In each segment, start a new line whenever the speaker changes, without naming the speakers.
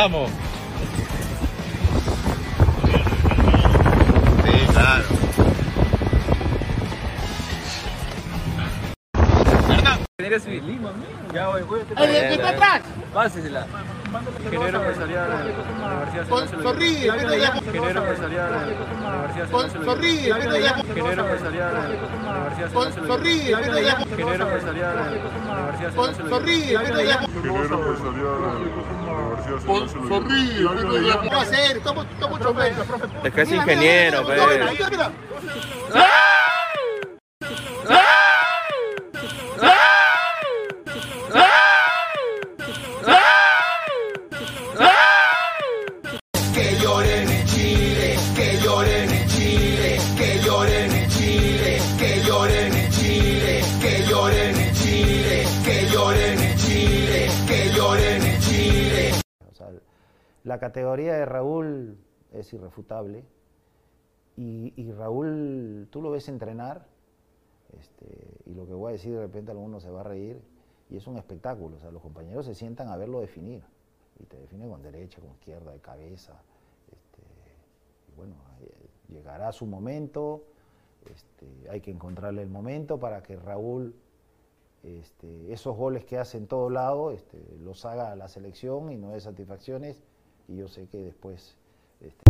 Estamos. Sí, claro.
Civil Lima, Ya voy, voy.
¡El que está atrás!
Pásesela. Ingeniero empresarial de la Universidad
Con
Nacional
sonríe,
Ingeniero
pero ya-
Ingeniero empresarial de la Universidad
sonríe, pero
Ingeniero empresarial de la Universidad
sonríe, pero
Ingeniero empresarial de la Universidad
sonríe, pero ya- Con sonríe, pero ya- ¿Qué va a hacer? Estamos estamos choferes.
Es que es ingeniero,
mira,
pues.
La categoría de Raúl es irrefutable. Y, Raúl, tú lo ves entrenar, este, y lo que voy a decir de repente alguno se va a reír, y es un espectáculo. O sea, los compañeros se sientan a verlo definir. Y te define con derecha, con izquierda, de cabeza. este, y bueno, eh, llegará su momento, este, hay que encontrarle el momento para que Raúl este, esos goles que hace en todo lado este, los haga a la selección y no de satisfacciones y yo sé que después este,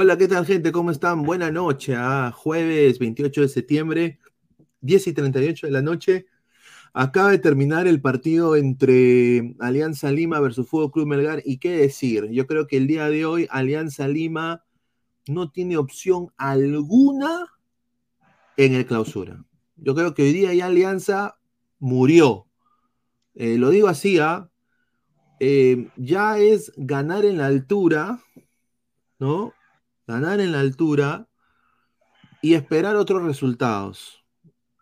Hola, ¿qué tal gente? ¿Cómo están? Buena noche, ah, jueves 28 de septiembre, 10 y 38 de la noche. Acaba de terminar el partido entre Alianza Lima versus Fútbol Club Melgar. ¿Y qué decir? Yo creo que el día de hoy Alianza Lima no tiene opción alguna en el clausura. Yo creo que hoy día ya Alianza murió. Eh, lo digo así, ¿ah? Eh, ya es ganar en la altura, ¿no? Ganar en la altura y esperar otros resultados.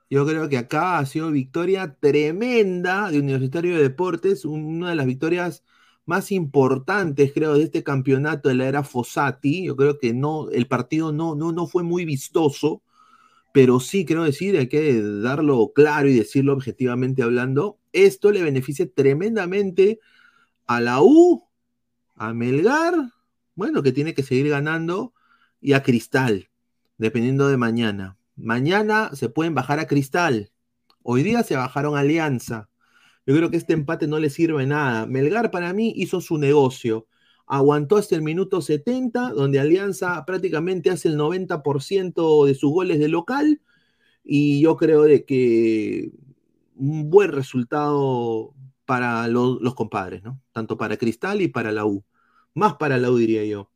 Yo creo que acá ha sido victoria tremenda de Universitario de Deportes, una de las victorias más importantes, creo, de este campeonato de la era Fossati. Yo creo que no, el partido no, no, no fue muy vistoso, pero sí quiero decir, hay que darlo claro y decirlo objetivamente hablando. Esto le beneficia tremendamente a la U, a Melgar, bueno, que tiene que seguir ganando, y a Cristal. dependiendo de mañana. Mañana se pueden bajar a Cristal. Hoy día se bajaron a Alianza. Yo creo que este empate no le sirve nada. Melgar para mí hizo su negocio. Aguantó hasta el minuto 70, donde Alianza prácticamente hace el 90% de sus goles de local. Y yo creo de que un buen resultado para los, los compadres, ¿no? Tanto para Cristal y para la U. Más para la U, diría yo.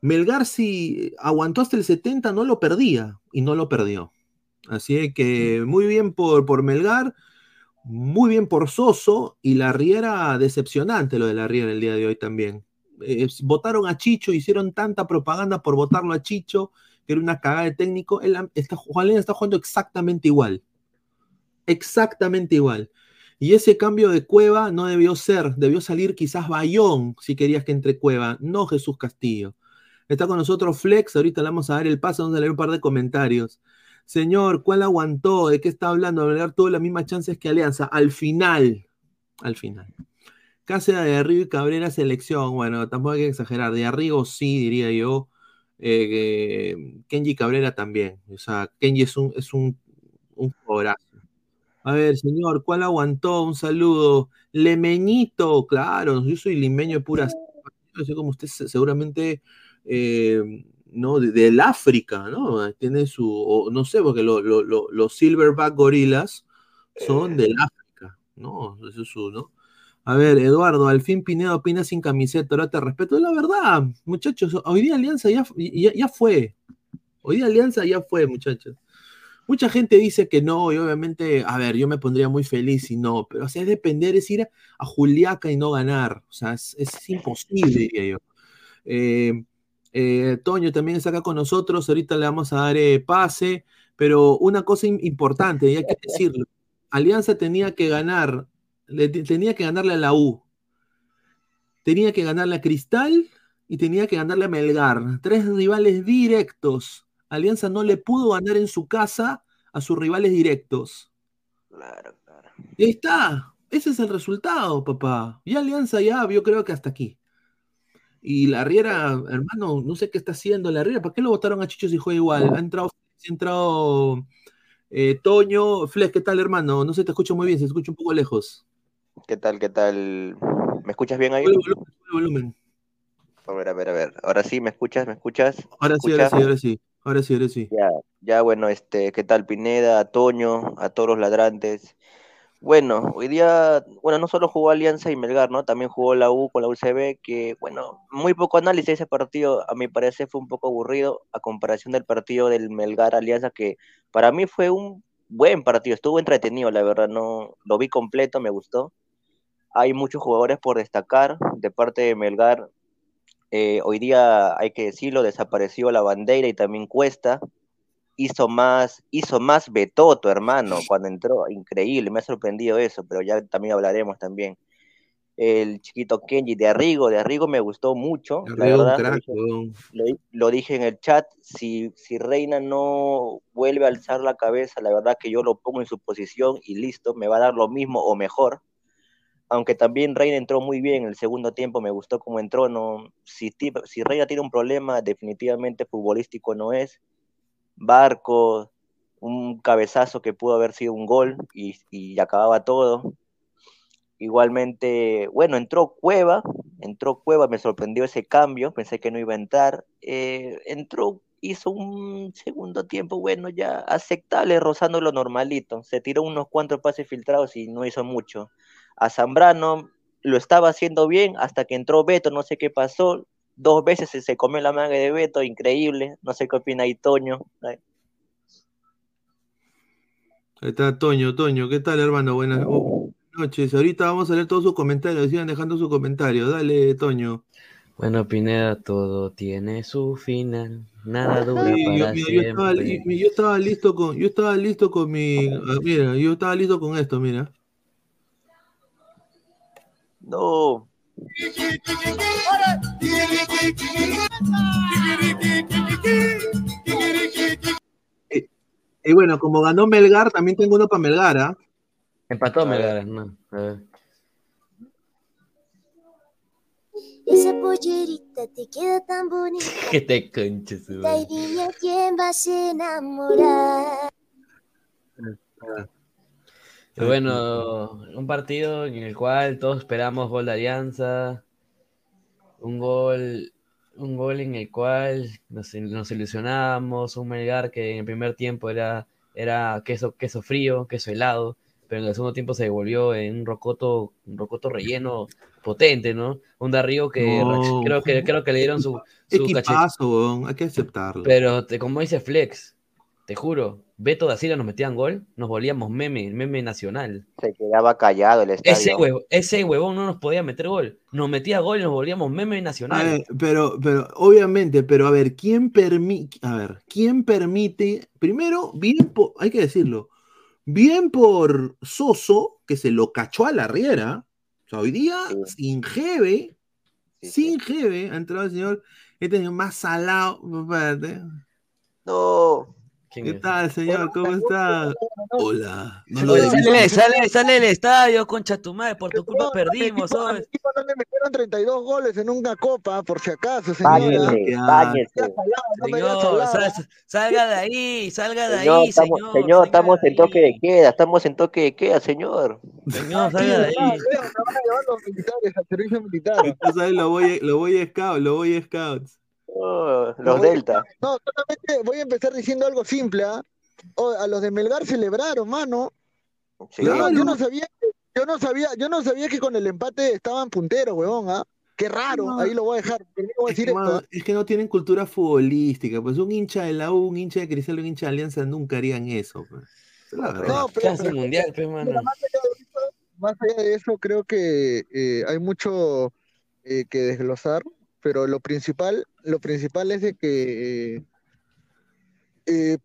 Melgar si aguantó hasta el 70 no lo perdía y no lo perdió. Así que muy bien por, por Melgar, muy bien por Soso y la Riera decepcionante lo de la Riera el día de hoy también. Eh, votaron a Chicho, hicieron tanta propaganda por votarlo a Chicho, que era una cagada de técnico. Él, está, Juan está jugando exactamente igual. Exactamente igual. Y ese cambio de Cueva no debió ser, debió salir quizás Bayón si querías que entre Cueva, no Jesús Castillo. Está con nosotros Flex, ahorita le vamos a dar el paso, vamos a leer un par de comentarios. Señor, ¿cuál aguantó? ¿De qué está hablando? dar todas las mismas chances que Alianza. Al final, al final. Cáceres de Arrigo y Cabrera selección. Bueno, tampoco hay que exagerar. De Arrigo sí, diría yo. Eh, Kenji Cabrera también. O sea, Kenji es un, es un, un A ver, señor, ¿cuál aguantó? Un saludo. Lemeñito, claro, yo soy limeño de pura. No sé como usted seguramente eh, ¿no? del África, ¿no? Tiene su, no sé, porque los silverback gorilas son del África, ¿no? Eso es su, ¿no? A ver, Eduardo, al fin Pinedo opina sin camiseta, ahora te respeto. La verdad, muchachos, hoy día Alianza ya, ya, fue. Hoy día Alianza ya fue, muchachos. Mucha gente dice que no, y obviamente, a ver, yo me pondría muy feliz si no, pero o sea, es depender, es ir a, Juliaca y no ganar. O sea, es, es imposible, diría yo. Eh, eh, Toño también está acá con nosotros, ahorita le vamos a dar eh, pase, pero una cosa importante, y hay que decirlo, Alianza tenía que ganar, tenía que ganarle a la U, tenía que ganarle a Cristal y tenía que ganarle a Melgar, tres rivales directos. Alianza no le pudo ganar en su casa a sus rivales directos.
Claro, claro.
Y ahí está, ese es el resultado, papá. Y Alianza ya, yo creo que hasta aquí. Y la Riera, hermano, no sé qué está haciendo la Riera. ¿Para qué lo votaron a Chicho si juega igual? Ha entrado, ha entrado eh, Toño. Flex, ¿qué tal, hermano? No se te escucha muy bien, se escucha un poco lejos.
¿Qué tal, qué tal? ¿Me escuchas bien ahí?
Volumen, volumen.
A ver, a ver, a ver. Ahora sí, ¿me escuchas? ¿Me escuchas?
Ahora sí, ahora sí, ahora sí. Ahora sí, ahora sí.
Ya, ya, bueno, este, ¿qué tal, Pineda, a Toño, a todos los ladrantes? Bueno, hoy día, bueno, no solo jugó Alianza y Melgar, ¿no? También jugó la U con la UCB, que, bueno, muy poco análisis ese partido, a mi parecer fue un poco aburrido a comparación del partido del Melgar Alianza, que para mí fue un buen partido, estuvo entretenido, la verdad, no lo vi completo, me gustó. Hay muchos jugadores por destacar de parte de Melgar. Eh, hoy día, hay que decirlo, desapareció la bandera y también Cuesta hizo más, hizo más Betoto, hermano, cuando entró, increíble, me ha sorprendido eso, pero ya también hablaremos también. El chiquito Kenji de Arrigo, de Arrigo me gustó mucho, la verdad, lo, dije, en el chat, si, si Reina no vuelve a alzar la cabeza, la verdad que yo lo pongo en su posición y listo, me va a dar lo mismo o mejor, aunque también Reina entró muy bien en el segundo tiempo, me gustó cómo entró, no, si, si Reina tiene un problema, definitivamente futbolístico no es, Barco, un cabezazo que pudo haber sido un gol y, acababa todo. Igualmente, bueno, entró Cueva, entró Cueva, me sorprendió ese cambio, pensé que no iba a entrar. Eh, entró, hizo un segundo tiempo, bueno, ya aceptable, rozando lo normalito. Se tiró unos cuantos pases filtrados y no hizo mucho. A Zambrano lo estaba haciendo bien hasta que entró Beto, no sé qué pasó, dos veces se, comió la manga de Beto, increíble. No sé qué opina ahí Toño. Ahí
está Toño, Toño, ¿qué tal hermano? Buenas noches. Ahorita vamos a leer todos sus comentarios, sigan dejando sus comentarios. Dale, Toño.
Bueno, Pineda, todo tiene su final, nada dura para
yo, siempre. Yo estaba, listo con, yo estaba listo con mi, ah, mira, yo estaba listo con esto, mira.
No,
y, bueno, como ganó Melgar, también tengo uno para Melgar, ¿ah?
Empató Melgar, no. A ver.
Esa pollerita te queda tan bonita.
Que te conches,
Y quién vas a enamorar.
Y Bueno, un partido en el cual todos esperamos gol de Alianza, un gol, un gol en el cual nos, nos ilusionábamos, un Melgar que en el primer tiempo era, era queso, queso frío, queso helado, pero en el segundo tiempo se devolvió en un rocoto, un rocoto relleno potente, ¿no? Un Darío que
No.
creo que creo que le dieron su, su
Equipazo, hay que aceptarlo.
Pero te- como dice Flex, te juro, Beto da Silva nos metían gol, nos volvíamos meme, meme nacional.
Se quedaba callado el estadio.
Ese, huevo, ese huevón no nos podía meter gol. Nos metía gol y nos volvíamos meme
A
nacional.
ver, pero, pero, obviamente, pero a ver, ¿quién permite, a ver, quién permite, primero, bien, po- hay que decirlo, bien por Soso, que se lo cachó a la riera, o sea, hoy día, sin jeve, sin jeve, ha entrado el señor, este señor más salado, espérate.
No.
¿Qué tal, señor? ¿Cómo está? Hola. No lo
sale, sale, sale del estadio, concha tu madre, por tu culpa perdimos, ¿sabes?
le metieron 32 goles en una copa, por si acaso, me
Señor, sal- salga de ahí, salga de
Señor,
ahí,
estamos,
señor.
señor, estamos en toque de queda, estamos en toque de queda, señor.
Señor, salga de ahí.
Ah, Leo, me van a llevar los militares al servicio militar.
Lo voy, lo voy a scout, lo voy a scouts.
Oh, los Delta.
No, solamente voy a empezar diciendo algo simple. Oh, a los de Melgar celebraron, mano.
Sí.
Yo, no- yo no sabía, yo no sabía, yo no sabía que con el empate estaban punteros, huevón, ¿ah? Qué raro,
No.
ahí lo voy a dejar. pero no voy a
Es que,
decir esto,
mano,
¿ah?
es que no tienen cultura futbolística. Pues un hincha de la U, un hincha de Cristal, un hincha de Alianza nunca harían eso. pues. La.
No, pero,
Casi mundial, pe, mano.
Mira, más allá de eso, más allá de eso, creo que eh, hay mucho eh, que desglosar, pero lo principal, lo principal es de que eh, eh,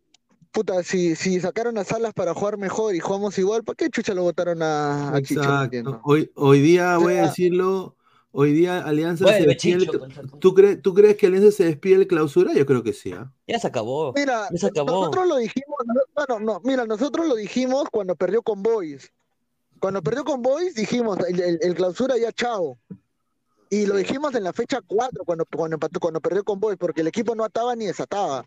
puta, si, si sacaron a Salas para jugar mejor y jugamos igual, ¿para qué chucha lo votaron a, a Chicho? No.
Hoy, hoy día,
O
voy a decirlo, hoy día Alianza
Vuelve,
se despide.
Chicho,
el- ¿tú, crees, ¿Tú crees que Alianza se despide de clausura? Yo creo que sí. ¿ah?
Ya se acabó.
Mira,
Ya se acabó.
nosotros lo dijimos, no, bueno, no, mira, nosotros lo dijimos cuando perdió con Boys. Cuando perdió con Boys dijimos, el, el- el clausura ya chao. Y lo dijimos en la fecha 4 cuando, cuando, empató, cuando perdió con Boys, porque el equipo no ataba ni desataba.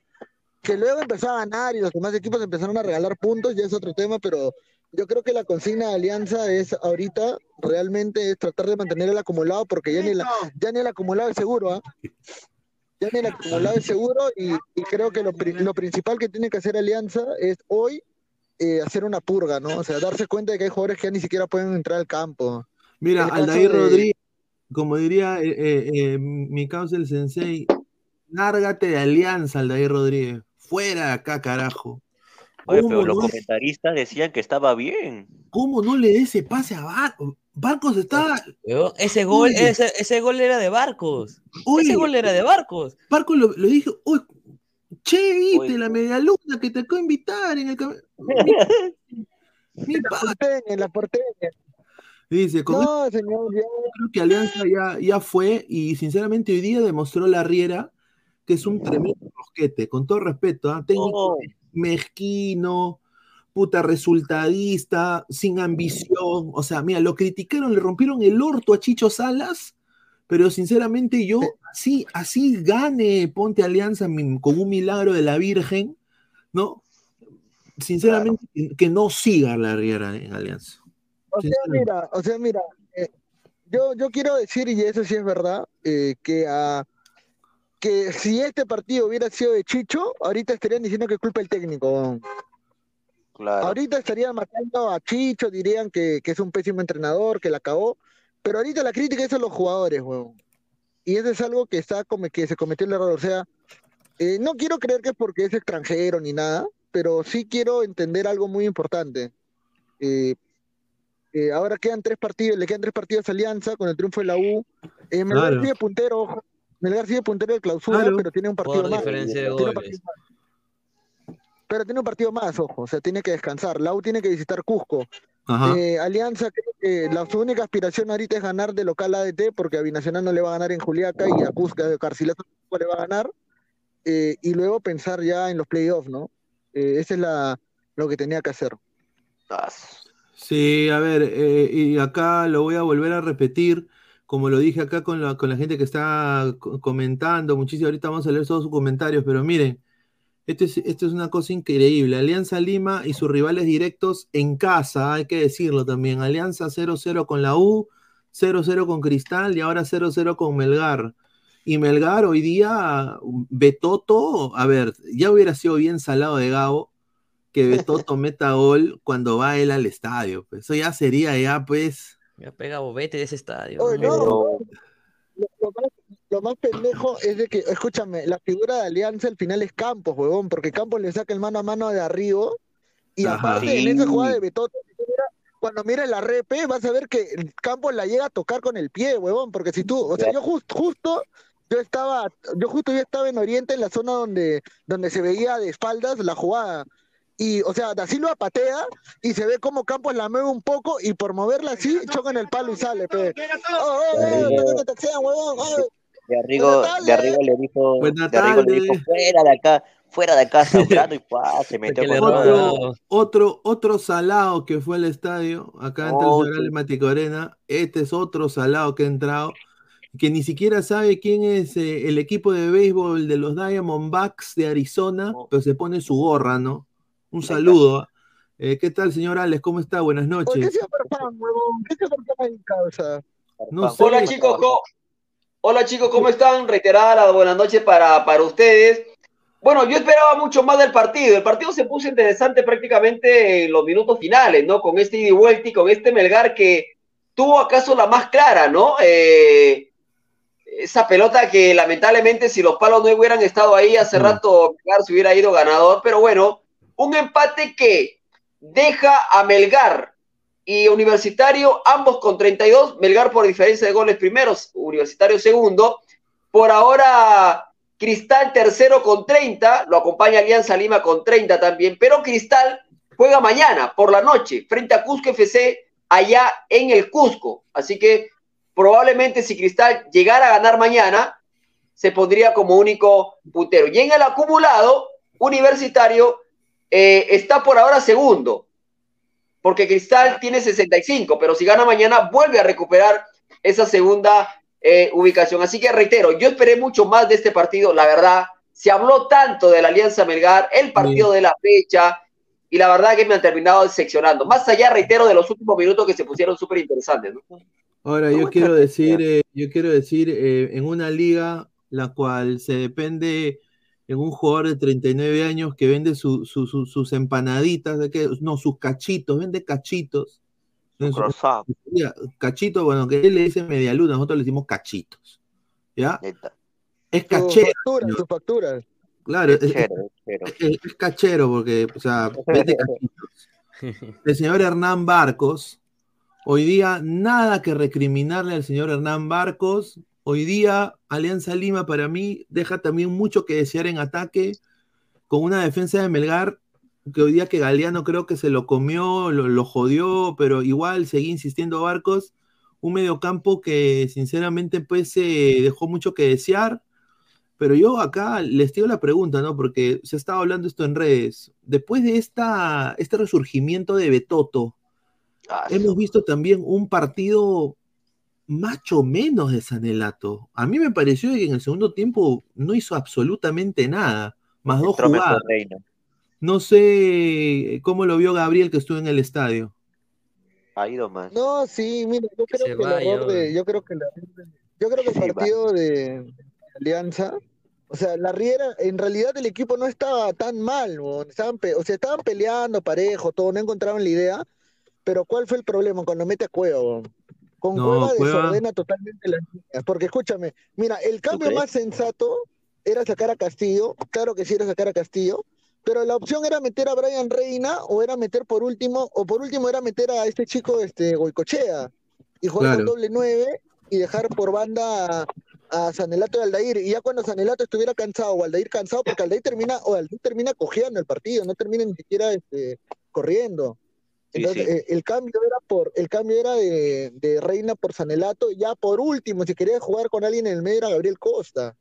Que luego empezó a ganar y los demás equipos empezaron a regalar puntos, ya es otro tema, pero yo creo que la consigna de Alianza es ahorita realmente es tratar de mantener el acumulado, porque ya ni, la- ya ni el acumulado es seguro, ¿ah? ya ni el acumulado es seguro y, y creo que lo, lo principal que tiene que hacer Alianza es hoy eh, hacer una purga, ¿no? O sea, darse cuenta de que hay jugadores que ya ni siquiera pueden entrar al campo.
Mira, Aldair
de-
Rodríguez, como diría eh, eh, eh, mi causa el sensei, lárgate de Alianza, Aldair Rodríguez. Fuera de acá, carajo.
Oye,
¿Cómo
pero los comentaristas decían que estaba bien.
¿Cómo no le dé ese pase a Barcos? Barcos.
Weón, Ese gol, ese, ese gol era de barcos.
Oye.
Ese gol era de barcos.
Barcos lo, lo dije, uy, che, viste la media luna que te acabo de invitar en el cam- Mi
La
pa-
porteña, la porteña.
Dice, con
No, señor, ya.
creo que Alianza ya, ya fue y sinceramente hoy día demostró la Riera que es un tremendo rosquete, con todo respeto, ¿ah? técnico
No.
mezquino, puta resultadista, sin ambición, o sea, mira, lo criticaron, le rompieron el orto a Chicho Salas, pero sinceramente yo, así, así gane Ponte Alianza con un milagro de la Virgen, ¿no? Sinceramente, que- que no siga la Riera en Alianza.
O sea, mira, o sea, mira, eh, yo, yo quiero decir, y eso sí es verdad, eh, que, a- que si este partido hubiera sido de Chicho, ahorita estarían diciendo que es culpa del técnico. weón.
Claro.
Ahorita estarían matando a Chicho, dirían que, que es un pésimo entrenador, que la acabó, pero ahorita la crítica es a los jugadores, weón. Y eso es algo que, está come- que se cometió el error. O sea, eh, no quiero creer que es porque es extranjero ni nada, pero sí quiero entender algo muy importante. Eh, eh, ahora quedan tres partidos, le quedan tres partidos a Alianza con el triunfo de la U. Eh, Melgar
Claro.
sigue puntero, ojo. Melgar sigue puntero de clausura,
Claro.
pero tiene un partido
Por
más.
diferencia de goles.
partido más. Pero tiene un partido más, ojo, o sea, tiene que descansar. La U tiene que visitar Cusco. Eh, Alianza, creo que la su única aspiración ahorita es ganar de local ADT, porque a Binacional no le va a ganar en Juliaca y a Cusco, a Garcilaso tampoco le va a ganar. Eh, y luego pensar ya en los playoffs, ¿no? Eh, esa es la, lo que tenía que hacer.
Sí, a ver, eh, y acá lo voy a volver a repetir. como lo dije acá con la, con la gente que está co- comentando, muchísimo, ahorita vamos a leer todos sus comentarios, pero miren, esto es, esto es una cosa increíble. Alianza Lima y sus rivales directos en casa, hay que decirlo también. Alianza 0-0 con la U, 0-0 con Cristal y ahora 0-0 con Melgar. Y Melgar hoy día, Betoto, a ver, ya hubiera sido bien salado de Gabo que Betoto meta gol cuando va él al estadio. pues. Eso ya sería ya, pues.
Ya pega bobete de ese estadio.
Oye,
¿no?
no, lo, lo más, lo más pendejo es de que, escúchame, la figura de Alianza al final es Campos, huevón, porque Campos le saca el mano a mano de arriba y
Ajá.
aparte en esa jugada de Betoto, mira- cuando mires la repe, vas a ver que el Campos la llega a tocar con el pie, huevón, porque si tú, o sea, yo just- justo, yo estaba, yo justo yo estaba en Oriente, en la zona donde, donde se veía de espaldas la jugada. Y, o sea, Da Silva patea y se ve como Campos la mueve un poco y por moverla así, choca en el palo y sale, pe. Oh, oh, oh,
Arrigo.
que te taxean, huevón, oh.
De Arrigo, de Arrigo le dijo, de Arrigo le dijo, fuera de acá, fuera de acá, Zambrano, y ¡pua! se metió con todo.
Otro, otro, otro salado que fue al estadio, acá ante el Real
sí.
Maticorena. Este es otro salado que ha entrado, que ni siquiera sabe quién es eh, el equipo de béisbol de los Diamondbacks de Arizona,
Oh.
pero se pone su gorra, ¿no? Un saludo. Eh, ¿Qué tal, señor Alex? ¿Cómo está? Buenas
¿Por
noches.
qué se fan, huevón? ¿Qué se fan en causa?
No sé.
Hola chicos, co- hola chicos, ¿cómo están? Reiterada la buenas noches para, para ustedes. Bueno, yo esperaba mucho más del partido. El partido se puso interesante prácticamente en los minutos finales, ¿no? Con este ida y vuelta y con este Melgar que tuvo acaso la más clara, ¿no? Eh, esa pelota que lamentablemente si los palos no hubieran estado ahí hace rato Melgar se hubiera ido ganador, pero bueno, un empate que deja a Melgar y Universitario ambos con 32, Melgar por diferencia de goles primeros, Universitario segundo, por ahora Cristal tercero con 30, lo acompaña Alianza Lima con 30 también, pero Cristal juega mañana por la noche frente a Cusco FC allá en el Cusco, así que probablemente si Cristal llegara a ganar mañana, se pondría como único puntero. Y en el acumulado, Universitario eh, está por ahora segundo, porque Cristal tiene 65, pero si gana mañana vuelve a recuperar esa segunda eh, ubicación. Así que reitero, yo esperé mucho más de este partido, la verdad. Se habló tanto de la Alianza Melgar, el partido de la fecha, y la verdad que me han terminado decepcionando. Más allá, reitero, de los últimos minutos que se pusieron súper interesantes. ¿no?
Ahora, yo quiero decir, eh, yo quiero decir, eh, en una liga la cual se depende en un jugador de 39 años que vende su- su- su- sus empanaditas, ¿de qué? no, sus cachitos, vende cachitos. En su- Ya, Cachito, bueno, que él le dice media luna, nosotros le decimos cachitos. ¿Ya? Es cachero. Claro, es,
Cachero,
es- es- es cachero porque, o sea, vende cachitos. El señor Hernán Barcos, hoy día nada que recriminarle al señor Hernán Barcos. Hoy día Alianza Lima para mí deja también mucho que desear en ataque con una defensa de Melgar que hoy día que Galeano creo que se lo comió, lo, lo jodió, pero igual seguí insistiendo Barcos. Un mediocampo que sinceramente pues eh, dejó mucho que desear. Pero yo acá les digo la pregunta, ¿no? Porque se estaba hablando esto en redes. Después de esta, este resurgimiento de Betoto, hemos visto también un partido macho menos de Sanelato. A mí me pareció que en el segundo tiempo no hizo absolutamente nada, más dos
Entró
jugadas.
Reina.
No sé cómo lo vio Gabriel que estuvo en el estadio.
Ha ido más.
No, sí, mira, yo creo
se
que el error de, yo creo que el error de- yo creo que el
Sí, va.
partido de, de Alianza, o sea, la Riera, en realidad el equipo no estaba tan mal, weón, estaban, pe- o sea, estaban peleando parejo, todo, no encontraban la idea, pero ¿cuál fue el problema cuando mete a Cueva, weón? Con
No,
Cueva
Cueva-
desordena totalmente las líneas, porque escúchame, mira, el cambio más sensato era sacar a Castillo, claro que sí era sacar a Castillo, pero la opción era meter a Brian Reina o era meter por último, o por último era meter a este chico, este, Goicochea, y jugar con
Claro.
doble nueve y dejar por banda a, a Sanelato y Aldair. Y ya cuando Sanelato estuviera cansado o Aldair cansado, porque Aldair termina, o Aldair termina cojeando el partido, no termina ni siquiera este, corriendo. Entonces,
sí.
eh, el cambio era por, el cambio era de, de Reina por Sanelato, ya por último, si quería jugar con alguien en el medio era Gabriel Costa.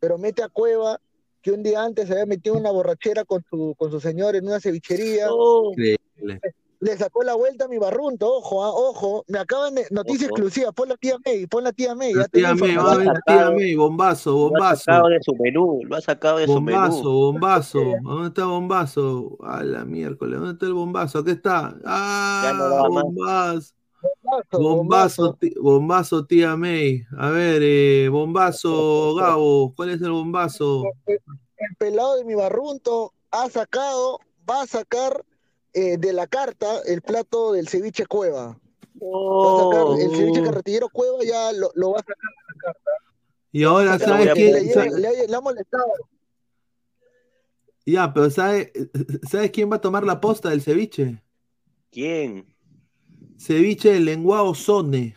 Pero mete a Cueva, que un día antes se había metido una borrachera con su, con su señor en una cevichería.
Increíble.
Le sacó la vuelta a mi barrunto, ojo, ah, ojo, me acaban de, noticia
Ojo.
exclusiva, pon la tía May, pon la tía May,
La tía May, va a ver la tía May, bombazo,
Lo ha
bombazo.
sacado de su menú, lo ha sacado de su
Bombazo,
menú.
bombazo. ¿Dónde está bombazo? A la miércoles, ¿dónde está el bombazo? Aquí está. Ah,
no
bombazo.
Bombazo,
Bombazo, bombazo, tía May. A ver, eh, bombazo, Gabo. ¿Cuál es el bombazo?
el pelado de mi barrunto ha sacado, va a sacar eh, de la carta el plato del ceviche cueva. Va a sacar el ceviche carretillero cueva, ya lo, lo va a sacar de la carta.
Y ahora, ¿sabes quién?
Le, ha- le ha molestado.
Ya, pero ¿sabe- ¿sabes quién va a tomar la posta del ceviche?
¿Quién?
Ceviche de lenguado Sone.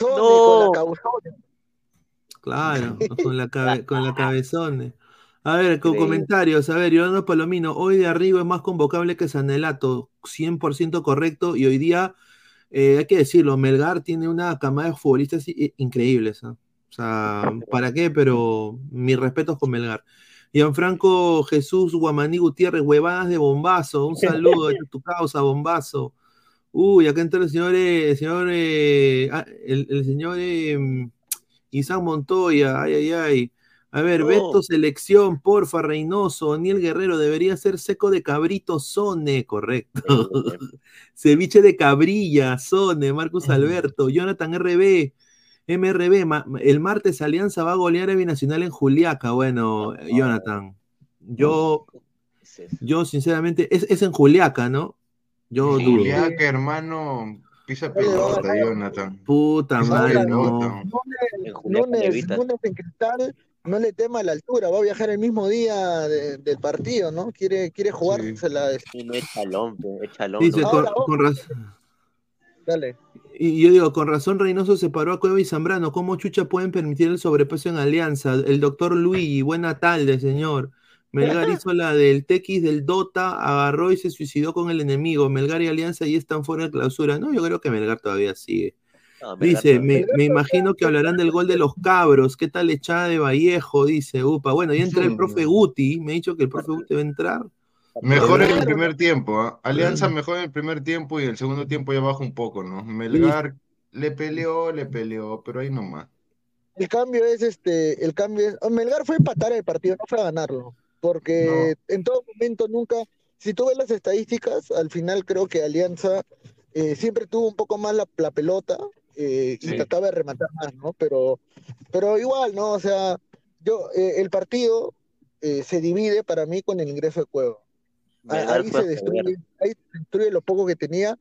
No.
con la causona.
Claro, con la, cabe- con la cabezone. A ver, con comentarios. A ver, Yolando Palomino, hoy de arriba es más convocable que Sanelato, 100% correcto. Y hoy día, eh, hay que decirlo, Melgar tiene una camada de futbolistas increíbles. ¿ah? O sea, ¿para qué? Pero mis respetos con Melgar. Gianfranco Jesús Guamaní Gutiérrez, huevadas de bombazo. Un saludo a tu causa, bombazo. Uy, acá entra el señor, eh, el señor, eh, ah, el, el señor eh, Isaac Montoya, ay, ay, ay. A ver,
No.
Beto Selección, porfa, Reynoso, Daniel Guerrero, debería ser seco de cabrito, Sone, correcto. Ceviche de cabrilla, Sone, Marcus Alberto, Jonathan RB, MRB, ma- el martes Alianza va a golear a Binacional en Juliaca. Bueno, Jonathan, yo, yo sinceramente, es, es en Juliaca, ¿no? Yo dudo.
Juliaca, hermano, pisa pelota, Jonathan.
Puta madre, no.
Lunes, lunes en cristal, no le tema la altura, va a viajar el mismo día de- del partido, ¿no? Quiere, quiere jugársela.
Sí, no es chalón, pe, es chalón.
Dice,
¿no?
con, con razón.
Dale.
Y yo digo, con razón Reynoso separó a Cueva y Zambrano. ¿Cómo chucha pueden permitir el sobrepeso en Alianza? El doctor Luigi, buena tarde, señor. Melgar hizo la del TX del Dota, agarró y se suicidó con el enemigo. Melgar y Alianza ya están fuera de clausura. No, yo creo que Melgar todavía sigue.
No,
Dice, me, me imagino que hablarán del gol de los cabros. ¿Qué tal echada de Vallejo? Dice, upa. Bueno, ya entra el profe Guti. Me ha dicho que el profe Guti va a entrar.
Mejor en el primer tiempo, ¿ah? Alianza mejor en el primer tiempo y el segundo tiempo ya baja un poco, ¿no? Melgar le peleó, le peleó, pero ahí nomás.
El cambio es este, el cambio es, oh, Melgar fue a empatar el partido, no fue a ganarlo, porque en todo momento nunca, si tú ves las estadísticas, al final creo que Alianza eh, siempre tuvo un poco más la, la pelota eh, y trataba de rematar más, ¿no? Pero, pero igual, ¿no? O sea, yo, eh, el partido eh, se divide para mí con el ingreso de Cueva. Ah, Ahí se destruye, ahí se destruye lo poco que tenía.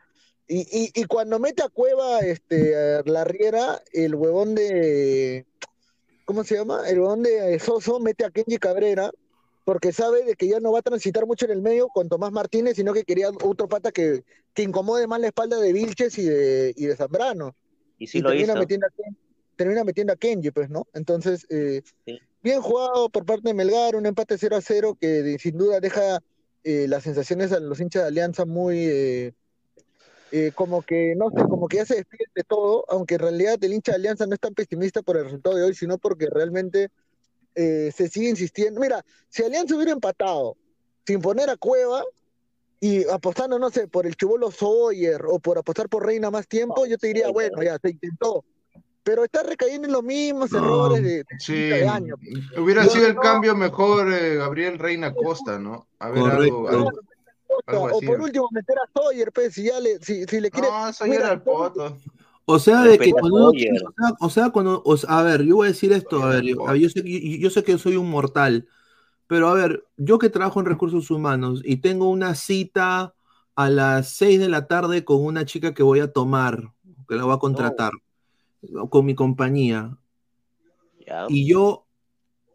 Y, y, y cuando mete a Cueva este, a la Riera, el huevón de. ¿Cómo se llama? El huevón de Soso mete a Kenji Cabrera porque sabe de que ya no va a transitar mucho en el medio con Tomás Martínez, sino que quería otro pata que, que incomode más la espalda de Vilches y de, y de Zambrano.
Y sí
y
lo
termina
hizo.
metiendo a Ken- termina metiendo a Kenji, pues, ¿no? Entonces, eh,
Sí.
bien jugado por parte de Melgar, un empate 0 a 0 que de- sin duda deja eh, las sensaciones a los hinchas de Alianza muy, eh, eh, como que, no sé, como que ya se despiden de todo, aunque en realidad el hincha de Alianza no es tan pesimista por el resultado de hoy, sino porque realmente eh, se sigue insistiendo. Mira, si Alianza hubiera empatado sin poner a Cueva y apostando, no sé, por el Chubolo Sawyer o por apostar por Reina más tiempo, yo te diría, bueno, ya se intentó. Pero está recayendo en los mismos errores de, de
Sí,
de año.
hubiera
No,
sido el
no.
cambio mejor eh, Gabriel Reina Costa, ¿no? A ver, algo, algo, algo
O
así.
por último, meter a Sawyer, pues, si ya le, si, si le quiere.
No, era el poto.
O sea, de que cuando
Sawyer.
o sea, o sea, cuando, o sea, a ver, yo voy a decir esto, a ver, yo, yo sé, que- yo, yo sé que soy un mortal, pero a ver, yo que trabajo en recursos humanos y tengo una cita a las 6 de la tarde con una chica que voy a tomar, que la voy a contratar, con mi compañía, y yo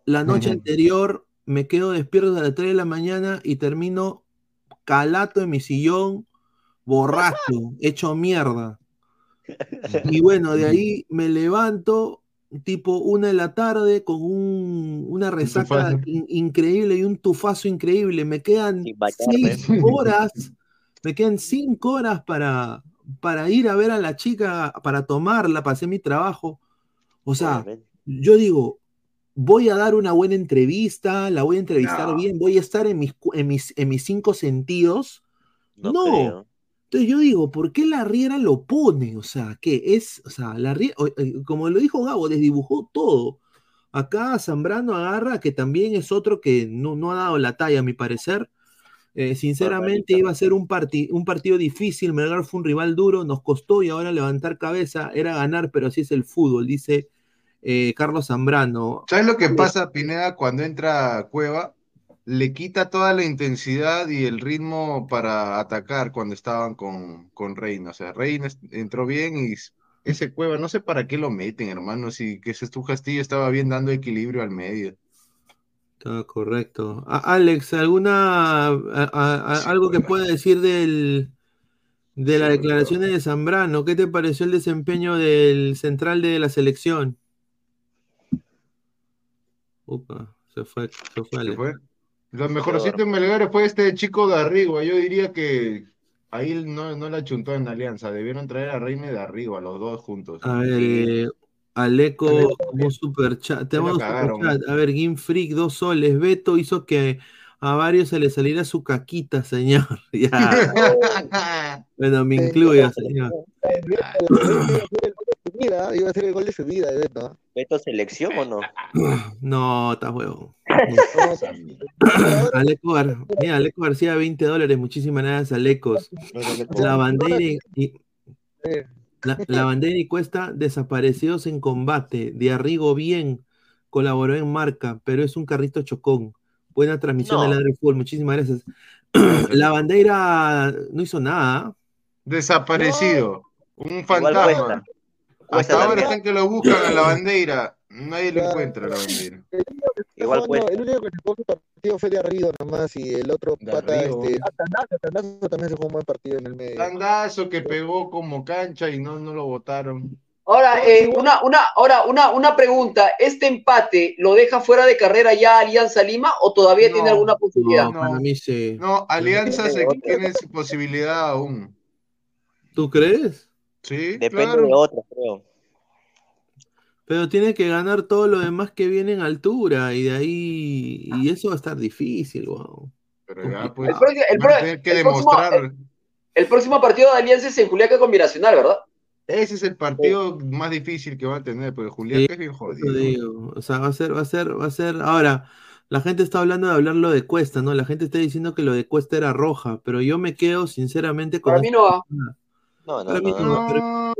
la noche anterior me quedo despierto a las 3 de la mañana y termino calato en mi sillón, borracho, hecho mierda. Y bueno, de ahí me levanto tipo una de la tarde con un- una resaca in- increíble y un tufazo increíble. Me quedan seis horas, me quedan cinco horas para, para ir a ver a la chica, para tomarla, para hacer mi trabajo. O sea,
Obviamente.
yo digo, voy a dar una buena entrevista, la voy a entrevistar
No.
bien, voy a estar en mis, en mis, en mis cinco sentidos.
No,
No. Entonces yo digo, ¿por qué la Riera lo pone? O sea, que es, o sea, la Riera, eh, como lo dijo Gabo, desdibujó todo. Acá Zambrano agarra, que también es otro que no, no ha dado la talla, a mi parecer. Eh, sinceramente iba a ser un, parti- un partido difícil, Melgar fue un rival duro, nos costó y ahora levantar cabeza era ganar, pero así es el fútbol, dice eh, Carlos Zambrano.
¿Sabes lo que pasa, Pineda, cuando entra Cueva? Le quita toda la intensidad y el ritmo para atacar cuando estaban con, con Reina. O sea, Reina entró bien y ese Cueva, no sé para qué lo meten, hermano. Si que ese tu Castillo estaba bien dando equilibrio al medio.
Está correcto. A- Alex, ¿alguna a- a- a- algo que pueda decir del de las declaraciones de Zambrano? ¿Qué te pareció el desempeño del central de la selección? Upa, se fue, se fue
¿Qué
Alex.
fue? Lo mejorcito en Melgar fue este chico de Arrigo. Yo diría que ahí no, no la chuntó en Alianza. Debieron traer a Reina de Arrigo, a los dos juntos.
A ver, eh, Aleco, como super chat. Un
cagaron.
superchat. A ver, Game Freak, dos soles. Beto hizo que a varios se les saliera su caquita, señor. Ya. Bueno, me incluyo, señor.
Su vida, iba a ser el gol de su vida, de Beto.
¿Beto selección o no?
No, está huevo. Aleco, mira, Aleco García, 20 dólares. Muchísimas gracias, Alecos. La bandera y, y- la, la bandera y cuesta desaparecidos en combate. De Arrigo bien, colaboró en marca, pero es un carrito chocón. Buena transmisión
No.
de Ladre Fútbol, muchísimas gracias. la bandera no hizo nada.
Desaparecido. Un fantasma.
Cuesta
Hasta ahora están que lo buscan a la bandera. Nadie lo encuentra a la bandera.
Igual
No,
cuesta.
el único que se jugó su partido fue de Arrigo nomás y el otro pata,
Arrigo.
este, ah, Tandazo, Tandazo también se jugó un buen partido en el medio.
Tandazo que pegó como cancha y no, no lo votaron.
Ahora, eh, una, una, ahora una, una pregunta. ¿Este empate lo deja fuera de carrera ya Alianza Lima o todavía tiene alguna posibilidad?
No, para mí sí.
No, Alianza se tiene su posibilidad aún.
¿Tú crees?
Sí,
Depende
claro.
de otros, creo.
Pero tiene que ganar todo lo demás que viene en altura y de ahí. Y eso va a estar difícil, wow.
Pero ya, pues,
El, próximo- el el el- el próximo partido de Alianza es en Juliaca Combinacional, ¿verdad?
Ese es el partido más difícil que va a tener, porque Julián
Sí,
es bien jodido.
digo. O sea, va a ser, va a ser, va a ser. Ahora, la gente está hablando de hablar lo de Cuesta, ¿no? La gente está diciendo que lo de Cuesta era roja, pero yo me quedo sinceramente con.
Para mí no va.
No, no,
Para mí
no.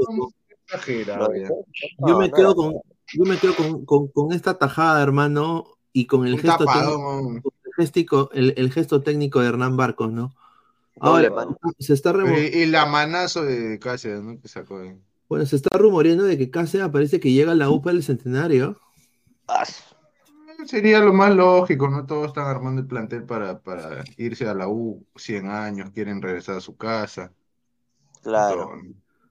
Yo me quedo con, yo me quedo con, con- con esta tajada, hermano, y con el
Un
gesto técnico, el, gestico- el- el gesto técnico de Hernán Barcos, ¿no? Ahora,
mano.
se está
Y, y la manazo de Cáceres, ¿no? Que sacó ahí.
bueno, se está rumoreando de que Cáceres parece que llega a la UPA del centenario.
Ah,
Sería lo más lógico, ¿no? Todos están armando el plantel para, para irse a la U 100 años, quieren regresar a su casa.
Claro.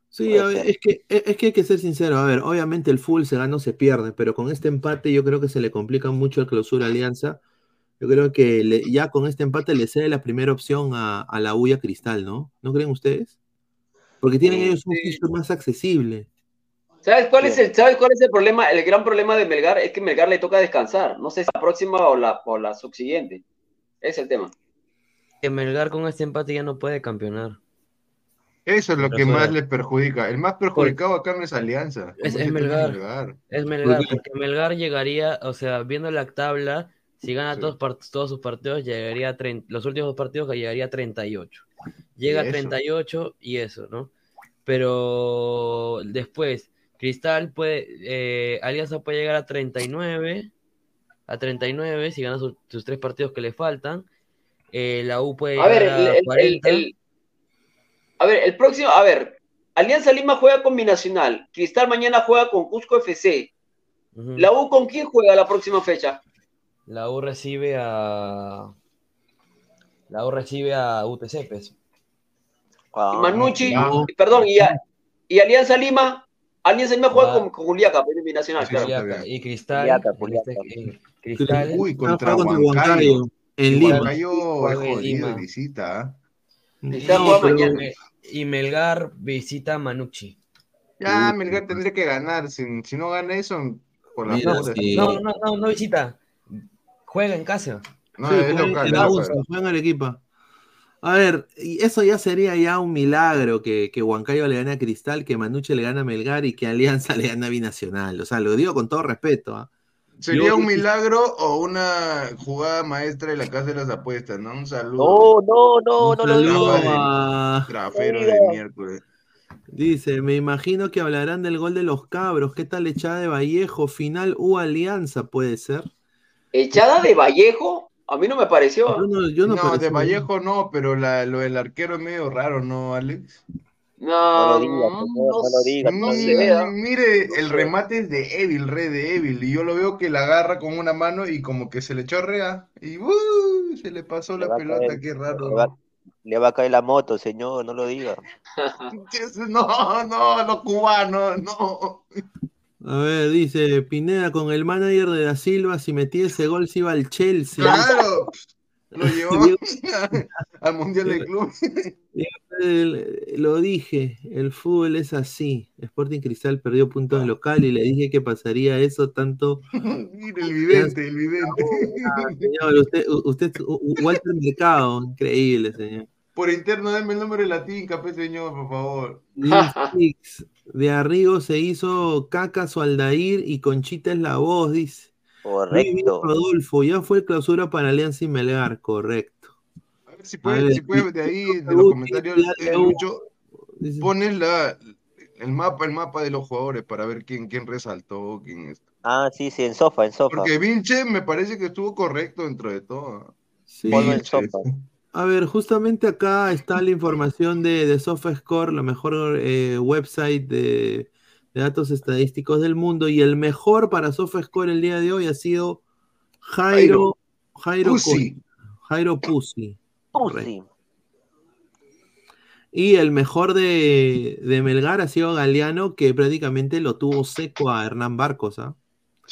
Sí, a ver, es que, es es que hay que ser sincero. A ver, obviamente el full se gana o se pierde, pero con este empate yo creo que se le complica mucho el clausura Alianza. Yo creo que le- ya con este empate le cede la primera opción a, a la U y a Cristal, ¿no? ¿No creen ustedes? Porque tienen
Sí.
ellos un fixture más accesible.
¿Sabes cuál es el, ¿sabes cuál es el problema? El gran problema de Melgar es que Melgar le toca descansar. No sé si la próxima o la, o la subsiguiente. Es el tema.
Que Melgar con este empate ya no puede campeonar.
Eso es lo que más les perjudica. El más perjudicado acá no es Alianza.
Es, Melgar. Es Melgar, porque Melgar llegaría, o sea, viendo la tabla, si gana
Sí.
todos, todos sus partidos, llegaría a 30 los últimos dos partidos que llegaría a 38. Llega
Y
a
eso.
38 y eso, ¿no? Pero después, Cristal puede, eh, Alianza puede llegar a 39, a 39 si gana sus, sus tres partidos que le faltan. Eh, la U puede
A ver,
llegar
el,
a
el- el-
40.
el- a ver, el próximo, a ver, Alianza Lima juega con Binacional, Cristal mañana juega con Cusco FC. ¿La U con quién juega la próxima fecha?
La U recibe a. La U recibe a UTC, pues.
Y Manucci,
no.
perdón, y, a- y Alianza Lima, Alianza Lima juega
Va.
con, con Juliaca, pero es Binacional, claro.
Juliaca y Cristal.
Juliaca,
este- Cristal.
Uy, contra
contra
Huancayo.
En
Y
Lima.
Huancayo es
Lima.
de visita. ¿ah?
No,
mañana.
Y Melgar visita a Manucci.
Ya, Melgar tendría que ganar. Si, si no gana eso, por la
Mira, sí.
No, no, no, no visita. Juega en casa.
No,
Sí,
es local.
en. UNSA, juegan al equipo. A ver, y eso ya sería ya un milagro que, que Huancayo le gane a Cristal, que Manuche le gane a Melgar y que Alianza le gane a Binacional. O sea, lo digo con todo respeto. ¿ah?
Sería
Yo-
un milagro o una jugada maestra de la casa de las apuestas, ¿no? Un saludo.
No, no, no, no lo digas.
a-
Trafero de miércoles.
Dice, me imagino que hablarán del gol de los cabros. ¿Qué tal echada de Vallejo? Final U Alianza puede ser.
Echada de Vallejo, a mí no me pareció.
Yo no, yo no
No,
pareció-
de Vallejo no, pero la, lo del arquero es medio raro, ¿no, Alex?
No,
No no
no.
Mire, el remate es de Evil, re de Evil, y yo lo veo que la agarra con una mano y como que se le chorrea y ¡uh! se le pasó
Le
la pelota,
caer-
qué raro.
Le va, le va a caer la moto, señor, no lo diga.
No, no, los cubanos, no.
A ver, dice Pineda con el manager de Da Silva, si metía ese gol se iba al Chelsea.
Claro, lo llevó al Mundial de Club.
Lo dije, el fútbol es así. Sporting Cristal perdió puntos de local y le dije que pasaría eso tanto.
Mire, el vidente, el vidente.
Señor, usted, usted, Walter Mercado, increíble, señor.
Por interno, denme el número de la tinca, pues, señor, por favor.
De Arrigo se hizo Caca su Aldair y Conchita es la voz, dice. Bien,
Correcto.
Rodolfo, ya fue clausura para Alianza y Melgar, correcto.
A ver si puedes,
ver,
si puedes
y-
de ahí, de los comentarios, eh. Lucho, pones la, el mapa, el mapa de los jugadores para ver quién, quién resaltó, quién es.
Ah, sí, sí, en sofa, en sofa.
Porque Vinche me parece que estuvo correcto dentro de todo.
Sí.
Ponlo en
Vinche.
sofa.
A ver, justamente acá está la información de, de SofaScore, la mejor eh, website de, de datos estadísticos del mundo, y el mejor para SofaScore el día de hoy ha sido Jairo, Jairo, Jairo Pussy.
Pussy.
Y el mejor de, de Melgar ha sido Galeano, que prácticamente lo tuvo seco a Hernán Barcos, ¿ah?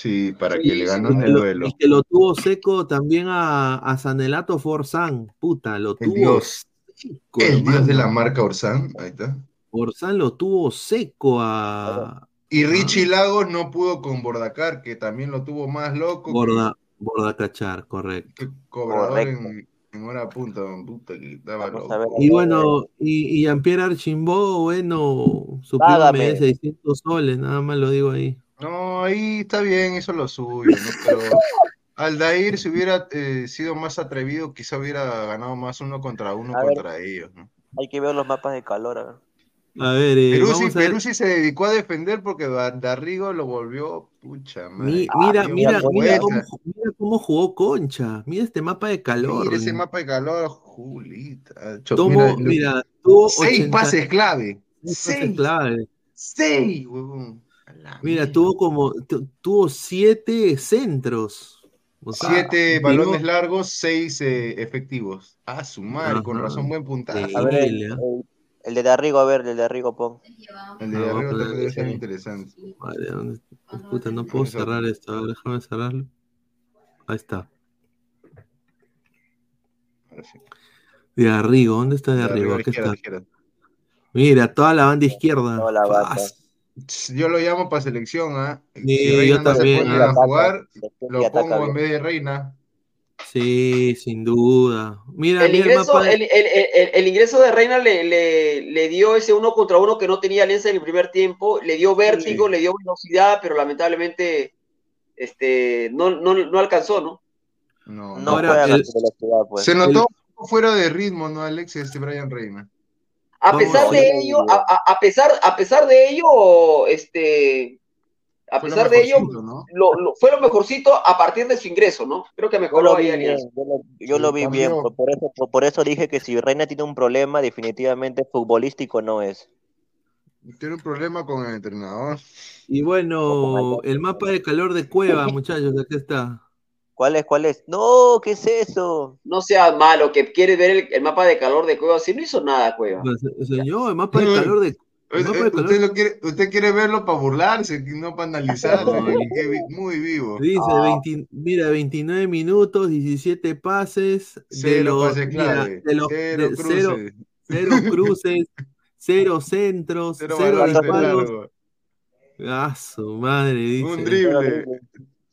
Sí, para
Sí,
que le
sí,
ganó en
Y
el
lo-
duelo.
y que lo tuvo seco también a, a Sanelato Forzán. Puta, lo
El
tuvo
dios.
seco,
El dios de la marca Orsán, ahí está.
Forzán lo tuvo seco a
Y Richie Lagos no pudo con Bordacar, que también lo tuvo más loco
Borda, Bordacachar, correcto.
que, cobrador
Correcto.
en, en hora punta, puta, que estaba loco.
ver.
Y bueno, y, y Jean-Pierre Archimbó, bueno, su primo
Págame.
merece 600 soles, nada más lo digo ahí.
No, ahí está bien, hizo lo suyo, ¿no? Pero Aldair, si hubiera eh, sido más atrevido, quizá hubiera ganado más uno contra uno
A ver.
contra ellos, ¿no?
Hay que ver los mapas de calor. a ver.
A ver, eh,
Peruzzi,
a ver.
Se dedicó a defender porque Da- Darrigo lo volvió, pucha madre.
Mi-
Ah,
mira, mira, mira cómo, mira cómo jugó Concha. Mira este mapa de calor.
Mira ese mapa de calor, Julita. Cho-
Tomó,
mira,
mira, tuvo
seis
80
pases clave.
seis pases
Seis,
clave.
seis, huevón. La
Mira,
mierda.
tuvo como, tu- tuvo siete centros. O sea,
Siete balones largos, seis eh, efectivos. Ah, su madre, con
Ajá.
razón, buen puntaje.
Sí.
A ver, el,
¿eh?
el- el de Darrigo, a ver, el de Darrigo, pon.
El de
pero
también debe ser interesante.
Madre, ¿dónde- Puta, no puedo cerrar esto. A ver, déjame cerrarlo. Ahí está. De Arrigo, ¿dónde está de
De
Arrigo?
arriba,
Aquí
izquierda,
está.
izquierda.
Mira, toda la banda izquierda.
Toda la banda.
Yo lo llamo para selección, ¿ah?
Sí,
Si
yo
Reina no se
también,
pone
¿ah?
a jugar, lo pongo en vez de Reina.
Sí, sin duda. Mira,
El
mira el
ingreso, el, el- el- el ingreso de Reina le, le- le dio ese uno contra uno que no tenía Alianza en el primer tiempo, le dio vértigo,
Sí.
le dio velocidad, pero lamentablemente este, no, no, no alcanzó, ¿no?
No,
No
el-
con velocidad, pues.
Se notó
el-
un poco fuera de ritmo, ¿no, Alex? Este Brian Reina.
A pesar de ello, a, a- a pesar, a pesar de ello, este, a
Fue lo
pesar de ello, lo, lo- fue lo mejorcito a partir de su ingreso, ¿no? Creo que
Yo
mejoró
lo
ahí
vi
Alianza.
bien, yo lo, yo
Sí,
lo vi bien, por eso, por, por eso dije que si Reina tiene un problema, definitivamente futbolístico no es.
Tiene un problema con el entrenador.
Y bueno, el mapa de calor de Cueva, muchachos, aquí está.
¿Cuál es? ¿Cuál es? No, ¿qué es eso?
No sea malo, que quiere ver el, el mapa de calor de Cueva, si no hizo nada Cueva.
Pues, Señor, el mapa de calor de. El mapa de
Eh,
calor
Usted, lo quiere, usted quiere verlo para burlarse, no para analizarlo. Muy vivo.
Dice,
Ah.
20 mira, 29 minutos, 17 pases, de
Cero
los,
pase
mira,
clave.
de los
Cero
de
cruces.
cero, cero cruces, cero centros,
Cero
cero, disparos. Ah, su madre, dice.
Un drible.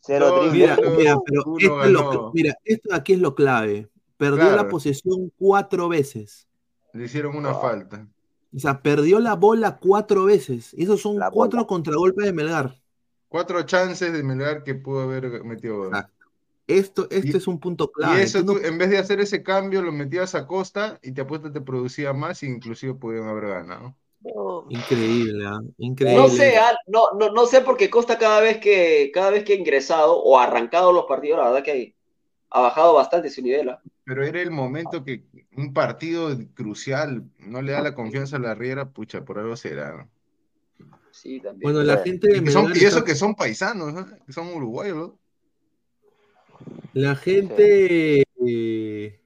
Cero.
Mira, mira, pero
uno
esto es lo,
ganó.
mira, esto aquí es lo clave. perdió la
Claro.
posesión cuatro veces.
Le hicieron una falta.
O sea, perdió la bola cuatro veces. Y esos son cuatro contragolpes de Melgar.
Cuatro chances de Melgar que pudo haber metido gol.
Esto, este es un punto clave.
Y eso
Tú no-
en vez de hacer ese cambio, lo metías a costa y te apuesto te producía más e inclusive pudieron haber ganado.
Increíble, ¿ah? increíble.
No sé, no, no, no sé porque Costa cada vez que cada vez que ha ingresado o arrancado los partidos, la verdad que ha bajado bastante su nivel. ¿ah?
Pero era el momento que un partido crucial no le da la confianza a la Riera, pucha, por algo será. ¿no?
Sí, también.
Bueno, la gente de
Y, que son-
Melgar
y eso que son paisanos, ¿no? que son uruguayos, ¿no?
La gente. eh,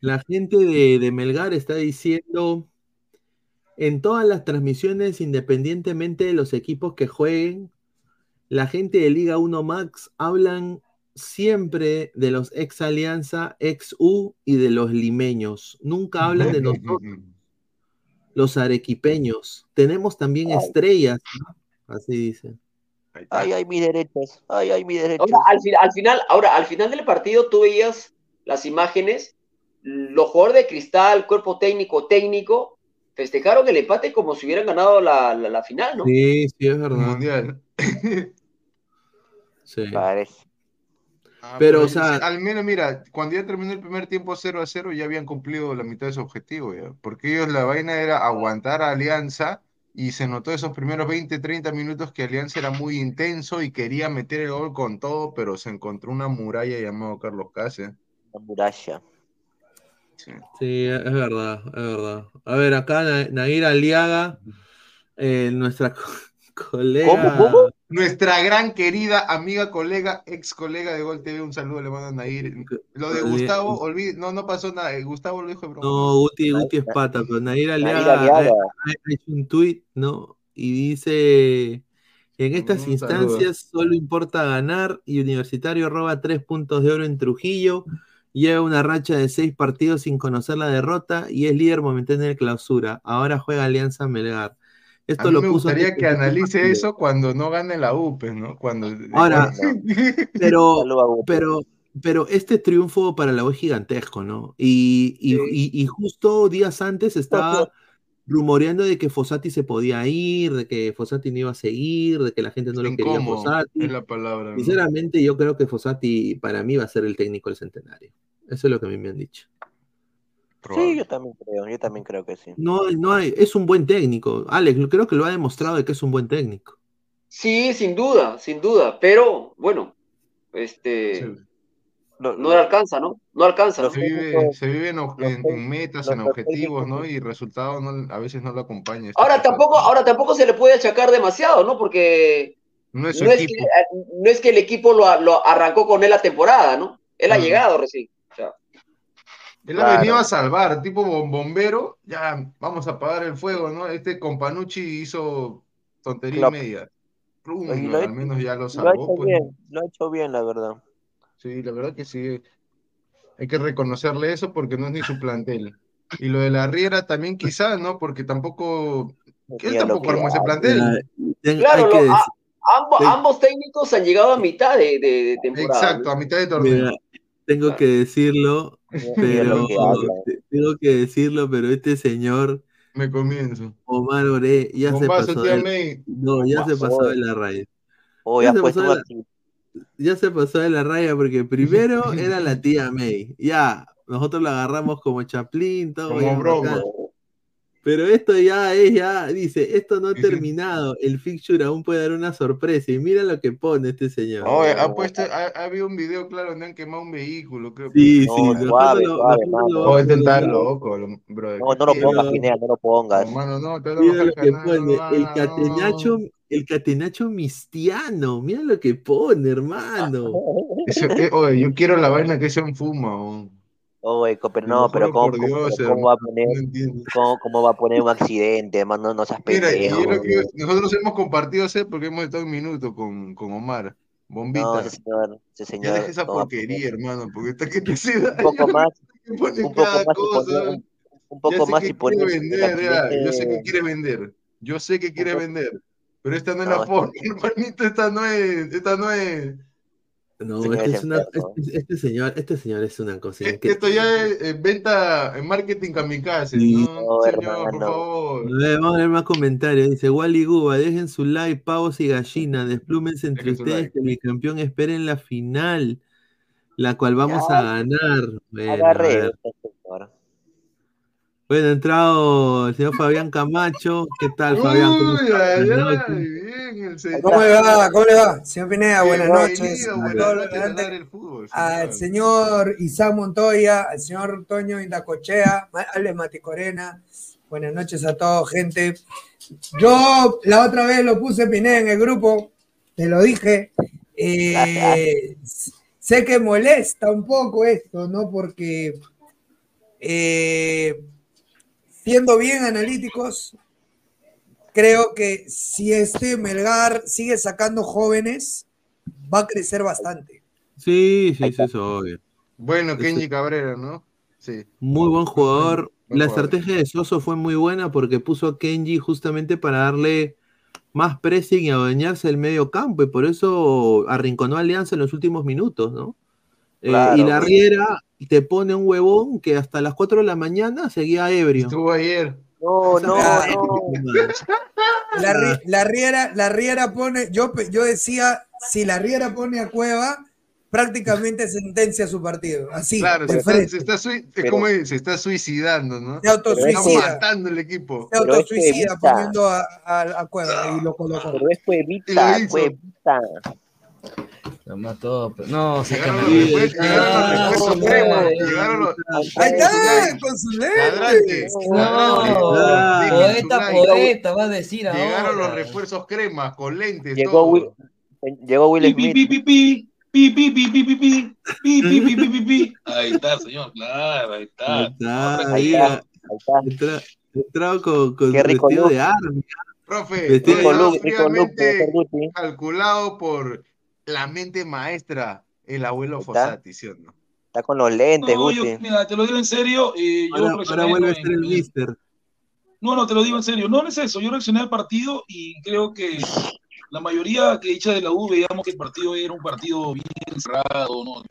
la gente de, de Melgar está diciendo. En todas las transmisiones, independientemente de los equipos que jueguen, la gente de Liga 1 Max hablan siempre de los ex Alianza, ex U y de los limeños. Nunca hablan de nosotros, los arequipeños. Tenemos también estrellas, ¿no? así dicen.
Ay, ay, mis derechos. Ay, ay, mis derechos.
Ahora, al final, ahora, al final del partido tú veías las imágenes, los jugadores de cristal, cuerpo técnico, técnico, festejaron el empate como si hubieran ganado la, la- la final, ¿no?
Sí, sí, es verdad.
Mundial.
Sí.
Ah,
Pero, o sea-
al menos, mira, cuando ya terminó el primer tiempo 0 a 0, ya habían cumplido la mitad de su objetivo, ya. Porque ellos la vaina era aguantar a Alianza y se notó esos primeros 20, 30 minutos que Alianza era muy intenso y quería meter el gol con todo, pero se encontró una muralla llamado Carlos Cáceres.
La muralla.
Sí, es verdad, es verdad. A ver, acá Na- Nair Aliaga, eh, nuestra co- colega.
Nuestra gran querida amiga, colega, ex colega de Gol TV, un saludo le mando a Nair. Lo de Gustavo, olvid- no, no pasó nada, eh, Gustavo lo dijo de broma.
No, Guti, Guti es pata, pero Nair Aliaga ha,
Aliaga.
ha hecho un tuit, ¿no? Y dice, en estas
Un saludo.
instancias solo importa ganar y Universitario roba tres puntos de oro en Trujillo, lleva una racha de seis partidos sin conocer la derrota y es líder momentáneo de clausura. Ahora juega Alianza Melgar.
A
Esto
mí
lo
me
puso
gustaría que analice
partido.
eso cuando no gane la UPE, ¿no? Cuando...
Ahora, pero,
a
pero, pero este triunfo para la U es gigantesco, ¿no? Y, y, y- y justo días antes estaba rumoreando de que Fossati se podía ir, de que Fossati no iba a seguir, de que la gente no lo quería Fossati.
es la palabra. ¿no?
Sinceramente, yo creo que Fossati para mí va a ser el técnico del centenario. Eso es lo que a mí me han dicho.
Sí, yo también creo, yo también creo que sí.
No, hay- no hay, es un buen técnico. Alex, creo que lo ha demostrado de que es un buen técnico.
Sí, sin duda, sin duda, pero bueno, este no le alcanza, ¿no? No alcanza, ¿no?
Se vive, se vive en, ob- en- en metas, en objetivos, ¿no? Y resultados no- a veces no lo acompaña. Esto
Ahora tampoco, ahora tampoco se le puede achacar demasiado, ¿no? Porque
No es
no que,
equipo.
no es que el equipo lo, lo arrancó con él la temporada, ¿no? Él ha llegado recién. O sea,
Él ha venido a salvar, tipo bom- bombero, ya vamos a apagar el fuego, ¿no? Este Companucci hizo tontería y media. Plum,
Y
al menos ya lo
Lo ha
salvó,
hecho
pues.
bien, lo ha hecho bien, la verdad.
Sí, la verdad que sí. Hay que reconocerle eso porque no es ni su plantel. Y lo de la Riera también quizás, ¿no? Porque tampoco... Él tampoco armó ese plantel.
Claro, lo- a- ambos,
Sí.
ambos técnicos han llegado a mitad de, de- de temporada.
Exacto, a mitad de torneo.
Mira, tengo que decirlo, pero tengo que decirlo, pero este señor
Me comienzo.
Omar Oré ya se pasó de, no, ya se pasó de la raya.
Oh,
Ya
ya
pasó
un
la-. Ya se pasó de la raya porque primero era la tía May. Ya, nosotros la agarramos como Chaplin, todo
Como broma.
Pero esto ya es, ya, dice, esto no ha terminado. El fixture aún puede dar una sorpresa. Y mira lo que pone este señor.
No, eh, ha puesto, ha, ha habido un video, claro, donde han quemado un vehículo, creo.
Sí,
No,
sí,
suave,
nosotros lo-
suave, mano.
lo
Oh,
vamos a
está
colocar.
loco, lo- brother.
No, no lo
¿Qué
pongas, Pineda, no lo pongas.
No, mano, no, te lo
Mira lo
el
que
canal,
pone,
no,
el
no.
catenacho, el catenacho mistiano, mira lo que pone, hermano.
Eso- eh, oye, yo quiero la vaina que ese fuma. oh.
Oye, pero no, pero ¿cómo,
por
cómo-
Dios,
pero cómo va a poner,
no
cómo, cómo va a poner un accidente, hermano? No, no seas pendejo.
yo lo que- nosotros hemos compartido ese porque hemos estado un minuto con, con Omar.
No,
Bombita.
ese señor, ese
Ya deja esa
no
porquería, hermano, porque está que te hace daño.
Un poco más, un poco
cada
más y
cosa.
poner, un,
Ya
poco
sé
más
que
y el
vender, ya, yo sé que quiere vender. Yo sé que quiere vender. Pero esta no es la forma, hermanito, esta no es, esta no es.
No,
Señor
este,
es
es una-
enfermo.
este, este señor, este señor es una cosa
Eh,
increíble.
Esto ya es venta en marketing kamikaze,
Sí.
¿no?
No,
Señor, por favor.
A ver, vamos a leer más comentarios. Dice Wally Guba, dejen su like, pavos y gallinas, desplúmense entre
Dejen
ustedes
like.
que mi campeón esperen la final, la cual vamos
Ya,
a ganar. Bueno,
Agarré,
ver.
este señor.
Bueno, ha entrado el señor Fabián Camacho. ¿Qué tal, Fabián? ¿Cómo
Uy, ay, bien, el.
¿Cómo le va? ¿Cómo le va? Señor Pineda, buenas noches.
Buenas fútbol,
al
señor.
Isaac Montoya, al señor Toño Indacochea, Alex Maticorena. Buenas noches a todos, gente. Yo la otra vez lo puse Pineda en el grupo, te lo dije. Eh, sé que molesta un poco esto, ¿no? Porque eh, siendo bien analíticos, creo que si este Melgar sigue sacando jóvenes, va a crecer bastante.
Sí, sí, sí, eso obvio.
Bueno, Kenji Cabrera, ¿no? Sí.
Muy buen jugador. La
jugador.
estrategia de Soso fue muy buena porque puso a Kenji justamente para darle más pressing y adueñarse del medio campo y por eso arrinconó a Alianza en los últimos minutos, ¿no? Eh, y la. Riera te pone un huevón que hasta las 4 de la mañana seguía ebrio.
Estuvo ayer.
No, no, no.
La, Ri- la Riera, la Riera pone, yo, yo decía, si la Riera pone a Cueva, prácticamente sentencia su partido. Así,
Claro, se está, se está es
Pero-
como se está suicidando, ¿no?
Se autosuicida.
Está matando el equipo.
Se autosuicida poniendo a, a- a Cueva y lo colocó.
Pero es cuevita, cuevita.
Lo mató. pero- No,
Llegaron los refuerzos, llegaron los
Ah,
refuerzos
no.
crema, llegaron los
Ahí está, con su
ladrantes,
lente.
No, poeta, poeta, va a decir
Llegaron los
ahora.
refuerzos cremas con lentes,
Llegó. Will, llegó Will
Pi, pi,
Smith.
pi, pi, pi, pi, pi, pi, pi, pi, pi, pi, pi, pi, pi, pi, pi. Ahí está, señor, claro, ahí está. Ahora
ahí,
está, ahí está.
entra- entrado con, con
Qué rico
vestido de arma.
Profe, calculado por la mente maestra, el abuelo. Fossati, ¿sí o no?
Está con los lentes,
No, yo, mira, te lo digo en serio. eh, yo
Ahora, vuelve a ser el mister.
No, no, te lo digo en serio. No, no es eso. Yo reaccioné al partido y creo que la mayoría que hecha de la U veíamos que el partido era un partido bien cerrado, ¿no?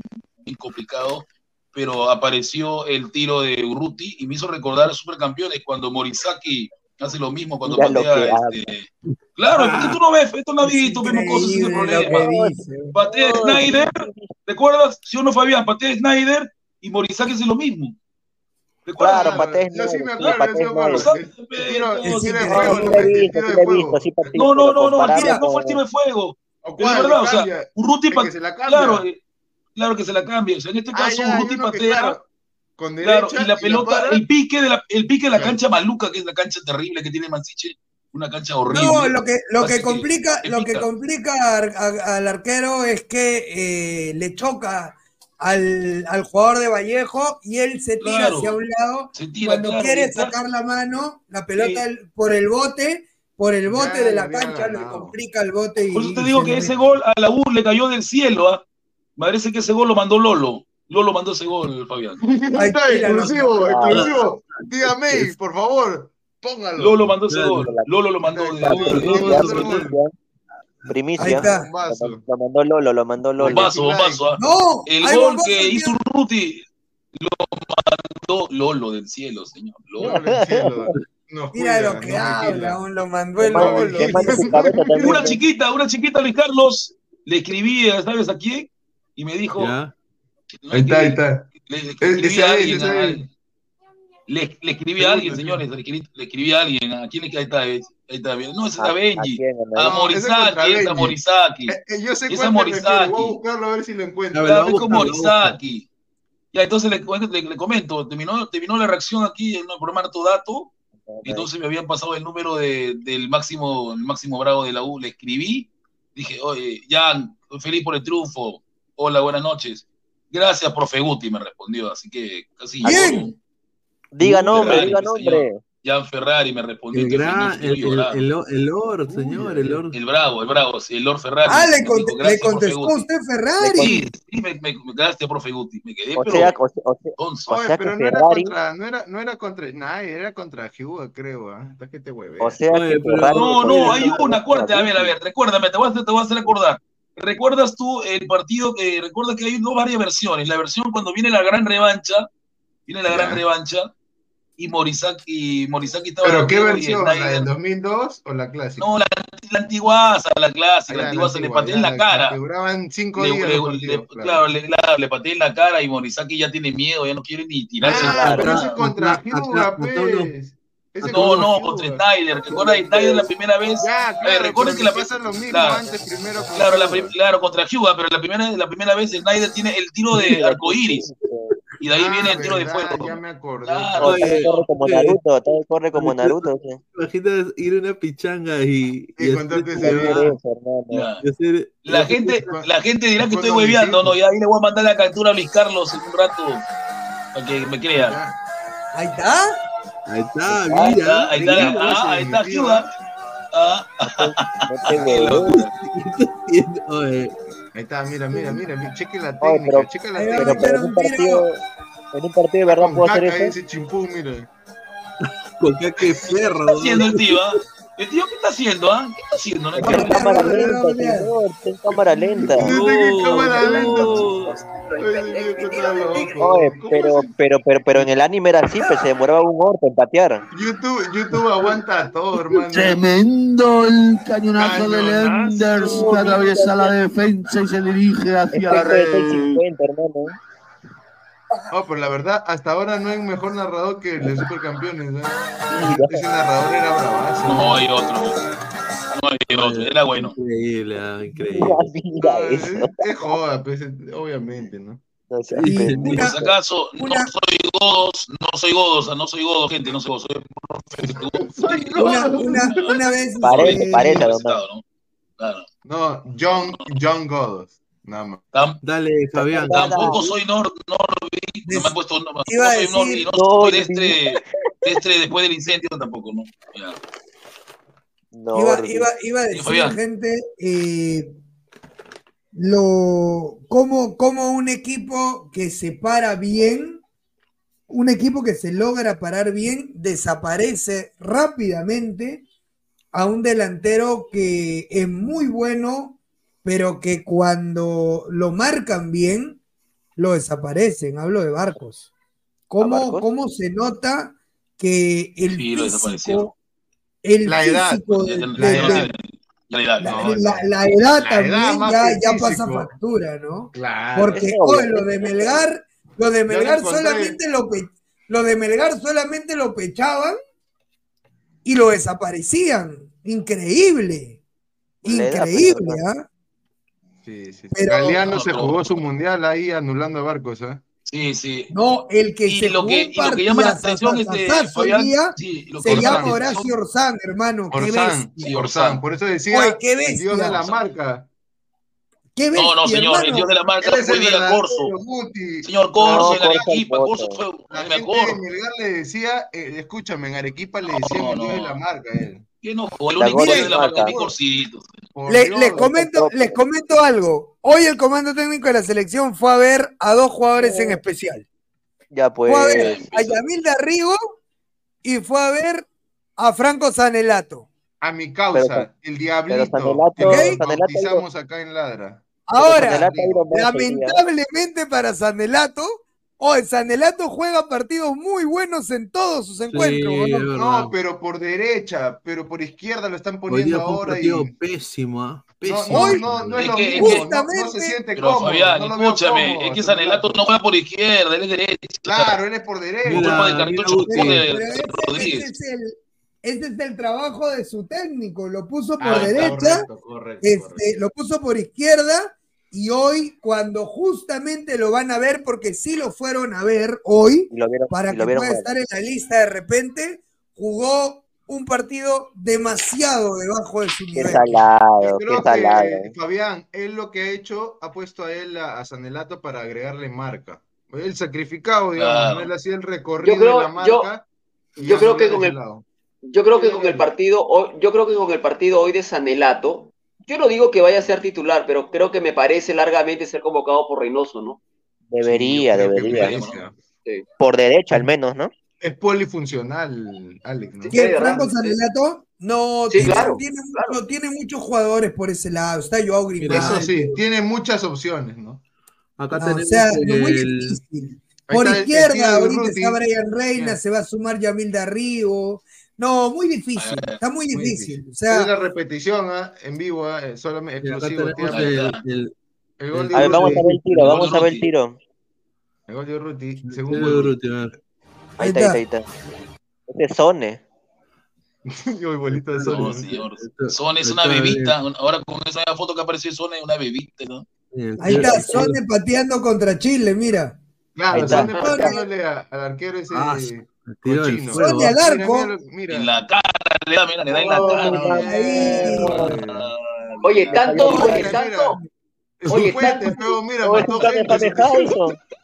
bien complicado, pero apareció el tiro de Urruti y me hizo recordar a Supercampeones cuando Morisaki hace lo mismo cuando patea. Este... Claro, ah, tú no ves, esto no has visto, vemos cosas
sin
problema. Patea Snyder, ¿recuerdas? Si uno Fabián, patea Snyder y Morizaki hace lo mismo.
Claro, patea Snyder. sí
me acuerdo,
No,
no, no, no, no fue el tiro de fuego. Pero verdad, o sea, Urruti
patea.
Claro, eh, claro que se la cambia. o sea en este caso,
un
Urruti patea
claro,
y la pelota, el pique de la, el pique de la
Claro.
cancha maluca, que es la cancha terrible que tiene Mansiche, una cancha horrible.
No, lo que, lo que complica,
que
lo que complica al arquero es que eh, le choca al, al jugador de Vallejo y él se tira
Claro.
hacia un lado.
Se tira,
Cuando
claro,
quiere sacar la mano, la pelota
Sí.
por el bote, por el bote
Ya
de la cancha le complica el bote y,
Por eso te digo que ese gol a la U le cayó del cielo, ¿ah? Me parece que ese gol lo mandó Lolo. Lolo mandó ese gol, Fabián.
Ahí
Está
no.
exclusivo, exclusivo. Dígame, por favor, póngalo.
Lolo mandó ese gol. Lolo lo mandó
primicia. Lo, lo mandó Lolo, lo mandó Lolo.
Bombazo, bombazo. ¿ah?
No,
El gol que hizo Urruti lo mandó Lolo del cielo, señor. Lolo.
Del cielo.
Mira lo que
vigila.
habla, aún lo mandó el Lolo.
Una chiquita, una chiquita, Luis Carlos, le escribí, ¿sabes a quién? Y me dijo,
¿Ya?
No,
Ahí está, ahí está.
Le, le
Es-
escribí
ese
a
ahí,
alguien,
ese
a- le, le escribí a alguien, señores, le escribí, le escribí a alguien, ¿a quién es que ahí está? Ahí está, no, ese es
¿A-
a
a
Benji, a
ese es contra
Morisaki, es a. Morisaki,
Eh, eh, yo sé cuál refiero.
Morisaki.
Voy a buscarlo a ver si lo encuentro.
A ver, lo
Claro, es con. Morisaki. Ya, entonces le, le, le comento, terminó, terminó la reacción aquí en el programa Harto Dato, entonces me habían pasado el número de, del máximo, el máximo bravo de la U, le escribí, dije, oye, Jan, estoy feliz por el triunfo, hola, buenas noches. Gracias, profe Guti, me respondió, así que casi
Bien.
lloro.
Diga nombre,
Ferrari,
diga nombre.
Jan Ferrari me respondió.
El
que
gran, el, el, Lord, señor, el Lord.
El bravo, el bravo, sí, el Lord Ferrari.
Ah, le, cont-
dijo,
le
"Gracias, profe
contestó
Guti".
usted Ferrari.
Sí, sí, me, me, me- gracias, profe Guti. Me quedé,
O
pero
sea, o sea, o sea,
Oye, pero no era contra, no era, no era contra Snyder, era contra Hyuga, creo, ¿ah? Hasta que te hueve.
o sea
Oye,
que
pero-
Ferrari.
No, no, hay una, acuérdate, a ver, a ver, recuérdame, te voy a hacer, te voy a hacer acordar. ¿Recuerdas tú el partido que, recuerda que hay dos varias versiones? La versión cuando viene la gran revancha, viene la gran revancha, y Morisaki, y Morisaki estaba
¿Pero qué versión? ¿La del 2002 o la clásica?
No, la, la antiguaza, la clásica,
Ah,
la antiguaza, le
antigua,
pateé
ya,
en la
la
cara.
duraban cinco
Le-
días
le- le-
claro.
claro, le, claro, le pateé en la cara y Morisaki ya tiene miedo, ya no quiere ni tirarse.
Ah, pero contra Hyuga,
uno-
pues. Ese
No, no, contra Snyder. ¿Te acuerdas de Snyder la primera vez?
Ya,
ver,
claro,
recuerden
pero
que la
pasa lo mismo
claro,
antes primero con
claro, la
Hyuga.
prim- claro, contra Hyuga, pero la primera, la primera vez Snyder tiene el tiro de arcoíris. Y de ahí
Ah,
viene el tiro de fuego.
Ya me acordé.
Claro,
corre como
oye.
Naruto, todo corre como Naruto. ¿sí?
Imagina ir a una pichanga y.
Y contarte ese video.
hacer-
La gente, la gente dirá que estoy hueveando. ¿no? Y ahí le voy a mandar la captura a Luis Carlos en un rato para que me crea.
Ahí está.
Ahí está,
Ahí
mira.
está, ahí está,
mira,
ah, ahí está. Hyuga. Ah,
No te huevo.
Oye,
Ahí está, mira, mira, mira, mira, cheque la
Oye,
técnica,
pero-
cheque la
Ahí
Pero,
técnica.
pero en un partido, en un partido de verdad puedo hacer eso.
ese chimpú, mira.
con qué perro.
¿Qué está haciendo el tío? ¿El tío qué está haciendo? ah? ¿Qué está haciendo? No
Está en cámara
no, no,
lenta,
no,
señor. Está en cámara lenta.
Oye, ese viejo está loco.
Oye,
¿Cómo
pero, pero, pero, pero en el anime era así, pues se demoraba un orto en patear.
YouTube, YouTube aguanta todo, hermano.
Tremendo el cañonazo de. Lenders que atraviesa la defensa y se dirige hacia la red.
650, hermano.
Oh, pero la verdad, hasta ahora no hay un mejor narrador que el de Supercampeones. ¿eh? Ese narrador era bravazo.
No hay otro. No hay otro. Era bueno.
Increíble, ah, increíble.
Mira
Ah, es,
eso.
es joda, pues, obviamente, ¿no?
No
Sí,
acaso, no soy godos, no soy godos, no soy godo, gente, no soy godo, soy
Una, una, una vez.
Parece,
eh,
parece,
¿no? Claro.
No, John, John Godos, nada más.
Tam-
Dale, Fabián.
Tampoco soy Nor Norby, no me han puesto, no, no
Iba
soy Norby,
decir-
no
No,
soy Destre, Destre después del incendio tampoco, ¿no? Ya.
No,
Iba, iba, iba a decir,
Fabián.
gente, eh, lo, como, como un equipo que se para bien, un equipo que se logra parar bien, desaparece rápidamente a un delantero que es muy bueno, pero que cuando lo marcan bien, lo desaparecen. Hablo de Barcos. ¿Cómo,
Barcos?
cómo se nota que el
Sí, lo desapareció.
físico, el
La edad,
físico del-
la edad,
la,
no,
la- la edad
La
también
edad más
ya, pasa factura, ¿no?
Claro.
Porque hoy lo de Melgar, lo de Melgar
lo
solamente lo, pe- lo de Melgar solamente lo pechaban y lo desaparecían. Increíble. Increíble. ¿ah?
Sí, sí.
Pero-
Galeano
No,
se
pero-
jugó su mundial ahí anulando Barcos, ¿eh?
Sí, sí.
No, el que
Y
se
lo
jugó
que,
un
y lo que llama la atención este
hoy
Fabián,
día,
sí, lo
se
que
llama
llama la
Horacio Orsán, hermano. Qué
Orsán.
Sí,
Orsán. Por eso decía
Oye, qué
el dios de la marca.
Qué
No, no, señor, el dios de la marca
es
fue
el
día
verdadero
Corso. Señor Corso
No,
en Arequipa,
es
Corso fue
La
mejor.
de Melgar le decía, eh, escúchame, en Arequipa le decían
No,
el dios
no.
de la marca a él.
Les, comento, les comento algo. Hoy el comando técnico de la selección fue a ver a dos jugadores en especial.
Ya pues.
Fue a ver a Yamil Darrigo y fue a ver a Franco Sanelato.
A mi causa,
Pero-
el diablito,
Sanelato-
que lo
Sanelato
acá en Ladra.
Ahora, lamentablemente para Sanelato, hoy Sanelato juega partidos muy buenos en todos sus encuentros.
Sí,
¿o no?
No, pero por derecha, pero por izquierda lo están poniendo
un
ahora
partido
y...
pésimo, ¿ah? Pésimo.
no, no, no es
Es
lo
que-
mismo, no- no,
justamente-
se siente
Pero
cómodo.
Fabián, escúchame,
cómodo,
es que Sanelato no juega por izquierda, él es derecho.
Claro, él es por derecha.
Un
Mira,
de cartucho
ese,
Rodríguez.
ese es el, ese es el trabajo de su técnico. Lo puso por
Ah,
derecha,
correcto, correcto,
este,
correcto.
lo puso por izquierda y hoy cuando justamente lo van a ver, porque sí lo fueron a ver hoy,
vieron,
para que pueda
mal.
estar en la lista de repente, jugó un partido demasiado debajo de su
Qué
nivel.
salado,
Yo
qué salado.
que Fabián, él lo que ha hecho, ha puesto a él a, a Sanelato para agregarle marca. El sacrificado, digamos,
Claro.
¿no? él hacía el recorrido
Yo creo-
de la marca.
yo
ya
creo que con el-
lado.
Yo creo que con el partido, hoy- yo creo que con el partido hoy de Sanelato, yo no digo que vaya a ser titular, pero creo que me parece largamente ser convocado por Reynoso, ¿no?
Debería,
Sí,
debería. Por derecha al menos, ¿no?
Es polifuncional, Alex, ¿no?
¿Quién?
¿verdad?
¿Franco Sanelato? No,
Sí,
tiene,
claro,
tiene mucho- tiene muchos jugadores por ese lado. Está Joao Grimaldo.
Eso sí, tiene muchas opciones, ¿no?
Acá
Ah, o
tenemos
sea, no, muy
el-
difícil. Por
está el- el
izquierda, ahorita está Brian Reina, se va a sumar Yamil Darrigo. No, muy difícil, está muy difícil. O
es la repetición ¿ah? en vivo, ¿ah? Eh, solamente exclusivo.
el, el,
El gol de
A ver, vamos a ver el tiro, vamos a ver el tiro.
El gol de Urruti.
el
Segundo
de
gol.
Urruti, a ver.
Ahí está, ahí está, ahí está. Este es Sone.
Yo, bolito de sol.
No, señor. Son es una bebita. Ahora con esa foto que apareció Son es una bebita, ¿no?
ahí está, Sone pateando contra Chile, mira.
Claro,
está.
Sone pateándole al arquero ese
Ah, del
cochino.
fuego.
Sone al
Mira,
arco.
mira, mira.
En la cara, le da, mira, le da en la cara.
Oye, tanto,
Mira,
oye, tanto. Oye, tanto-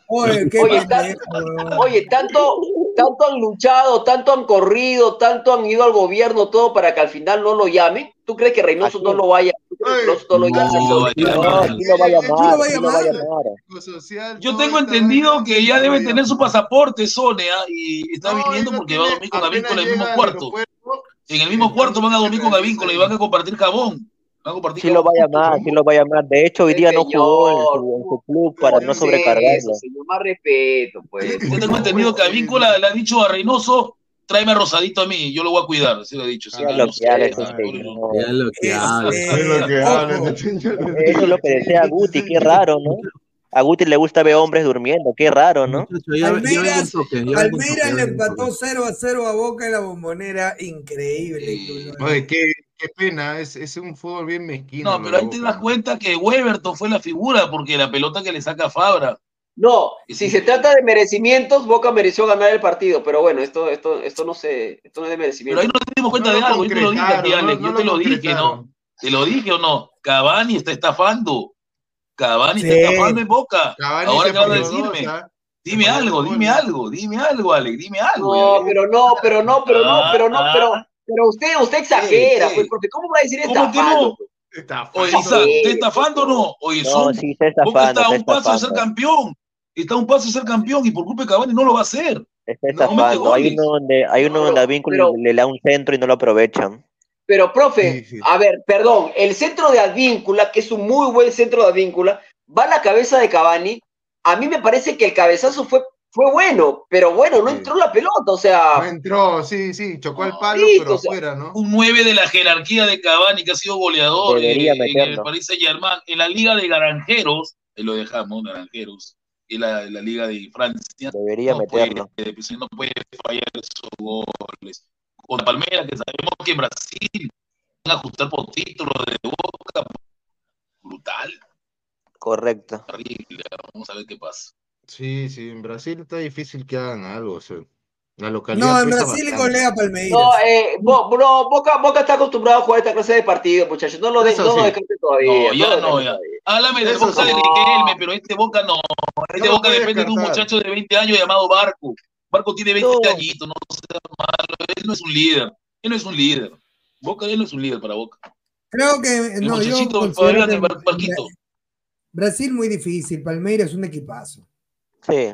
Oye.
Oye, qué
Oye,
pendejo,
tan-
weón.
Oye, tanto, tanto han luchado, tanto han corrido, tanto han ido al gobierno, todo para que al final no lo llamen. ¿Tú crees que Reynoso no lo vaya?
Yo tengo entendido que ya debe tener su pasaporte, Sone, ¿ah? y está
No,
viniendo porque va a dormir con Gavín en el mismo cuarto. En el mismo cuarto van a dormir con Gavín y van a compartir jabón.
Sí lo va a llamar, sí lo va a llamar. De hecho, hoy día no jugó en su, en su club para no sobrecargarlo.
eso, señor, más respeto, pues.
Yo tengo entendido que a Víncula le ha dicho a Reynoso, tráeme a Rosadito a mí, yo lo voy a cuidar, así lo ha dicho.
Ya lo que
sé,
habla ese señor.
Ya lo que habla.
Es lo que
ojo.
hablan, señor.
Eso es lo que decía Guti, qué raro, ¿no? A Guti le gusta ver hombres durmiendo, qué raro, ¿no?
Ya
le empató
toque.
0 a 0 a Boca en la bombonera. Increíble.
Oye, qué, qué pena, es, es un fútbol bien mezquino.
No, pero ahí te das cuenta que Weberton fue la figura, porque la pelota que le saca a Fabra.
No,
Y
si se trata de merecimientos, Boca mereció ganar el partido, pero bueno, esto, esto, esto no se, esto no es de
Pero
merecimiento.
ahí nos dimos cuenta
No
de algo, yo te lo dije a ti,
concretaron,
Alex,
no-
yo
no
te
lo
lo dije. ¿no? ¿Te lo dije o no? Cavani está estafando. Cavani
Sí.
está estafando en Boca.
Cavani
Ahora qué vas a decirme.
dos, ¿ah?
Dime algo, dime algo, dime algo, Alex, dime algo.
No, pero no, pero no, pero no, pero no,
Ah,
pero,
ah.
pero usted, usted exagera,
Sí,
pues, porque ¿cómo va a decir
¿Cómo que
estafando?
Está
Oye,
Sí,
¿está estafando o no? Oye,
No,
son,
sí, está
Boca
estafando,
está a
está
un paso de ser
estafando.
campeón. Está a un paso de ser campeón y por culpa de Cavani no lo va a hacer.
Está
No,
estafando. Hay uno donde, hay uno
No,
donde a Víncula
pero-
le da un centro y no lo aprovechan.
Pero, profe,
Sí, sí.
a ver, perdón, el centro de Advíncula, que es un muy buen centro de Advíncula, va a la cabeza de Cavani. A mí me parece que el cabezazo fue, fue bueno, pero bueno, no
Sí.
entró la pelota, o
No
sea,
entró, sí, sí, chocó al palo, pero
o sea,
afuera, ¿no?
Un 9 de la jerarquía de Cavani que ha sido goleador en, el. Paris Saint Germain, en la Liga de Naranjeros, ahí lo dejamos, Naranjeros, y la, la Liga de Francia.
Debería
no puede,
meterlo.
pues, no puede fallar esos goles. Con Palmeiras, que sabemos que en Brasil van a ajustar por título de boca. Brutal,
Correcto.
terrible. Vamos a ver qué pasa.
Sí, sí, en Brasil está difícil que hagan algo, o sea, la localidad
No, en Brasil
bastante.
golea Palmeiras.
no, eh, Bo- no, Boca, Boca está acostumbrado a jugar esta clase de partidos, muchachos. No lo, de, no lo descarte todavía.
No, ya no, ya. Háblame del
Eso
Boca de
sí.
Riquelme, pero este Boca no. Este
No
Boca depende de un muchacho de 20 años llamado Barco. Barco tiene 20
No.
añitos, no sea malo. Él no es un líder. Él no es un líder. Boca, él no es un líder para Boca.
Creo que
El
no, yo
muchachito
que
del Bar- Barquito.
Brasil muy difícil, Palmeiras es un equipazo.
Sí,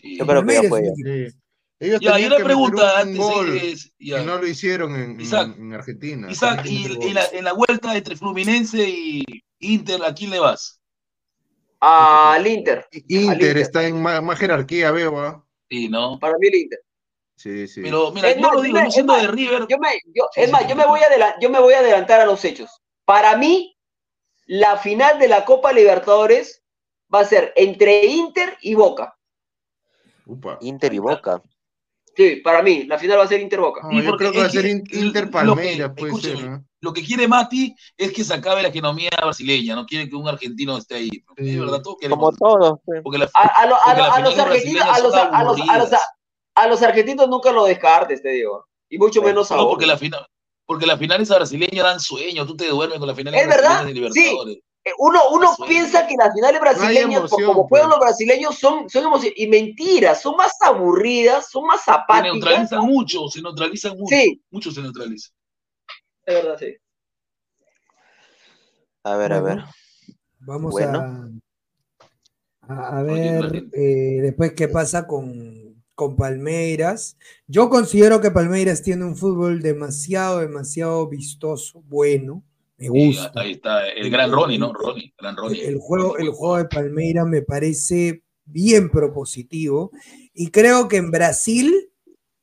Sí.
yo creo que ya
Palmeiras
Ellos
Ya, y
tenían
una
que
pregunta
un, un
antes
gol
es, ya.
y no lo hicieron en, en-
Isaac.
en Argentina.
Isaac, y en la, en la vuelta entre Fluminense y Inter, ¿a quién le vas?
Al Inter,
Inter,
Inter.
está en más, más jerarquía, veo, ¿ah?
Sí, ¿no?
para mí el Inter.
Sí, sí.
Pero mira,
Es
yo
más,
lo digo,
yo
siendo de River,
Yo me, yo,
Sí,
es
sí,
más,
sí.
yo me, voy a yo me voy a adelantar a los hechos. Para mí, la final de la Copa Libertadores va a ser entre Inter y Boca.
Upa.
Inter y Boca.
Sí, para mí, la final va a ser Inter-Boca.
No,
Sí,
yo creo que va a ser Inter Palmeiras, puede ser,
lo que quiere Mati es que se acabe la economía brasileña, no quiere que un argentino esté ahí.
Sí.
Es verdad, todos
Como todos.
A, los argentinos,
brasileñas
a los,
son
a, los, a, los,
aburridas.
a los argentinos nunca lo descartes, te digo. Y mucho menos a
No,
Boca.
porque la final, porque las finales brasileñas dan sueño, tú te duermes con las finales
¿Es verdad?
de
Sí.
Libertadores.
Uno, uno
sueño.
piensa que las finales brasileñas,
emoción,
como
pues.
juegan los brasileños, son, son emocionantes. Y mentira, son más aburridas, son más
Se
apáticas.
neutralizan mucho, se neutralizan mucho.
Sí.
Mucho se neutralizan.
Es verdad, sí.
A ver, a ver.
Vamos
Bueno.
a, a, ver eh, después qué pasa con, con Palmeiras. Yo considero que Palmeiras tiene un fútbol demasiado, demasiado vistoso, bueno. Me gusta.
ahí está, el gran Ronnie, ¿no? Ronnie, gran Ronnie.
El juego, el juego de Palmeiras me parece bien propositivo y creo que en Brasil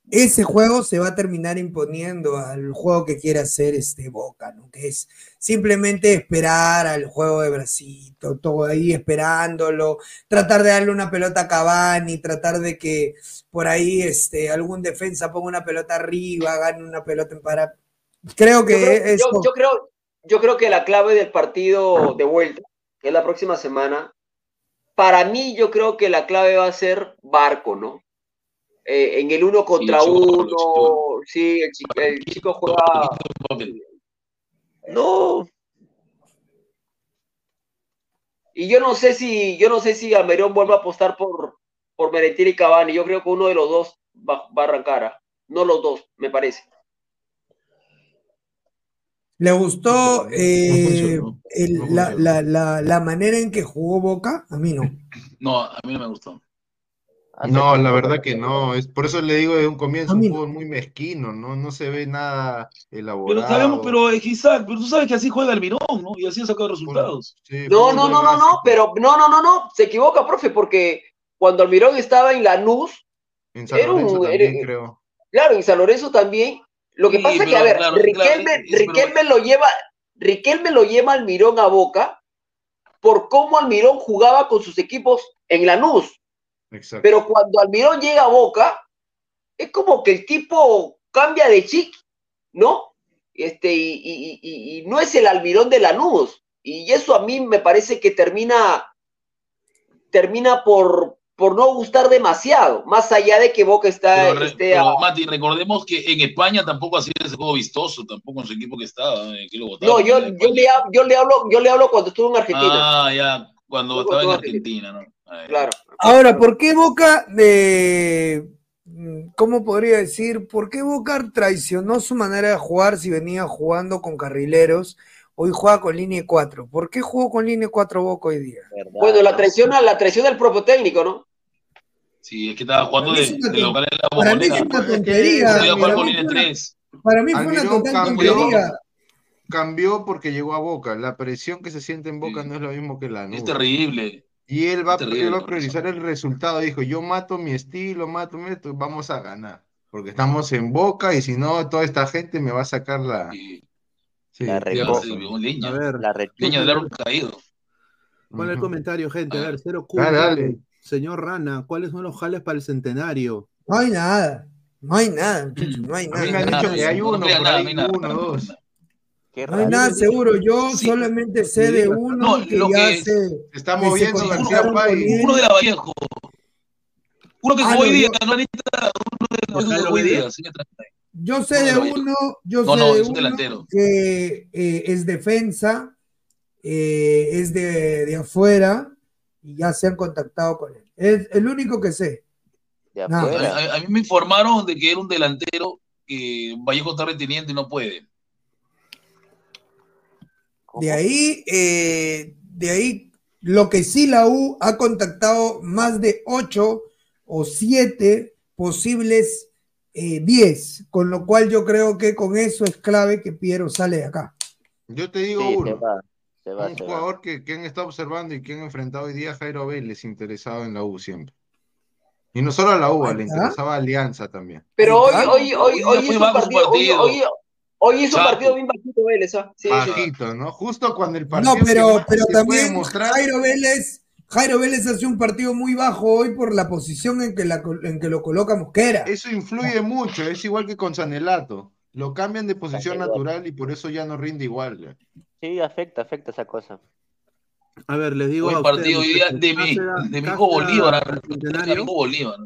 ese juego se va a terminar imponiendo al juego que quiere hacer este Boca, ¿no? Que es simplemente esperar al juego de Brasil, to- todo ahí esperándolo, tratar de darle una pelota a Cavani, tratar de que por ahí este, algún defensa ponga una pelota arriba, gane una pelota en para. Creo que
yo, creo,
eso.
yo- yo creo, yo creo que la clave del partido de vuelta, que es la próxima semana, para mí yo creo que la clave va a ser Barco, ¿no? Eh, en el uno contra
chico,
uno, sí, el chico, el chico juega... No. Y yo no sé si, yo no sé si Almerón vuelve a apostar por, por y Cavani. Yo creo que uno de los dos va, va a arrancar. ¿ah? No los dos, me parece.
¿Le gustó eh,
funcionó,
el-
no
la, la- la- la manera en que jugó Boca? A mí no.
No, a mí no me gustó.
No, la verdad que no. Es, por eso le digo de un comienzo, un fútbol muy mezquino, ¿no? No se ve nada
Pero
elaborado.
sabemos, pero eh, Isaac, pero tú sabes que así juega Almirón, ¿no? Y así ha sacado resultados.
Sí,
No, no, no, no, no, pero no, no, no, no, se equivoca, profe, porque cuando Almirón estaba en Lanús,
En San
era un-
Lorenzo
era-
también, creo.
claro, en San Lorenzo también. Lo que
Sí,
pasa es que, a ver,
claro,
Riquelme,
claro, es- pero-
Riquelme lo lleva, Riquelme lo lleva a Almirón a Boca por cómo Almirón jugaba con sus equipos en Lanús.
Exacto.
Pero cuando Almirón llega a Boca, es como que el tipo cambia de chic, ¿no? Este, y, y- y- y no es el Almirón de Lanús. Y eso a mí me parece que termina, termina por, por no gustar demasiado, más allá de que Boca está,
Pero,
esté a-
pero, Mati, recordemos que en España tampoco hacía ese juego vistoso, tampoco en su equipo que estaba. eh, que lo
No, yo, yo, le, yo, le hablo, yo le hablo cuando estuvo en Argentina.
Ah, ya, cuando estaba en Argentina, ¿no?
Claro.
Ahora, ¿por qué Boca de... mm, ¿Cómo podría decir? ¿Por qué Boca traicionó su manera de jugar si venía jugando con carrileros? Hoy juega con línea 4. ¿Por qué jugó con línea 4 Boca hoy día?
Bueno, la traición, la traición del propio técnico, ¿no?
Sí, es que estaba jugando de,
es una
de local en la
para mí es
bombonera.
una tontería.
Podía jugar
Para
con
mí
línea
fue una-
3.
Para mí fue una
Almirón
total
cambió,
tontería.
cambió porque llegó a Boca. La presión que se siente en Boca
Sí.
no es lo mismo que la
Es
nube.
terrible.
Y él va,
Es terrible,
él va a priorizar el resultado. Dijo, yo mato mi estilo, mato mi esto, vamos a ganar. Porque estamos en Boca y si no, toda esta gente me va a sacar la...
Sí,
Sí,
La
tiene
reco-
sí,
razón.
un leña.
A ver,
La.
Leña del árbol caído.
pon el comentario, gente. A ver, cero
Dale,
culpa.
dale.
Señor Rana, ¿cuáles son los jales para el centenario?
No hay nada. No hay nada, muchachos. No hay
A mí me
nada.
han dicho que hay
No
uno,
crean
por
nada,
ahí,
no hay nada.
uno, dos.
Qué
No hay nada seguro. Yo
Sí.
solamente sé de uno
No,
que
lo
ya
que-
se,
Se está
que se
moviendo García
con
Pay.
él.
Uno de la Vallejo. Uno que
Ah,
jugó hoy
no,
día, no uno de
¿No,
esos que
Jairo
jugó hoy día.
Yo sé de uno, yo
No,
sé
no,
de
es un
uno
delantero.
que eh, es defensa, eh, es de, de afuera y ya se han contactado con él. Es el único que sé.
A, mí me informaron de que era un delantero que Vallejo está reteniendo y no puede.
¿Cómo?
De ahí, eh, de ahí, lo que sí la U ha contactado más de ocho o siete posibles eh, diez, con lo cual yo creo que con eso es clave que Piero sale de acá.
Yo te digo
Sí,
uno.
Va. Se va,
Un
se va.
jugador que, que han estado observando y que han enfrentado hoy día, Jairo Vélez, interesado en la U siempre. Y no solo a la U,
Ahí
le interesaba a Alianza también.
Pero hoy, hoy, hoy,
Hoy
hizo un partido, hoy, hoy, hoy hizo un partido bien bajito Vélez, ¿ah? Sí.
Bajito, ¿no? Justo cuando el partido
No, pero, pero
se puede
también
mostrar,
Jairo Vélez, Jairo Vélez hace un partido muy bajo hoy por la posición en que, la, en que lo coloca Mosquera.
eso influye mucho, es igual que con Sanelato. Lo cambian de posición
Igual.
natural y por eso ya no rinde igual. ya.
Sí, afecta, afecta esa cosa.
A ver, les digo
Buen
a ustedes,
partido hoy día de mi,
Cáceres-
de mi hijo Bolívar. De mi hijo Bolívar.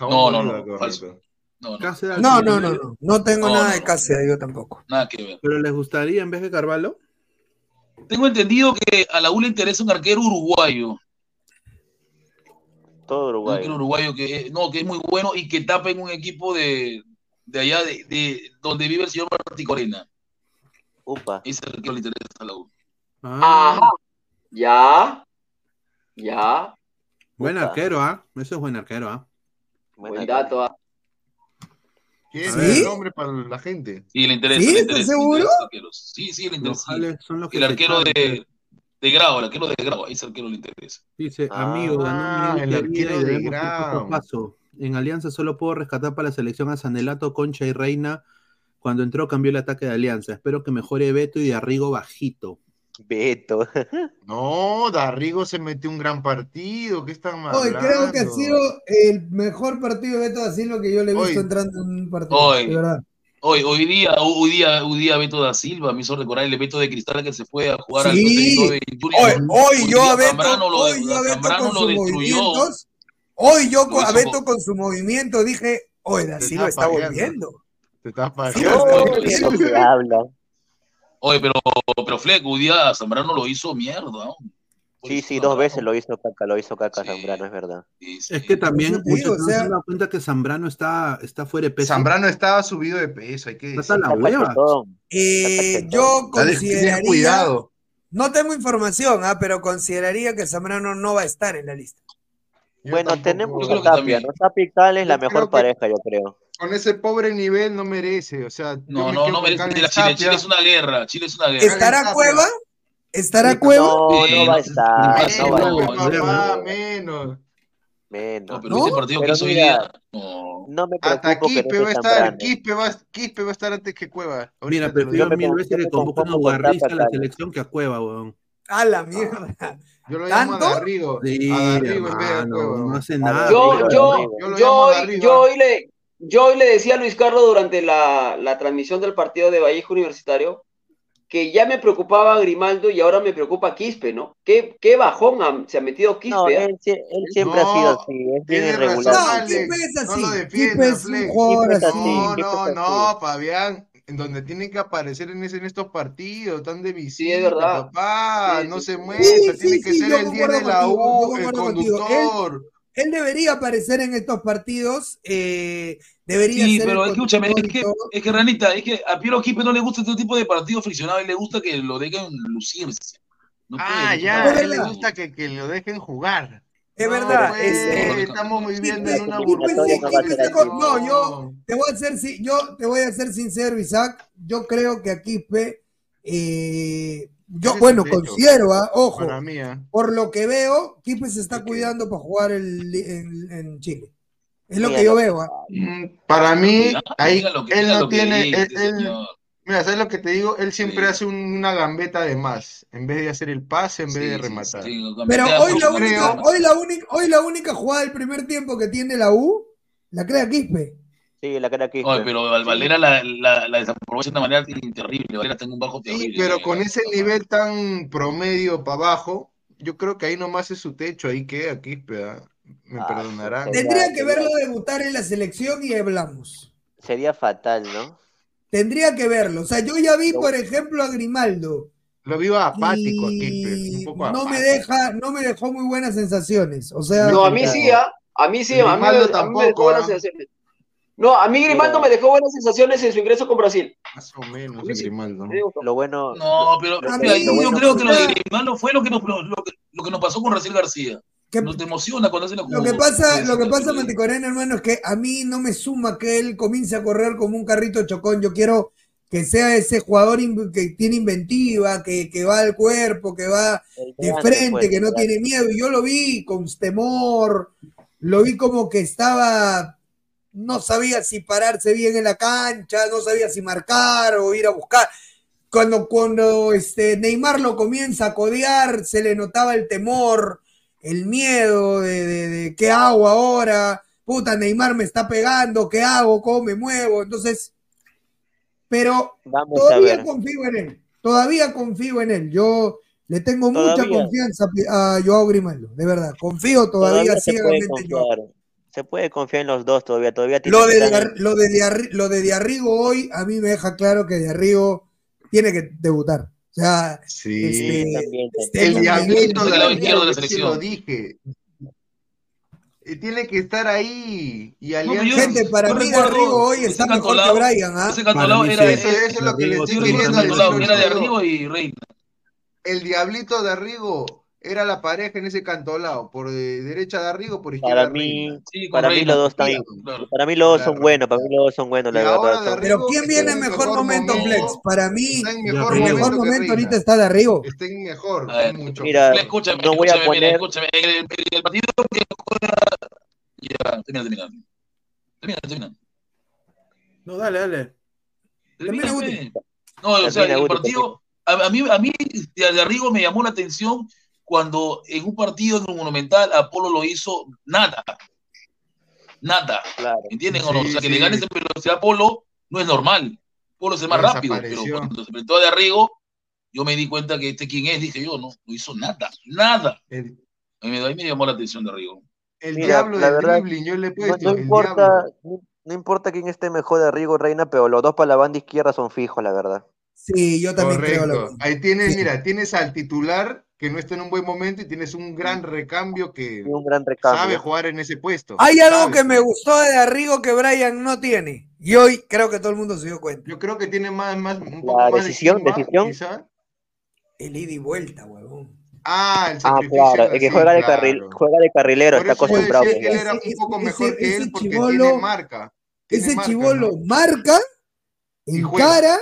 No, no, no, falso. No, no,
No, no, no, no. No tengo
No,
nada
no,
de
no.
Cáceres, yo tampoco.
nada que ver.
Pero les gustaría en vez de Carvalho.
Tengo entendido que a la U le interesa un arquero uruguayo.
Todo
Un
Uruguay.
arquero uruguayo que, es- no, que es muy bueno y que tapa en un equipo de, de allá, de, de donde vive el señor Martí Corena.
Upa.
Ese arquero le interesa a la U.
Ah,
Ajá. Ya. Ya.
buen arquero, ¿ah? Eso es buen arquero, ¿ah?
Buen dato. ah.
¿Quién
¿Sí?
es el nombre para la gente?
Sí, le interesa.
¿Sí?
le
¿Estás
interesa,
seguro?
le interesa arqueros. Sí, sí, le
Los
interesa.
son los que
El arquero de, de Grau, el arquero de Grau, ese arquero le interesa.
Dice, amigo, ganó
Ah,
un
el arquero de Grau.
paso. En Alianza solo puedo rescatar para la selección a Sanelato, Concha y Reina. Cuando entró cambió el ataque de Alianza. Espero que mejore Beto y de Arrigo bajito.
Beto.
No, Darrigo se metió un gran partido. ¿Qué están
Hoy
hablando?
creo que ha sido el mejor partido de Beto da Silva que yo le he visto
Hoy.
entrando en un partido.
Hoy.
De verdad.
Hoy, hoy día, hoy día, hoy día Beto da Silva, me hizo recordar el Beto de Cristal que se fue a jugar al
Sí.
Junior.
Hoy, hoy yo a Beto,
lo,
hoy yo a Beto con
lo
sus
destruyó.
movimientos, hoy yo a Beto
con-
su movimiento dije, hoy da
Te
Silva
está
está volviendo.
Te estás
Sí,
pajeando.
¿De qué habla?
Oye, pero, pero Fleck, hoy día Zambrano lo hizo mierda.
Sí, sí, dos veces lo hizo Caca, lo hizo Caca Zambrano, es verdad.
Es que también muchos se dado cuenta que Zambrano está, está fuera de peso.
Zambrano estaba subido de peso, hay que
Está la hueva.
Eh, yo consideraría,
cuidado.
no tengo información, ah, pero consideraría que Zambrano no va a estar en la lista.
Yo
Bueno,
tampoco.
tenemos a Tapia. ¿no? Tapia y Cal es la
Yo creo
mejor
que-
pareja, yo creo.
Con ese pobre nivel no merece. O sea,
No, no, no merece la Chile.
Tapia.
Chile es una guerra. Chile es una guerra.
¿Estará. Cueva? ¿Estará Cueva?
No, no va a
no-
estar,
Menos,
no va a
no,
estar.
no,
papá,
no.
menos.
Menos.
No, pero
¿No?
ese partido que
Pero
hizo hoy
mira,
día. No.
No me
Hasta
no
Quispe va a estar. Quispe va, Quispe va a estar antes que Cueva. Ahorita
Mira, prefiero
Yo
mil
con-
veces
me
convoquen a Ugarriza a la selección que a Cueva, weón.
A la mierda.
Yo lo llamo a. Darrigo.
Sí,
a Darrigo en vez de a
hermano, no hace
A
nada.
Yo, yo.
Yo lo
yo, yo hoy le, yo hoy le decía a Luis Carlos durante la, la transmisión del partido de Vallejo Universitario que ya me preocupaba Grimaldo y ahora me preocupa Quispe, ¿no? ¿Qué, qué bajón ha- se ha metido Quispe?
No,
ah?
él, él siempre
No,
ha sido así, es bien
Tienes
irregular.
razón,
No. Quispe es
No
así.
lo
Quispe
defiendas,
es un jugador
Quispe es
así.
No,
¿qué
no, no, Fabián. En donde tienen que aparecer en, ese, en estos partidos, tan de visita,
es verdad.
papá.
Sí,
no
sí,
se
sí.
muestra,
Sí,
tiene
sí,
que
sí,
ser el 10
concuerdo
de la U, el conductor.
Él debería aparecer en estos partidos. eh, debería
Sí,
ser
pero
el
escúchame, es que, es que Ranita, es que a Piero Quispe no le gusta este tipo de partidos friccionados, le gusta que lo dejen lucirse. No
Ah, ya, a él le gusta que, que lo dejen jugar.
Es
No,
verdad.
pues,
este,
estamos viviendo
Quispe-
en una burbuja.
no
yo te voy a ser, yo te voy a ser sincero, Isaac. Yo creo que a Quispe, eh, yo, bueno, considero, ah, ojo,
ah.
por lo que veo, Quispe se está cuidando para jugar el- en, en Chile. Es lo que yo veo. ah.
Mm, Para mí, ahí él no tiene, él. Mira, ¿sabes lo que te digo? Él siempre
Sí.
hace un- una gambeta de más, en vez de hacer el pase, en vez
Sí,
de rematar.
sí,
Pero hoy la, única, hoy, la única, hoy la única jugada del primer tiempo que tiene la U, la crea Quispe.
Sí, la cara Quispe.
Oye, pero Val- Valera la, la, la desaprovecha de una manera terrible. Valera está en un bajo
Sí, pero con ese nivel tan promedio para abajo, yo creo que ahí nomás es su techo, ahí queda Quispe, ah. Me
Ah,
perdonarán.
Tendría que verlo debutar en la selección y hablamos.
Sería fatal, ¿no?
Tendría que verlo. O sea, yo ya vi, por ejemplo, a Grimaldo.
Lo vio apático a Quispe,
Y
un poco
no me
apático.
deja, no me dejó muy buenas sensaciones. O sea,
No, a mí sí, ¿ah? A mí sí, a mí, me-
Grimaldo
a mí me
tampoco,
dejó buenas
¿ah?
sensaciones. No, a mí Grimaldo me dejó buenas sensaciones en su ingreso con Brasil.
Más o menos,
Sí.
Grimaldo.
Me gustó.
Lo bueno.
No, pero
mí-
yo,
bueno
creo que lo de Grimaldo fue lo que nos, lo, lo que, lo que nos pasó con Raciel García.
Que-
Nos te emociona cuando hace la
lo que pasa, lo que pasa, Manticorena, hermano, es que a mí no me suma que él comience a correr como un carrito chocón. Yo quiero que sea ese jugador que tiene inventiva, que, que va al cuerpo, que va de frente, que no tiene miedo. Y yo lo vi con temor, lo vi como que estaba, no sabía si pararse bien en la cancha, no sabía si marcar o ir a buscar. Cuando, cuando este, Neymar lo comienza a codear, se le notaba el temor, el miedo de, de- de qué hago ahora, puta, Neymar me está pegando, ¿qué hago? ¿Cómo me muevo? Entonces, pero
Vamos
todavía confío en él, todavía confío en él. Yo le tengo mucha confianza a Joao Grimaldo, de verdad. Confío todavía, ciegamente en Joao.
Se puede confiar en los dos todavía. Todavía tiene
Lo de, Diar- lo, de lo de Diarrigo hoy a mí me deja claro que Diarrigo tiene que debutar. O sea,
Sí.
este,
también,
este,
El diablito de la
de selección.
lo dije. Y tiene que estar ahí. Y Alianza.
yo-
Gente, para mí hoy está mejor que Brian, ¿ah?
Ese Cantolao era.
Eso, eso es lo que le estoy queriendo decir.
Era de. Arrigo y Reina.
El diablito de Arrigo era la pareja en ese cantolao, por de- derecha de Arrigo, por izquierda
Para mí, para mí los dos están, para mí los dos son buenos, para mí los dos son buenos, la verdad. son-
Pero ¿quién viene en mejor momento, Flex? Para mí,
Está en
el
mejor
mejor
momento
ahorita está de Arrigo.
Está en mejor,
ver,
mucho.
Mira,
escúchame,
no voy a
escúchame, mira,
poner-
escúchame. El, el- el partido que juega. Ya, termina, termina. Termina, termina.
No, dale, dale.
Termina. No, o sea, el partido. A, a mí, a mí, de de Arrigo me llamó la atención cuando en un partido en el Monumental Apolo lo hizo nada. Nada. ¿Entienden o no? O sea, que
Sí,
le ganes en velocidad a Apolo no es normal. Apolo es el más rápido, pero cuando se enfrentó a de Arrigo, yo me di cuenta que este quién es, dije yo, no, no hizo nada, nada.
El,
A mí, ahí me llamó la atención de Arrigo.
el
Mira,
diablo
la
del
verdad,
dribbling, yo le he
No,
puesto.
no
el
importa, no, no importa quién esté mejor de Arrigo o Reina, pero los dos para la banda izquierda son fijos, la verdad.
Sí, yo también creo lo.
Ahí tienes,
Sí.
mira, tienes al titular que no está en un buen momento y tienes un gran recambio que
Un gran
sabe jugar en ese puesto.
Hay algo
Sabe
que me gustó de Arrigo que Brian no tiene. Y hoy creo que todo el mundo se dio cuenta.
Yo creo que tiene más, más, un poco
La
más
decisión,
de
decisión.
quizá.
El ida y vuelta, huevón.
Ah, el
Ah,
sacrificio.
claro, el que
sí,
juega de,
claro.
carril, juega de carrilero,
Por
está acostumbrado.
él
a
era un poco
Ese-
que
ese
él porque tiene marca. Tiene
Ese
marca,
chivolo
¿no?
marca,
Y juega.
encara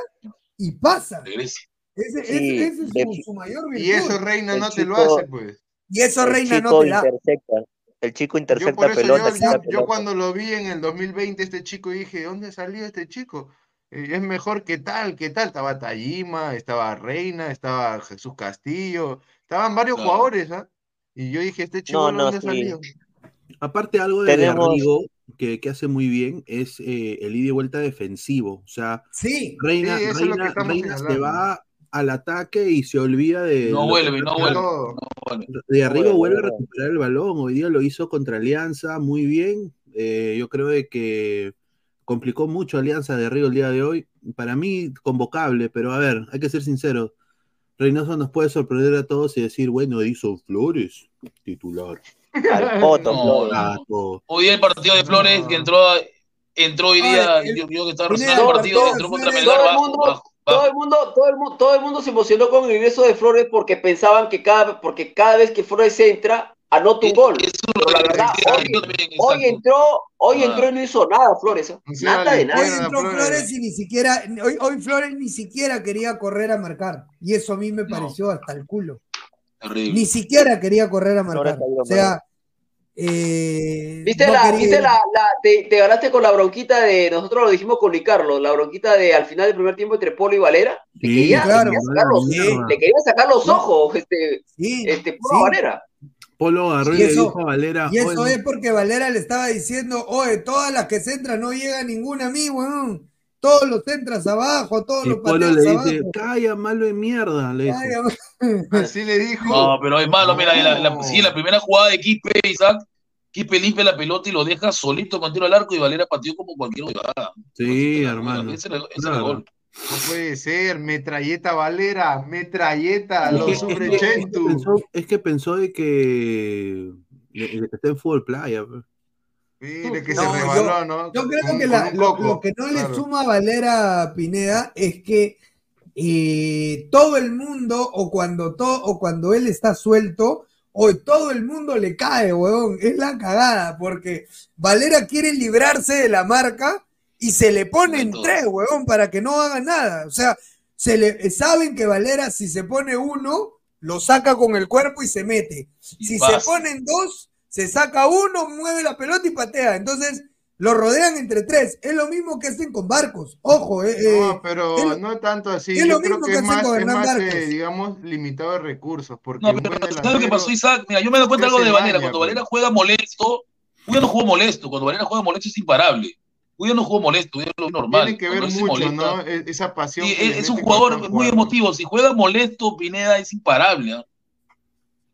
y pasa.
Regresa.
Ese,
Sí,
ese- ese es
de-
su, su mayor virtud.
Y eso Reina
El
no te lo hace, pues.
Y eso Reina no te da.
intercepta. El chico
Yo
intercepta
eso
pelota,
yo, yo, yo cuando lo vi en el 2020 este chico dije, ¿dónde salió este chico? Eh, es mejor que tal, que tal. Estaba Tajima, estaba Reina, estaba Jesús Castillo, estaban varios
Claro.
jugadores, ¿ah? Y yo dije, ¿este chico
no,
dónde
sí.
salió?
Aparte, algo de,
Tenemos-
Arrigo que, que hace muy bien es eh, el ida y vuelta defensivo. O sea,
Sí.
Reina,
Sí, lo
Reina, Reina se va al ataque y se olvida de.
No vuelve, no vuelve.
Todo.
No vuelve.
De Arrigo
vuelve,
vuelve a recuperar el balón. Hoy día lo hizo contra Alianza muy bien. Eh, yo creo de que complicó mucho Alianza de Arrigo el día de hoy. Para mí, convocable, pero a ver, hay que ser sinceros. Reynoso nos puede sorprender a todos y decir, bueno, hizo Flores, titular.
Al poto,
No,
Flores.
no.
Gato.
Hoy día el partido de Flores que entró, entró hoy día,
Ay, el-
yo, yo que estaba el
el
partido, entró contra Melgar bajo,
todo
bajo.
el mundo, todo el mundo, todo el mundo se emocionó con el ingreso de Flores porque pensaban que cada, porque cada vez que Flores entra, anota un gol.
Eso es
Pero
lo
la
que
verdad, hoy, hoy entró, hoy
Ah.
entró y no hizo nada Flores. ¿eh? Nada de nada.
Hoy entró
Flores.
Y ni siquiera, hoy, hoy Flores ni siquiera quería correr a marcar. Y eso a mí me
No.
pareció hasta el culo.
Terrible.
Ni siquiera quería correr a marcar. O sea, eh,
¿Viste,
no
la,
quería-
viste la, la- te, te ganaste con la bronquita de, nosotros lo dijimos con Ricardo, la bronquita de al final del primer tiempo entre Polo y Valera? Le
Sí,
quería,
claro,
le quería
mandó
sacar los, le quería sacar los ojos, este,
Sí,
este Polo
sí.
Valera.
Polo agarró y,
Y
le
eso-
dijo a Valera,
Y eso
"Oye,
es porque Valera le estaba diciendo, oye, todas las que centran no llega ninguna a mí, weón. Todos los centras abajo, todos
y
los pateas
le
abajo.
dice, calla, malo de mierda, le dijo.
Ay,
Así le dijo.
No, pero es malo, mira, en la, la-
No.
sí, la primera jugada de Quispe, Isaac, Quispe limpia la pelota y lo deja solito con tiro al arco y Valera pateó como cualquier jugada.
Sí, hermano.
Ese era, ese era el gol.
No puede ser, metralleta Valera, metralleta,
Es
lo
que-
sufre
es que- es que
Chentu.
pensó, de que, de que está en fútbol playa. pues.
Sí, de que
No,
se
yo-
rebaló, ¿no?
Yo creo
Con-
que la- lo, que no le
claro.
suma a Valera Pineda es que eh, todo el mundo, o cuando, to- o cuando él está suelto, o todo el mundo le cae, weón. Es la cagada, porque Valera quiere librarse de la marca y se le ponen
Todo.
tres, weón, para que no haga nada. O sea, se le, saben que Valera, si se pone uno, lo saca con el cuerpo y se mete.
Y
Si
pasa.
se ponen dos, se saca uno, mueve la pelota y patea. Entonces, lo rodean entre tres. Es lo mismo que hacen con barcos. Ojo, eh, eh,
No, pero
es
no tanto así.
es lo
Yo creo
mismo
que
que
es
hace
más,
con
es más eh, digamos, limitado de recursos. Porque
No, pero ¿sabes lo que pasó, Isaac? Mira, yo me doy cuenta algo de Valera. Cuando
pues.
Valera juega molesto, Uy no jugó molesto. Cuando Valera juega molesto es imparable. Uy no jugó molesto, es lo normal.
Tiene que ver mucho,
molesta-
¿no? E- Esa pasión.
Sí,
que
es, es un jugador muy
jugando.
emotivo. Si juega molesto, Pineda es imparable. ¿ah?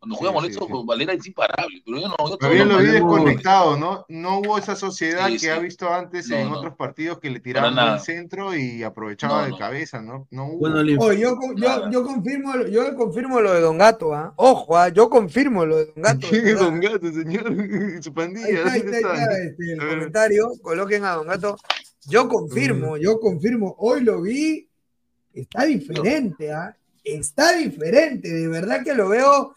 Cuando juega
Sí,
molesto,
sí, sí.
Valera es imparable. Pero yo no, yo
Pero yo lo vi desconectado, ¿no? No hubo esa sociedad
Sí,
que
sí.
ha visto antes
No,
en
no.
otros partidos que le tiraban al centro y aprovechaba
No,
de
no.
cabeza, ¿no? No hubo.
Bueno,
Oh, yo, yo, yo confirmo, yo confirmo lo de Don Gato, ¿ah? Ojo, ¿ah? yo confirmo lo de Don Gato.
¿Quién es. Don Gato, señor? Su
Ahí
pandilla,
está, ahí
¿dónde
está, ahí
está?
está, este, el comentario, coloquen a Don Gato. Yo confirmo, yo confirmo. Hoy lo vi, está diferente, ¿ah? Está diferente, de verdad que lo veo.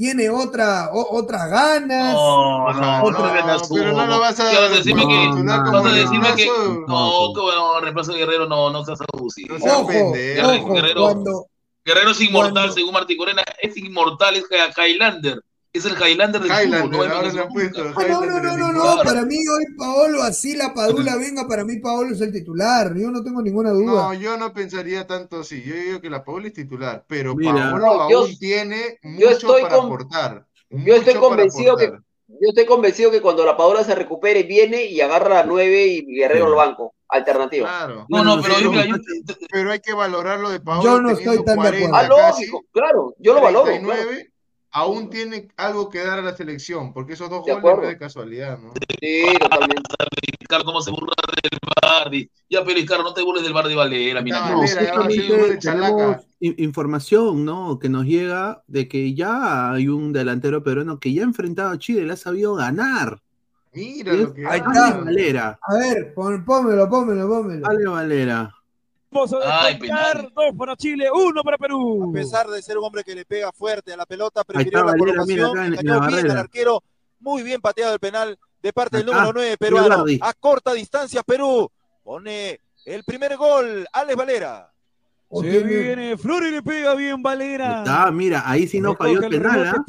Tiene otra, o- otras ganas.
No, no,
otra-
no,
pero no lo vas a-
¿Qué vas a decirme que,
no, no,
vas a
no,
decirme
no,
que,
no,
no, que bueno, reemplazo de Guerrero, no, no seas abusivo.
seas
Ojo.
Guerrero,
ojo,
Guerrero,
cuando,
Guerrero es inmortal,
cuando-
según Martín Corena, es inmortal, es Hi- Highlander. Es el Highlander del
Highlander,
fútbol, no
ahora
hay
le han puesto
Ah, no, no, no, no, no, para mí hoy Paolo, así la Padula venga, para mí Paolo es el titular, yo no tengo ninguna duda.
No, yo no pensaría tanto así. Yo digo que la Paola es titular, pero
Mira.
Paolo
No, yo-
aún tiene
yo
mucho
estoy
para
con-
aportar.
Yo estoy convencido que
aportar.
yo estoy convencido que cuando la Paola se recupere viene y agarra la 9 y Guerrero al banco, alternativa.
Claro.
No, no, pero
pero,
yo-
hay que valorarlo de Paola.
Yo no estoy tan de
40
acuerdo.
Ah,
casi,
lógico, claro, yo lo valoro.
39,
claro.
Aún tiene algo que dar a la selección, porque esos dos
De
goles no es de casualidad, ¿no?
Sí, totalmente.
Carlos, cómo se burla del Bardi. Ya, pero Carlos, no te burles del Bardi Valera, mira.
No,
información, ¿no? Que nos llega de que ya hay un delantero peruano que ya ha enfrentado a Chile, le ha sabido ganar.
Mira lo
es
que
Ahí está.
Valera.
A ver, pónmelo, pónmelo, pónmelo.
Ale Valera.
Vamos a
Ay,
dos para Chile, uno para Perú.
A pesar de ser un hombre que le pega fuerte a la pelota, prefirió
está
la
mira
colocación,
acá en, en
engañó
la
bien al
barrera.
arquero, muy bien pateado el penal de parte del número 9
mira
peruano. A corta distancia Perú pone el primer gol, Alex Valera.
Se viene Flor y le pega bien Valera.
Ah, mira, ahí sí no falló el
el
penal, ¿ah?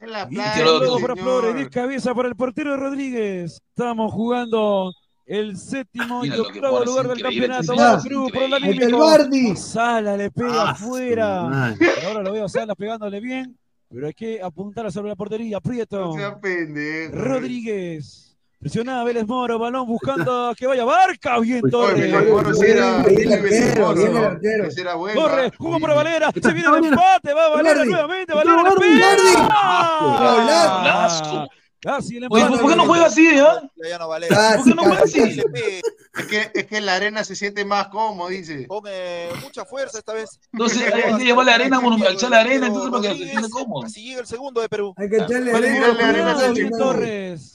En la playa,
luego para. Flores, de cabeza para el portero Rodríguez. Estamos jugando el séptimo y
Mira lo que
octavo lugar del campeonato.
increíble.
Perú por el.
Bardi.
Sala le pega
Ah,
afuera. Y ahora lo veo a Salas pegándole bien, pero hay que apuntar sobre la portería. Prieto.
No sea pendejo.
Rodríguez. Presionada Vélez Moro, balón buscando que vaya Barca. Bien Torres. Corre,
¿ah?
jugó para Valera, se viene el
Valera.
empate, va Valera nuevamente, Valera pega.
Oye,
empate.
¿por qué no juega así, eh?
Ya no.
Casi,
¿Por qué no juega así?
Es que, es que la arena se siente más cómodo, dice.
con eh, mucha fuerza esta vez.
Entonces hay que llevar la arena, bueno, echar la arena, entonces para que se
Rodríguez,
cómodo.
Así llega el segundo de Perú.
Hay que echarle
Vale,
arena.
arena al
bien
chimpún.
Torres.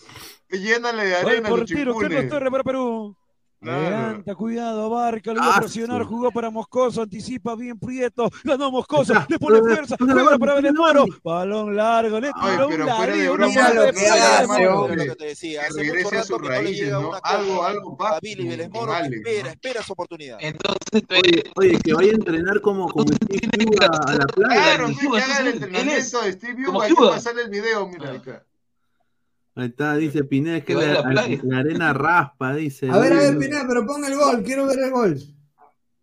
Llénale de arena
portero Carlos. Torres para Perú.
Claro.
Levanta, cuidado, Barca, lo iba a
Ah,
presionar, jugó para Moscoso, anticipa bien Prieto, ganó Moscoso, le pone fuerza, juega para
pero,
balón largo, le tiró un
broma,
Mira lo que hace, hombre.
que te decía. Hace
regrese a sus
que no le
raíces,
llega
¿no?
una
Algo- algo va
a Billy Vélez
con
Moro.
Alex,
Espera,
¿no?
espera su oportunidad.
Entonces,
Oye, oye, que vaya a entrenar como, como Steve a, la playa.
Claro, que haga el entrenamiento de Steve
como
hay que pasarle el video, mira acá.
Ahí está, dice Pineda, es que la, arena raspa, dice.
A ver, a ver, Pineda, pero pon el gol, quiero ver el gol.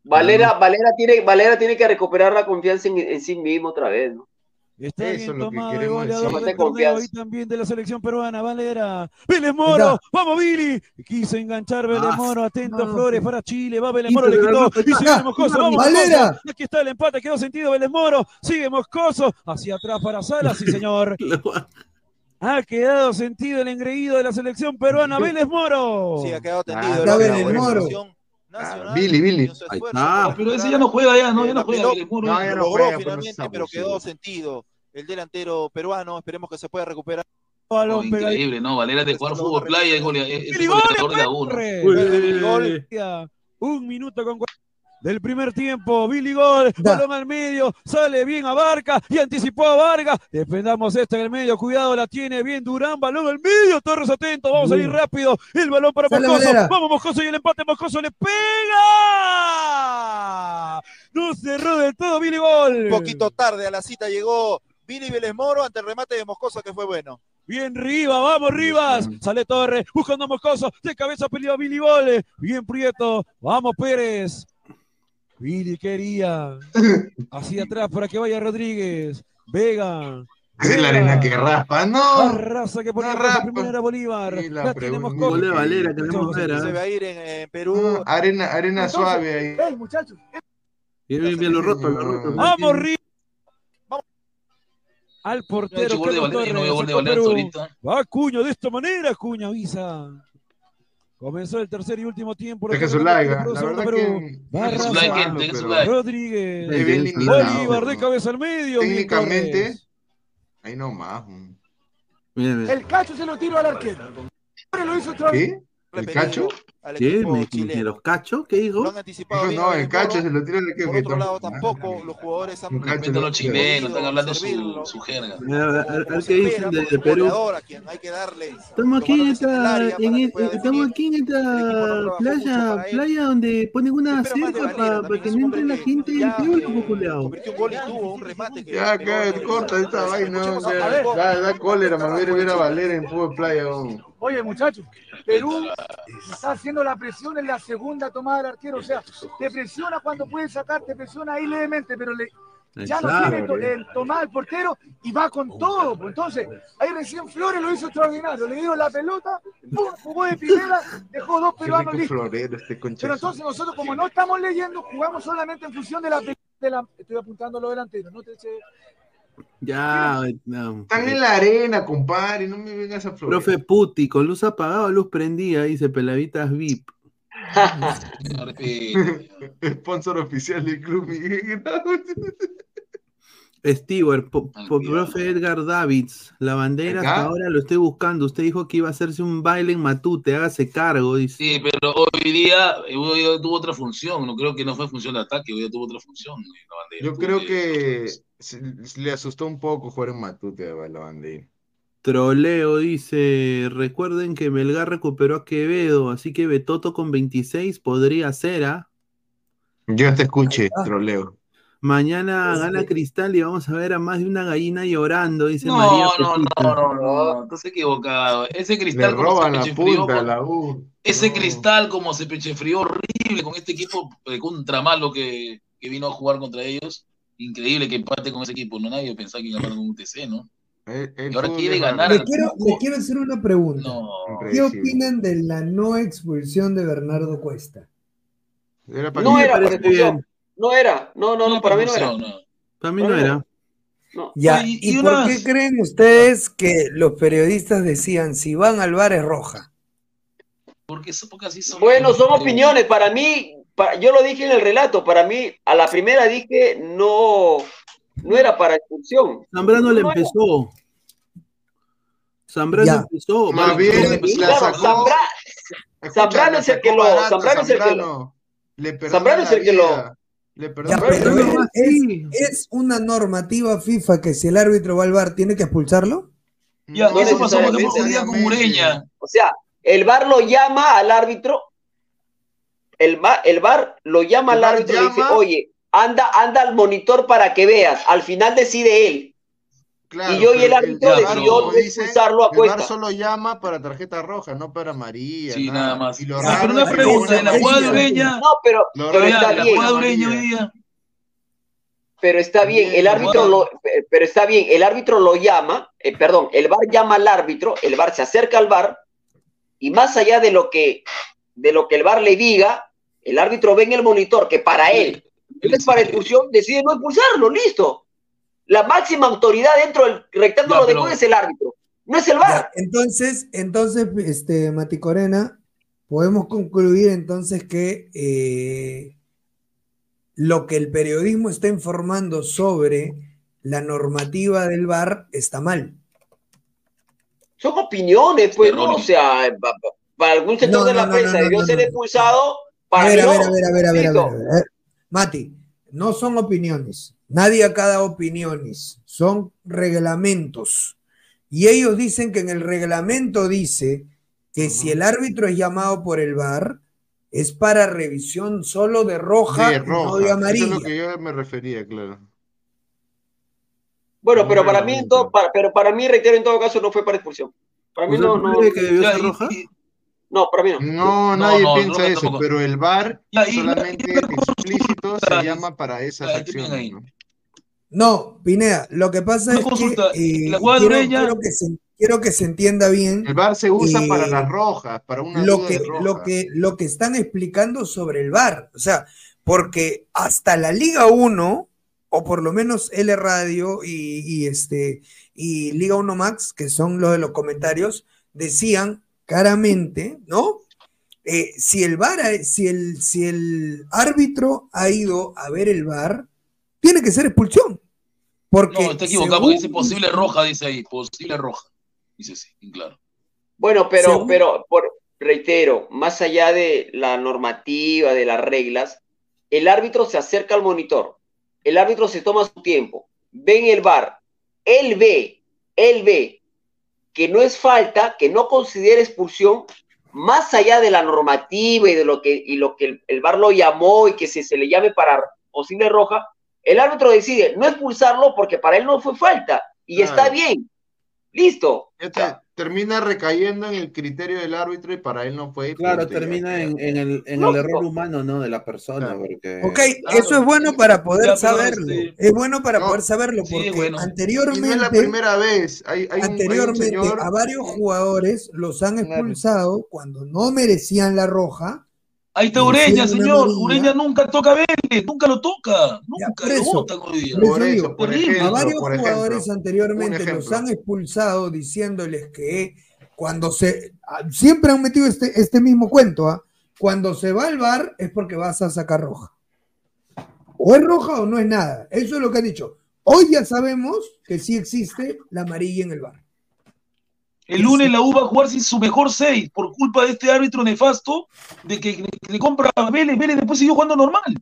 Valera, Valera, tiene, Valera tiene que recuperar la confianza en, en sí mismo otra vez, ¿no?
Está
Eso
bien
es lo que
tomado el
queremos
goleador del torneo y también de la selección peruana, Valera. Vélez Moro,
está.
vamos Billy. Quiso enganchar Vélez
Ah,
Moro, atento
no.
Flores para Chile, va Vélez Moro, le quitó y sigue
acá.
Moscoso, vamos
Valera.
Moscoso. Aquí está el empate, quedó sentido Vélez Moro, sigue Moscoso, hacia atrás para Salas, sí señor. Ha quedado sentido el engreído de la selección peruana, Vélez Moro.
Sí, ha quedado
Ah,
tendido.
está
la
Vélez Moro.
selección nacional,
Billy, Billy.
esfuerzo
está.
para
pero ese ya no juega ya, no, ya no juega. Vélez Moro.
No, ya no
logró
juega,
finalmente, pero quedó sentido el delantero peruano. Esperemos que se pueda recuperar.
Oh,
pegadito.
increíble, ¿no? Valera de jugar fútbol playa es goleador de la 1.
Torres.
Uy.
Gol. Un minuto con cua- del primer tiempo. Billy Gol,
Da.
balón al medio, sale bien a Barca y anticipó a Vargas. Defendamos esto en el medio, cuidado, la tiene bien Durán, balón al medio, Torres atento, vamos a salir
Bien.
rápido. El balón para
Sale
Moscoso, vamos Moscoso y el empate, Moscoso le pega. No cerró del todo Billy Gol.
Un poquito tarde a la cita llegó Billy Vélez Moro ante el remate de Moscoso que fue bueno.
Bien Rivas, vamos Rivas. Sale Torres, buscando a Moscoso. De cabeza peleó Billy Gol. Bien Prieto. Vamos Pérez. Billy quería. Hacia atrás para que vaya Rodríguez. Vega.
Es la arena que raspa, no.
Arrasa que ponía
raspa.
primera Bolívar.
Y la
La tenemos con.
Gol de Valera, queremos ver.
Se
¿eh?
va a ir en, en Perú.
Ah, Arena, arena suave ahí.
¡Ey, muchachos!
Bien, bien, bien, lo roto, lo roto.
Vamos Rivas. Al portero
de Valera, no de.
Va Acuña de esta manera, Acuña avisa. Comenzó el tercer y último tiempo.
Deje su like, la verdad que
Barra
su like, su.
Rodríguez.
Es bien
Bien,
limitado,
Bolívar de cabeza al medio.
Técnicamente, ahí nomás.
El cacho se lo tiró al arquero. Ahora lo hizo otra vez.
¿Qué? ¿El cacho?
Al
¿Qué?
equipo
¿Me,
chileno.
los cacho? ¿Qué dijo?
Lo han anticipado bien.
No,
a
el cacho se lo tira de que
Por
que
otro lado,
tampoco-
tampoco los jugadores han
cacho
a los chilenos, están hablando su, su jerga.
A ver, a a qué dicen de, de Perú.
goleador a quien hay que darle
Estamos aquí en esta, en este- estamos aquí en esta playa, playa donde ponen una cerca para que no entre la gente del pueblo,
un gol y tuvo un remate que
Ya, acá, corta esta vaina. no, Da, da cólera, man. Ver, ver a Valera en fútbol playa.
Oye, muchachos, Perú está haciendo la presión en la segunda tomada del arquero. O sea, te presiona cuando puede sacar, te presiona ahí levemente, pero le, ya no tiene to- el tomada el portero y va con todo. pues. Entonces, ahí recién Flores lo hizo extraordinario. Le dio la pelota, ¡pum! jugó de primera, dejó dos peruanos listos.
este.
Pero entonces nosotros, como no estamos leyendo, jugamos solamente en función de la, de la- estoy apuntando a los delanteros, no te eché-
Ya, no.
Están en la arena, compadre. No me vengas a florear.
Profe Puti, con luz apagada, luz prendida, dice Pelavitas VIP.
Sponsor oficial del club Miguel.
Stewart, po- po- profe Edgar Davids, la bandera hasta ahora lo estoy buscando. Usted dijo que iba a hacerse un baile en Matute, hágase cargo, dice.
Sí, pero hoy día, hoy día tuvo otra función. No creo que no fue función de ataque, hoy día tuvo otra función. eh, la bandera.
Yo creo que se le asustó un poco jugar en Matute a la bandera.
Troleo dice, recuerden que Melgar recuperó a Quevedo, así que Betoto con 26 podría ser, ¿ah?
Yo te escuché, troleo.
Mañana gana Cristal y vamos a ver a más de una gallina llorando, dice María
No, no, no, no, no, no, estás equivocado. Ese
Le
cristal como
roban
se
la punta la U.
ese cristal como se pechefrió horrible con este equipo eh, contra malo que, que vino a jugar contra ellos. Increíble que empate con ese equipo, no nadie pensaba que iba a ganar con un TC, ¿no? Y ahora quiere ganar
Le quiero, le quiero hacer una pregunta. ¿Qué opinan de la no expulsión de Bernardo Cuesta?
No era para expulsión. No era. No, no, no, para mí no era.
Para mí no era.
Ya, ¿y,
y
por
unas-
qué creen ustedes que los periodistas decían si van al bar es roja?
Porque, eso- porque así son.
Bueno, son opiniones. Para mí, yo lo dije en el relato. Para mí, a la primera dije no, no era para expulsión.
Zambrano le
No
empezó. Zambrano
Ya.
empezó.
Más bien, la sacó-
Zambrano es el que lo- Zambrano es el que lo-
Zambrano. Le perdona
Zambrano es el que lo-.
Le
Ya, pero es, es una normativa FIFA que si el árbitro va al bar tiene que expulsarlo.
Ya,
No
eso pasó con Ureña.
O sea, el VAR lo llama al árbitro, el VAR, el VAR lo llama
El
al árbitro y dice, oye, anda, anda al monitor para que veas. Al final decide él.
Claro,
y yo y el árbitro decidió
como
no
dice,
expulsarlo a
El VAR
Cuesta.
solo llama para tarjeta roja, no para amarilla.
Sí, nada más.
Y lo
Ah,
raro
una pregunta, en la jugada.
No, pero,
Lo
pero
raro
está
la
bien.
hoy día.
Pero está bien, el árbitro lo, pero está bien, el árbitro lo llama, eh, perdón, el VAR llama al árbitro, el VAR se acerca al VAR y más allá de lo que de lo que el VAR le diga, el árbitro ve en el monitor que para él es para expulsión, decide no expulsarlo, listo. La máxima autoridad dentro del rectángulo
Ya,
de es el árbitro, no es el VAR.
Entonces, entonces, este, Mati Corena, podemos concluir entonces que eh, lo que el periodismo está informando sobre la normativa del VAR está mal.
Son opiniones, pues, ¿no? O sea, pa- pa- para algún sector
No,
de la prensa
no, no,
debió
no,
ser
no.
expulsado, para
a
no.
ver, a ver, a ver, a ver, a ver, a ver, a ver. Mati, no son opiniones. Nadie acá da opiniones. Son reglamentos. Y ellos dicen que en el reglamento dice que si el árbitro es llamado por el VAR, es para revisión solo de roja,
De
y no
roja.
de
Eso
amarilla.
es lo que yo me refería, claro.
Bueno,
No
pero para mí, todo, para, pero para mí, reitero, en todo caso, no fue para expulsión. Para mí
O sea,
no,
¿tú
no.
crees que debió ser
y-
roja?
y- No, para mí no.
No,
No,
nadie
no,
piensa
no,
eso,
tampoco.
pero el VAR solamente explícito se llama para esas acciones. ¿no?
No, Pineda, lo que pasa es
consulta,
que eh,
la jugada de
quiero, quiero que se, quiero que se entienda bien.
El VAR se usa
eh,
para las rojas, para una
lo que,
de roja.
lo que lo que están explicando sobre el VAR, o sea, porque hasta la Liga 1 o por lo menos L Radio y, y este y Liga 1 Max, que son los de los comentarios, decían claramente, ¿no? Eh, si el VAR, ha- si el, si el árbitro ha ido a ver el VAR, tiene que ser expulsión. Porque
No, está equivocado,
según-
porque dice posible roja, dice ahí, posible roja. Dice sí, claro.
Bueno, pero,
Según-
pero, por, reitero, más allá de la normativa, de las reglas, el árbitro se acerca al monitor, el árbitro se toma su tiempo, ve en el bar, él ve, él ve que no es falta, que no considera expulsión, más allá de la normativa y de lo que, y lo que el, el VAR lo llamó y que se, se le llame para posible roja, el árbitro decide no expulsarlo porque para él no fue falta y
Claro.
está bien. Listo.
Este termina recayendo en el criterio del árbitro y para él no fue.
Claro, termina en, en el, en el error humano, ¿no? De la persona, porque...
Ok, eso es bueno para poder saberlo.
este-
Es bueno para
No,
poder saberlo
sí,
porque
bueno.
anteriormente,
Y no es la primera vez. Hay, hay un- hay un
anteriormente
señor-
a varios jugadores los han expulsado cuando no merecían la roja.
Ahí está Ureña, señor. Ureña nunca toca a Vélez, nunca lo toca. Nunca
por
lo
eso,
botan hoy día.
por eso digo,
Terrible.
a varios
por
jugadores
ejemplo,
anteriormente
un
los
ejemplo.
han expulsado diciéndoles que cuando se ah, siempre han metido este, este mismo cuento, ¿ah? cuando se va al bar es porque vas a sacar roja. O es roja o no es nada. Eso es lo que han dicho. Hoy ya sabemos que sí existe la amarilla en el bar.
El lunes la U va a jugar sin su mejor seis por culpa de este árbitro nefasto de que, le compra a Vélez. Vélez después siguió jugando normal.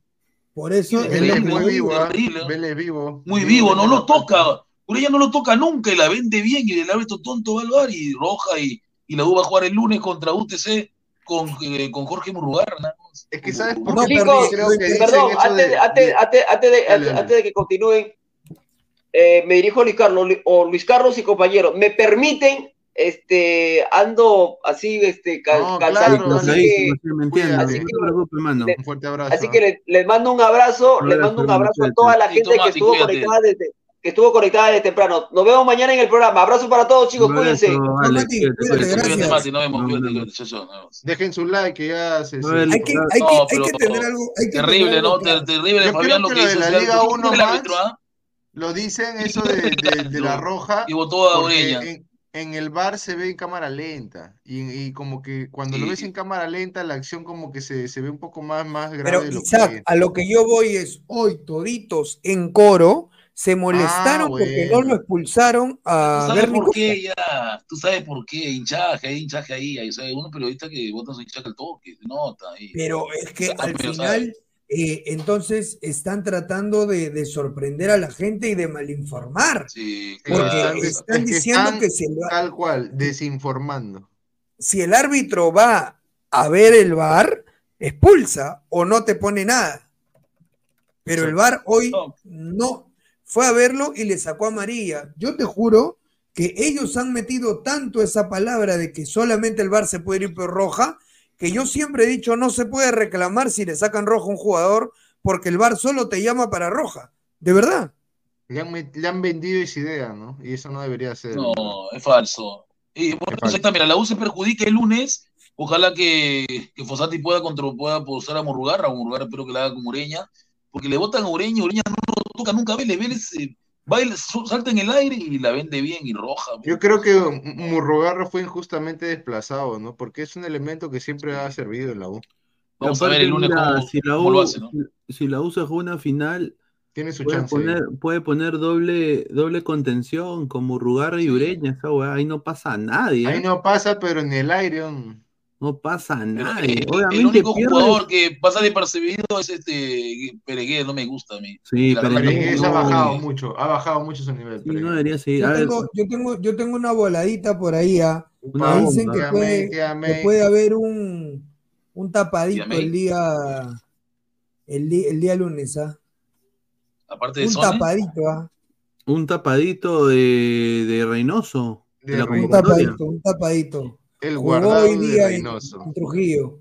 Por eso
es
Vélez
lo
muy
que-
vivo, ¿ah?
terrible.
Vélez vivo.
Muy vivo, no lo toca. Ureña no lo toca nunca y la vende bien y el árbitro tonto va al bar y roja y, y la U va a jugar el lunes contra UTC con, eh, con Jorge Murrugarra.
Es que sabes por
No,
qué
chicos,
creo que dicen
perdón,
eso
antes,
de-
antes-
de-
antes- antes de,
Dale,
antes-
dale.
antes de que continúen, eh, me dirijo a Luis Carlos o Luis Carlos y compañeros. ¿Me permiten? este, ando así, este,
no,
calzadito.
Claro,
así, así que les mando un abrazo, les mando un abrazo a toda la gente que estuvo conectada desde que estuvo conectada temprano. Nos vemos mañana en el programa. Abrazo para todos, chicos. Cuídense.
Dejen su like, que ya se.
Hay, que, tener algo.
Terrible, ¿no? Terrible, Fabián, lo
que Lo dicen eso de, la roja.
Y votó a
en el bar se ve en cámara lenta. Y, y como que cuando lo ves en cámara lenta, la acción como que se, se ve un poco más, más grave
Pero
de lo
Isaac,
que
a lo que yo voy es hoy toditos en coro se molestaron porque no
bueno.
lo expulsaron
¿Tú
a
sabes
Bernie
por
Costa.
qué ya? ¿Tú sabes por qué? Hinchaje, hay hinchaje ahí. Hay, o sea, hay unos periodistas que votan su hinchaje al toque, se nota. ahí.
Pero es que al final,
sabe.
Eh, entonces están tratando de, de sorprender a la gente y de malinformar.
Sí,
Porque
claro.
están
es que
diciendo
están
que si el, va-
tal cual, desinformando.
si el árbitro va a ver el VAR, expulsa o no te pone nada. Pero el VAR hoy no fue a verlo y le sacó amarilla. Yo te juro que ellos han metido tanto esa palabra de que solamente el VAR se puede ir por roja, que yo siempre he dicho no se puede reclamar si le sacan roja a un jugador porque el VAR solo te llama para roja. De verdad.
Le han, met- le han vendido esa idea, ¿no? Y eso no debería ser.
No, es falso. Y bueno, ahí está, mira, la U se perjudica el lunes. Ojalá que, que Fossati pueda, contra, pueda posar a Murrugarra, o Murrugarra espero que la haga con Ureña, porque le votan a Ureña, Ureña no lo toca nunca Vélez, Vélez eh, baila, salta en el aire y la vende bien y roja.
Yo creo que Murrogarra fue injustamente desplazado, ¿no? Porque es un elemento que siempre ha servido en la U.
Vamos a ver el lunes
mira,
cómo,
si la
cómo
U,
lo hace, ¿no?
si, la U se juega una final,
Tiene su
puede
chance
poner, puede poner doble, doble contención como Rugarra y Ureña, esa weá, ahí no pasa a nadie.
Ahí
¿eh?
no pasa, pero en el aire.
No pasa a
Pero,
nadie.
eh, el único
pierde-
jugador que pasa desapercibido es este Peregué, no me gusta a mí.
Sí,
Peregués
no,
ha bajado
no.
mucho, ha bajado mucho su nivel.
Sí, no debería seguir.
Yo tengo, yo tengo, yo tengo una voladita por ahí. ah.
Una
Me dicen que puede, que puede haber un, un tapadito el día, el, di- el día lunes. ah.
Aparte de
Un
Sony,
tapadito, ah.
un tapadito de, de Reynoso. De,
De
la
un tapadito, un tapadito.
El
Jugó
guardado
hoy
de
día en,
Reynoso.
en Trujillo.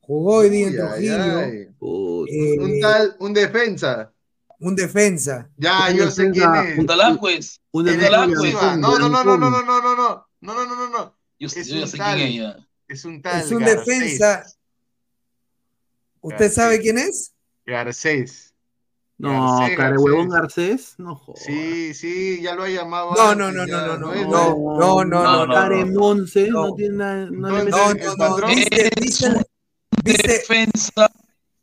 Jugó hoy día en Trujillo. eh,
Un tal, un defensa.
un defensa.
Ya,
Un
yo sé quién es.
un-
Talacues,
Una
El
Talacues.
exclusiva. No, no, no, no, no, no, no, no, no. No, no, no, no, no.
Yo,
Es
yo ya
un
sé
tal.
quién es.
Es un tal.
Es un
Garcés.
defensa. ¿Usted
Garcés.
sabe quién es?
Garcés.
No,
Garcés,
cara huevón
Garcés.
No jodas.
Sí, sí, ya lo ha llamado.
No, no, no, no, no, no, no, no, no, no,
Care
no.
Monse, no,
No.
tiene nada, no le
Entonces,
No, no, no.
patrón
¿Viste, viste,
Es un
viste,
defensa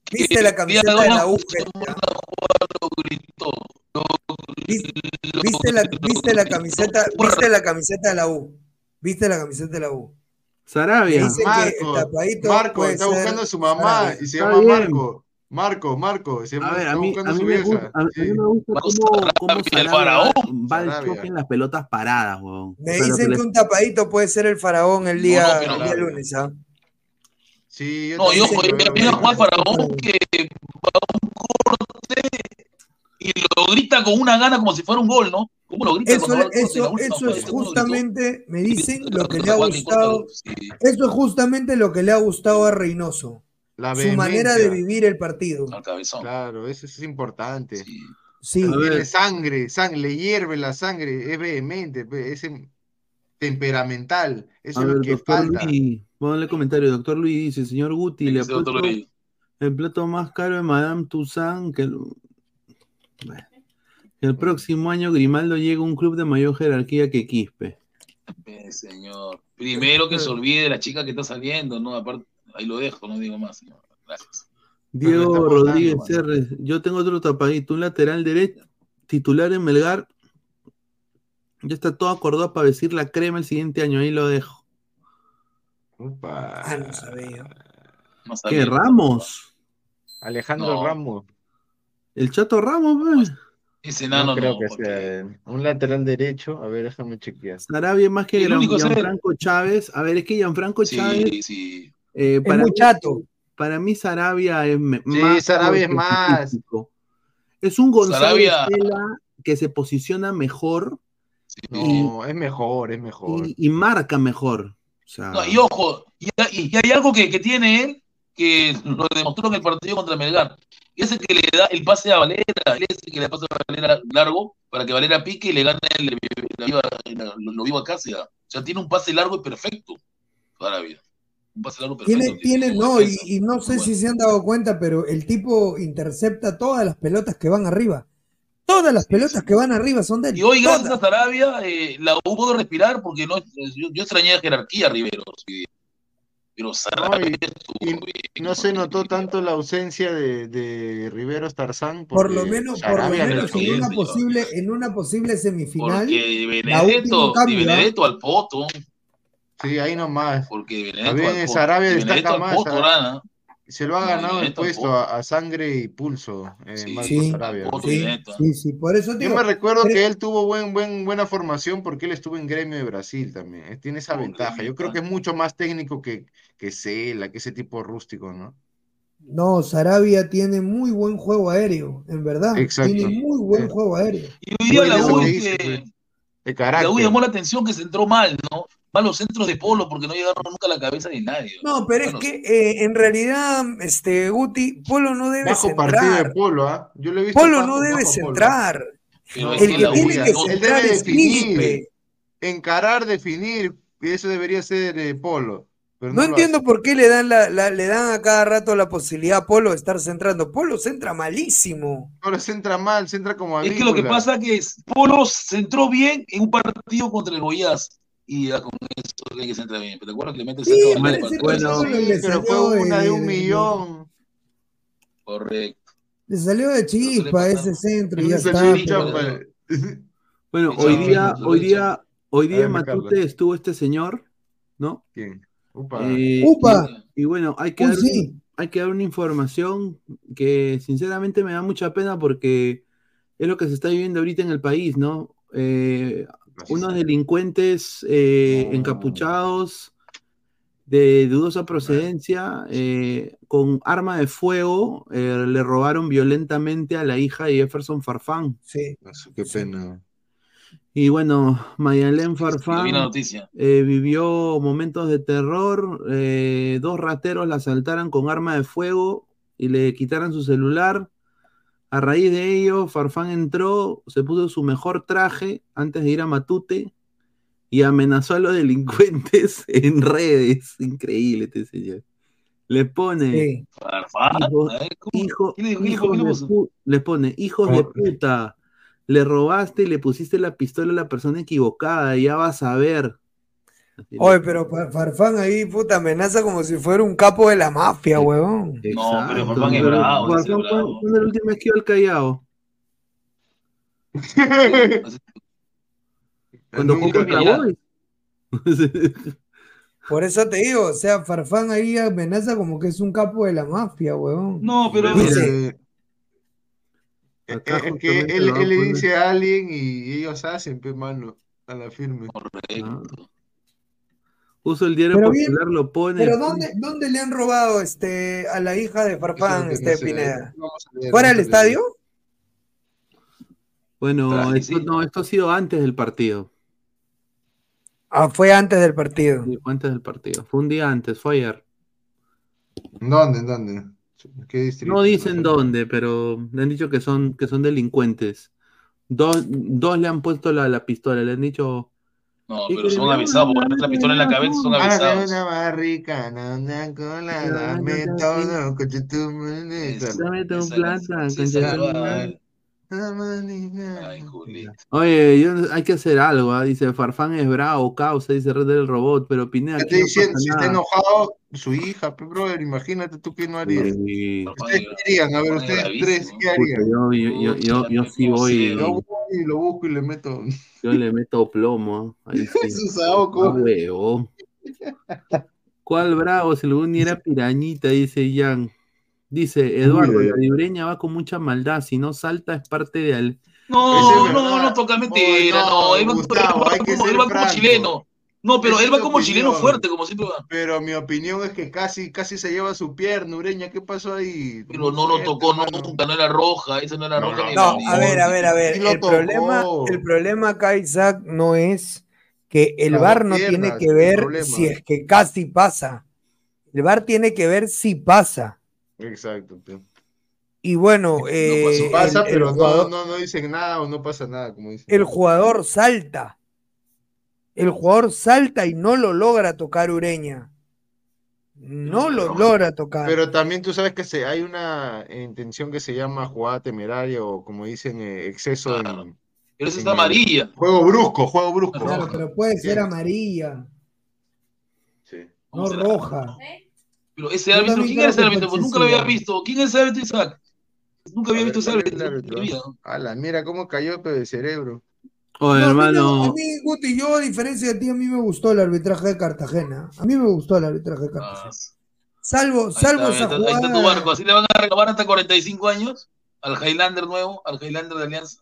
viste la camiseta de la U? ¿Viste, la, viste la camiseta, viste la camiseta de la U? ¿Viste la camiseta de la U?
Sarabia.
Marco, está buscando a su mamá y se llama. Marco. Marco, Marco,
A ver, a mí, a mí me gusta, a, a mí
Sí.
me gusta cómo, cómo
el faraón.
va al
Sarabia.
choque en las pelotas paradas, weón.
Me
O sea, lo
dicen que un tapadito puede ser el faraón el día,
No, no,
el día lunes, ¿ah?
Sí, yo
No, yo,
también
yo,
lo veo
vi a
bien.
Juan Faraón que va a un corte y lo grita con una gana como si fuera un gol, ¿no? ¿Cómo lo grita
Eso, eso,
última
eso es justamente, me dicen, lo que le ha gustado.
sí.
Eso es justamente lo que le ha gustado a Reynoso.
La
Su manera de vivir el partido.
Claro, eso es importante.
Sí.
A ver.
Tiene sangre, sangre, le hierve la sangre, es vehemente, es em- temperamental. Eso
A
es
ver,
lo que
doctor
falta.
Luis, ponle comentario. Doctor Luis dice, señor Guti,
¿Qué
le apuesto el plato más caro de Madame Toussaint que el... Bueno. El próximo año Grimaldo llegue a un club de mayor jerarquía que Quispe.
Eh, señor. Primero que se olvide de la chica que está saliendo, ¿no? Aparte, ahí lo dejo, no digo más, señor. Gracias.
Diego Rodríguez. Yo tengo otro tapadito, un lateral derecho, titular en Melgar. Ya está todo acordado para vestir la crema el siguiente año, ahí lo dejo.
Upa.
Ah, no sabía.
No
¿Qué. Ramos?
Alejandro
No.
Ramos.
El Chato Ramos, pues.
Ese
No
enano
creo
no.
que
porque-
sea un lateral derecho. A ver, déjame chequear.
Sarabia más que. Gianfranco Chávez. A ver, es que Gianfranco Chávez,
Sí,
eh,
Es
para,
muy
mí,
chato.
para mí Sarabia es
Sí,
más.
Sarabia es más.
Es un Estela que se posiciona mejor
No, es mejor, es mejor.
y, y marca mejor. O sea,
No, y ojo, y, y- hay algo que, que tiene él que lo demostró en el partido contra Melgar. Y es el que le da el pase a Valera, él es el que le pasa a Valera largo para que Valera pique y le gane el, lo, lo viva Cáceres. O sea, tiene un pase largo y perfecto para vida. Un pase largo perfecto.
Tiene, tiene, no, y, y no sé si se han dado cuenta, pero el tipo intercepta todas las pelotas que van arriba. Todas las pelotas que van arriba son de él.
Y hoy,
todas.
gracias a Sarabia, eh, la U pudo respirar porque no, yo, yo extrañé a jerarquía a Rivero. sí. Pero Sarabia estuvo bien.
Y no se notó tanto la ausencia de, de Riveros Tarzán.
Por lo menos, por lo menos en una posible, en una posible semifinal.
Porque
la
Benedetto, Di
¿ah?
Benedetto al poto.
Sí, ahí nomás.
Porque
También. Sarabia
Di
destaca más. Se lo ha
No,
ganado el puesto a, a sangre y pulso, eh,
Sí,
Sí,
Sarabia.
poto,
sí,
Benedetto.
sí, sí, por eso te
Yo me recuerdo
pero-
que él tuvo buen, buen, buena formación porque él estuvo en gremio de Brasil también. Él tiene esa
Oh,
ventaja. Yo creo que es mucho más técnico que, que Cela, que ese tipo rústico, ¿no?
No, Sarabia tiene muy buen juego aéreo, en verdad.
Exacto.
Tiene muy buen
Eh.
juego aéreo.
Y hoy día
Muy
la
bien lo
U,
que
es
dice,
que-
pues. De
la
carácter.
U llamó la atención que se entró mal, ¿no? Malos centros de polo porque no llegaron nunca a la cabeza de nadie.
No, pero es que eh, en realidad, este Guti, Polo no debe
Bajo partido de
centrar.
Polo, ¿ah? Yo lo he visto
Polo
bajo-
no debe
Polo.
centrar.
pero es
El
que
que tiene que
no-
centrar
debe
es
definir,
Quispe.
encarar, definir. y Eso debería ser eh, Polo. Pero
No entiendo
hace.
por qué le dan la, la- le dan a cada rato la posibilidad a Polo de estar centrando. Polo centra malísimo.
Polo centra mal, centra como
Es que lo que
avícola.
pasa que es, Polo se entró bien en un partido contra el Goiás. Y ya con eso hay que se entra bien. ¿Te acuerdas que le mete
Sí,
centro
pero
al
ese
partido?
partido
Sí,
le
pero fue una de un millón.
Correcto.
Le salió de chispa ese centro y ya está. pero-.
Bueno, hoy día, hoy día, hoy día en Matute estuvo este señor, ¿no?
¿Quién? Upa.
Eh,
Upa.
Y, y bueno, hay que, dar,
sí.
hay que dar una información que sinceramente me da mucha pena porque es lo que se está viviendo ahorita en el país, ¿no? Eh, unos delincuentes eh, encapuchados de dudosa procedencia eh, con arma de fuego eh, le robaron violentamente a la hija de Jefferson Farfán.
Sí.
Qué pena.
Y bueno, Mayalén Farfán eh, vivió momentos de terror. eh, dos rateros la asaltaron con arma de fuego y le quitaron su celular. A raíz de ello, Farfán entró, se puso su mejor traje antes de ir a Matute y amenazó a los delincuentes en redes. Increíble este señor. Le pone, Hijo-
a ver, ¿cómo?
hijo,
¿Qué le
pone, hijos de puta, le robaste y le pusiste la pistola a la persona equivocada, ya vas a ver.
Oye, pero Fa- Farfán ahí, puta, amenaza como si fuera un capo de la mafia, huevón.
No, pero Farfán es
pero
bravo,
Farfán. ¿cuándo- ¿Cuándo es la última vez que iba al Callao? Cuando jugó.
Por eso te digo, o sea, Farfán ahí amenaza como que es un capo de la mafia, weón.
No, pero
Dice,
Acá
es que él, él le dice a alguien y ellos hacen, pe mano, a la firme.
Puso el diario
Pero bien,
popular, lo pone.
Pero ¿dónde, ¿dónde le han robado este, a la hija de Farfán, este
no.
Pineda? ¿Fuera del estadio?
Bueno,
Traje,
esto,
sí.
no, esto ha sido antes del partido.
Ah, fue antes del partido.
Sí, fue antes del partido. Fue un día antes, fue ayer.
¿Dónde? ¿Dónde? ¿Qué distrito?
No dicen dónde, pero le han dicho que son, que son delincuentes. Dos, dos le han puesto la, la pistola, le han dicho.
No, pero son avisados, porque la pistola en la cabeza son avisados.
una barrica, no, una cola, dame todo, coche tu.
Dame tu plata, de tu.
Ay.
Oye, yo- hay que hacer algo, ¿ah? dice Farfán es bravo, causa, dice Red del Robot, pero Pineda,
Si está enojado, su hija, pe, brother, imagínate tú qué no harías.
Sí.
¿Ustedes qué harían? A ver, ustedes tres, ¿qué
Puta,
harían?
yo, yo, yo, yo, yo sí voy,
Yo voy y lo busco y le meto
yo le meto plomo. Ahí sí. Ah. ¿Cuál bravo? Si algún día era pirañita, dice Jan. Dice Eduardo, la libreña va con mucha maldad, si no salta es parte de al.
No, no,
verdad.
no toca mentira, no,
no,
él va, como,
ser
él va como
franco.
chileno. No, pero él va como chileno fuerte, como siempre va.
Pero mi opinión es que casi, casi se lleva su pierna, Ureña. ¿Qué pasó ahí?
Pero no lo tocó nunca, no era roja, esa no era roja
No, a ver, a ver, a ver. El problema, el problema acá, Isaac, no es que el VAR no tiene que ver si es que casi pasa. El VAR tiene que ver si pasa.
Exacto.
Y bueno, eh,
pasa,
el- el
pero no,
jugador-
no, no dicen nada o no pasa nada, como dicen.
el jugador salta. El jugador salta y no lo logra tocar Ureña. No lo logra tocar.
Pero también tú sabes que se, hay una intención que se llama jugada temeraria o como dicen, eh, exceso en,
Pero esa
el-
amarilla.
Juego brusco, juego brusco.
Claro, pero puede ser amarilla,
Sí.
no roja.
Pero ese árbitro, ¿quién era ese árbitro? Pues nunca lo había visto. ¿Quién es ese árbitro, Isaac? Nunca había visto ese
¿cuál es
árbitro.
árbitro? mira cómo cayó pero de cerebro.
Oye,
No, a mí no,
hermano.
a mí, Guti, yo a diferencia de ti, a mí me gustó el arbitraje de Cartagena. A mí me gustó el arbitraje de Cartagena. Salvo,
Ahí
salvo
está,
esa
ahí está, ahí está tu
jugada.
barco. Así le van a renovar hasta 45 años al Highlander nuevo, al Highlander de Alianza.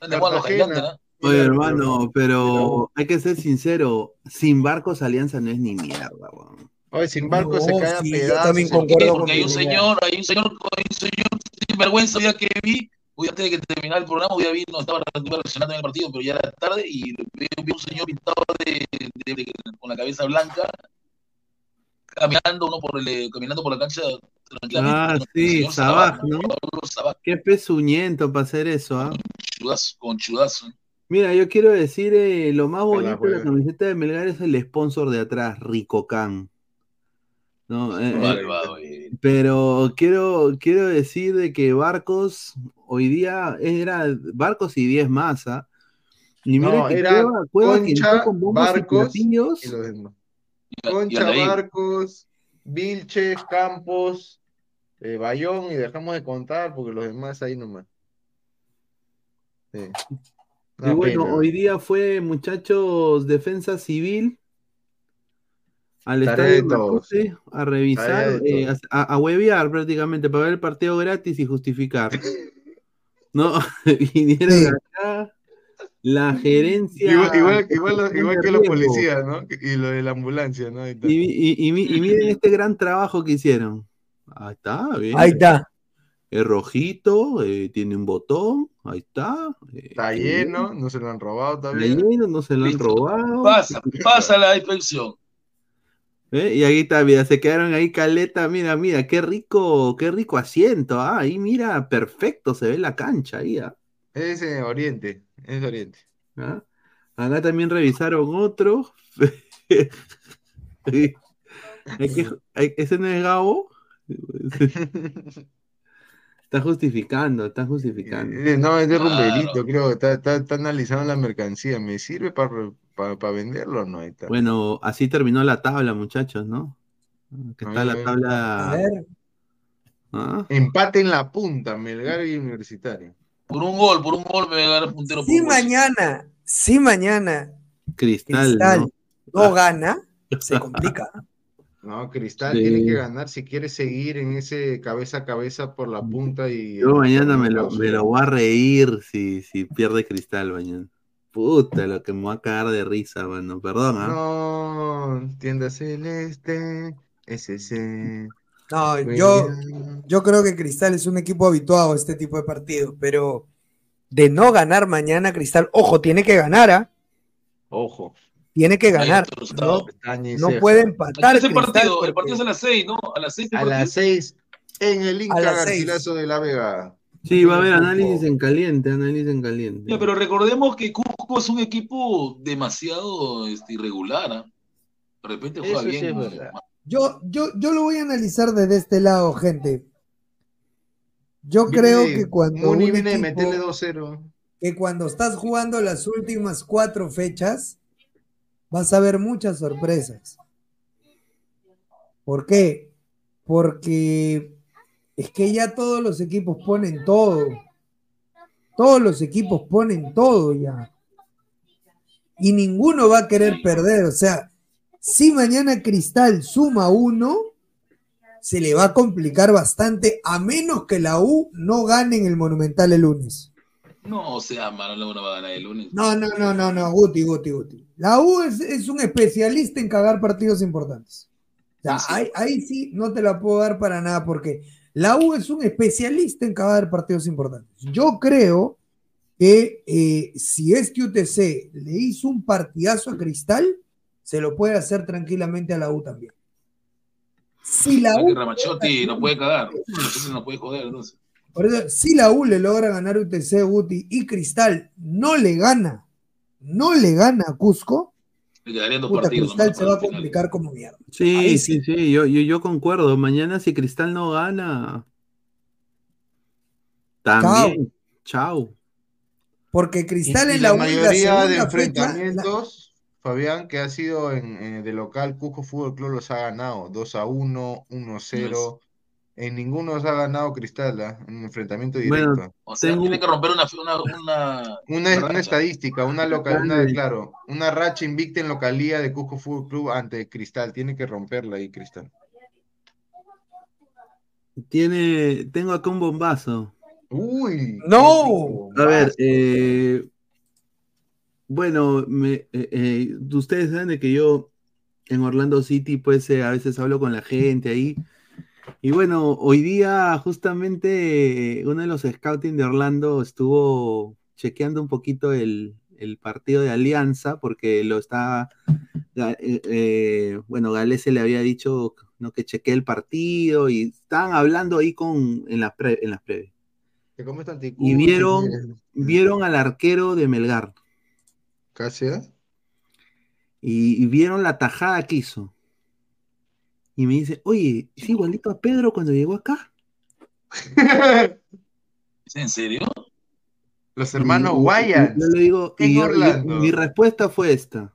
Los. Highlander, ¿ah?
Oye, hermano, pero hay que ser sincero, sin barcos Alianza no es ni mierda, weón.
Oye, sin barco
No,
se cae a
sí, yo
pedazos.
también concuerdo.
Porque hay un señor, hay un señor, hay un señor sin vergüenza ya que vi, hoy antes de que terminara el programa, hoy vi, no estaba reaccionando en el partido, pero ya era tarde y vi, vi un señor pintado de, de- de- con la cabeza blanca, caminando uno por el, eh, caminando por la cancha tranquilamente.
Ah, sí, Sabaj, ¿no?
Sabaj,
Qué pezuñento para hacer eso, ¿ah?
chudazo, con chudazo.
Mira, yo quiero decir, eh, lo más bonito de la camiseta de Melgar es el sponsor de atrás, Rico Can. ¿No? Eh, eh,
eh.
pero quiero, quiero decir de que Barcos hoy día era Barcos y 10 más, ¿ah? Y mira
No,
que
era
Cueva, Cueva que
Concha,
entró con
Barcos
platillos.
y Concha. Barcos, Vilches, Campos, eh, Bayón y dejamos de contar porque los demás ahí nomás. Sí.
Y bueno,
pena.
hoy día fue, muchachos, defensa civil al
Tarea
estadio
de todos.
Matute a revisar, eh, a, a huevear prácticamente para ver el partido gratis y justificar. ¿No? Vinieron acá la gerencia.
Igual, igual, igual,
de
igual que los policías, ¿no? Y lo de la ambulancia, ¿no? Está.
Y, y- y mi- y miren este gran trabajo que hicieron. Ahí está, bien.
Ahí está.
Es rojito, eh, tiene un botón, ahí está. eh,
Está lleno, no se lo han robado
Está
todavía.
lleno, no se lo han robado.
Pasa, pasa la inspección.
¿Eh? Y ahí está, mira, se quedaron ahí caleta, mira, mira, qué rico, qué rico asiento, ah, ahí mira, perfecto, se ve la cancha ahí, ah.
Es eh, Oriente, es Oriente.
¿Ah? Acá también revisaron otro. Hay que- hay- ese no es Gabo. Está justificando, está justificando.
Eh, No, es de
Claro.
rumberito, creo. Está, está, está analizando la mercancía. ¿Me sirve para venderlo o no? Ahí está.
Bueno, así terminó la tabla, muchachos, ¿no? Que está la
A
tabla.
ver,
¿Ah?
Empate en la punta, Melgar y Universitario.
Por un gol, por un gol me va a ganar puntero por
si
un gol.
mañana, si mañana
Cristal,
Cristal
¿no?
no
Ah.
gana, se complica.
No, Cristal
Sí.
tiene que ganar si quiere seguir en ese cabeza a cabeza por la punta y.
Yo mañana me lo, me lo voy a reír si, si pierde Cristal mañana. Puta, lo que me va a cagar de risa, mano. Perdón, ¿ah?
No, tienda celeste, SC.
No, yo, yo creo que Cristal es un equipo habituado a este tipo de partidos, pero de no ganar mañana Cristal, ojo, tiene que ganar, ¿ah?
Ojo.
Tiene que ganar. No, no puede
¿A qué
empatar.
es el
Cristal
partido? El partido es a las 6, ¿no? A las 6.
A las 6 en el Inca
las seis.
Garcilaso de la Vega.
Sí, va a haber análisis en caliente, análisis en caliente.
Ya, pero recordemos que Cusco es un equipo demasiado este, irregular. ¿ah? De repente juega
Eso sí
bien.
es verdad.
Yo, yo, yo lo voy a analizar desde este lado, gente. Yo
Viene
creo que cuando
Muni
un
viene
equipo-
meterle 2-0.
que cuando estás jugando las últimas cuatro fechas, vas a ver muchas sorpresas. ¿Por qué? Porque es que ya todos los equipos ponen todo. Todos los equipos ponen todo ya. Y ninguno va a querer perder. O sea, si mañana Cristal suma uno, se le va a complicar bastante, a menos que la U no gane en el Monumental el lunes.
No, o sea, la una va a ganar el lunes.
No, no, no, no, no, Guti, Guti, Guti. La U es, es un especialista en cagar partidos importantes. O sea, ahí, ahí sí no te la puedo dar para nada porque la U es un especialista en cagar partidos importantes. Yo creo que eh, si este UTC le hizo un partidazo a Cristal, se lo puede hacer tranquilamente a la U también. Si la U,
Ramachotti no puede cagar. Entonces no puede joder. Entonces.
por eso, si la U le logra ganar UTC, Guti, y Cristal no le gana, no le gana a Cusco,
Le quedarían dos
puta,
partidos.
Cristal se va a complicar como mierda.
Sí,
Ahí
sí, sí, yo, yo, yo concuerdo. Mañana si Cristal no gana, también. Chao.
Porque
Y,
Cristal
y
en la,
la
la
mayoría de
segunda fecha,
enfrentamientos, Fabián, que ha sido en, en- de local, Cusco Fútbol Club los ha ganado. 2 a 1, 1 a 0. En ninguno los ha ganado Cristal, ¿ah? En un enfrentamiento directo.
Bueno,
O sea,
Tengo-
tiene que romper una, una, una,
Una, una
racha.
estadística, una loca, una, claro, una racha invicta en localía de Cusco Fútbol Club ante Cristal. Tiene que romperla ahí, Cristal.
Tiene, tengo acá un bombazo.
Uy,
¡No!
A ver, eh, bueno, me, eh, eh, ustedes saben de que yo en Orlando City, pues eh, a veces hablo con la gente ahí. Y bueno, hoy día justamente uno de los scouting de Orlando estuvo chequeando un poquito el, el partido de Alianza, porque lo está, Ga- eh, eh, bueno, Galese le había dicho ¿no? que chequee el partido y estaban hablando ahí con, en las pre, en las previas.
¿Te comes
Y vieron, vieron al arquero de Melgar.
Casi.
Y, y vieron la tajada que hizo. Y me dice, oye, es igualito a Pedro cuando llegó acá.
¿Es en serio?
Los hermanos Wayans.
Yo le digo, y yo- mi respuesta fue esta.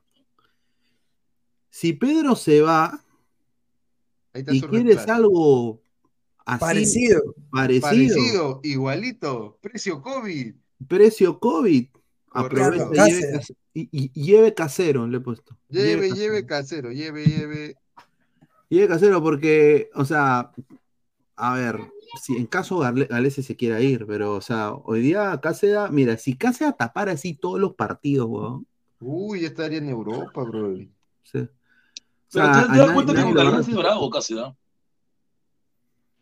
Si Pedro se va y quieres algo así,
Parecido.
parecido,
Parecido, igualito, precio COVID.
precio COVID, aprovecha y lleve, casero, le he puesto.
Lleve,
casero.
lleve casero, lleve, lleve.
Lleve casero porque, o sea, a ver, si en caso Gale- Galese se quiera ir, pero, o sea, hoy día Cáceres, mira, si Cáceres tapara así todos los partidos, weón.
Uy, ya estaría en Europa, bro.
sí. O
Pero
sea,
te, te das cuenta
nadie-
que con
hace.
es bravo ¿no?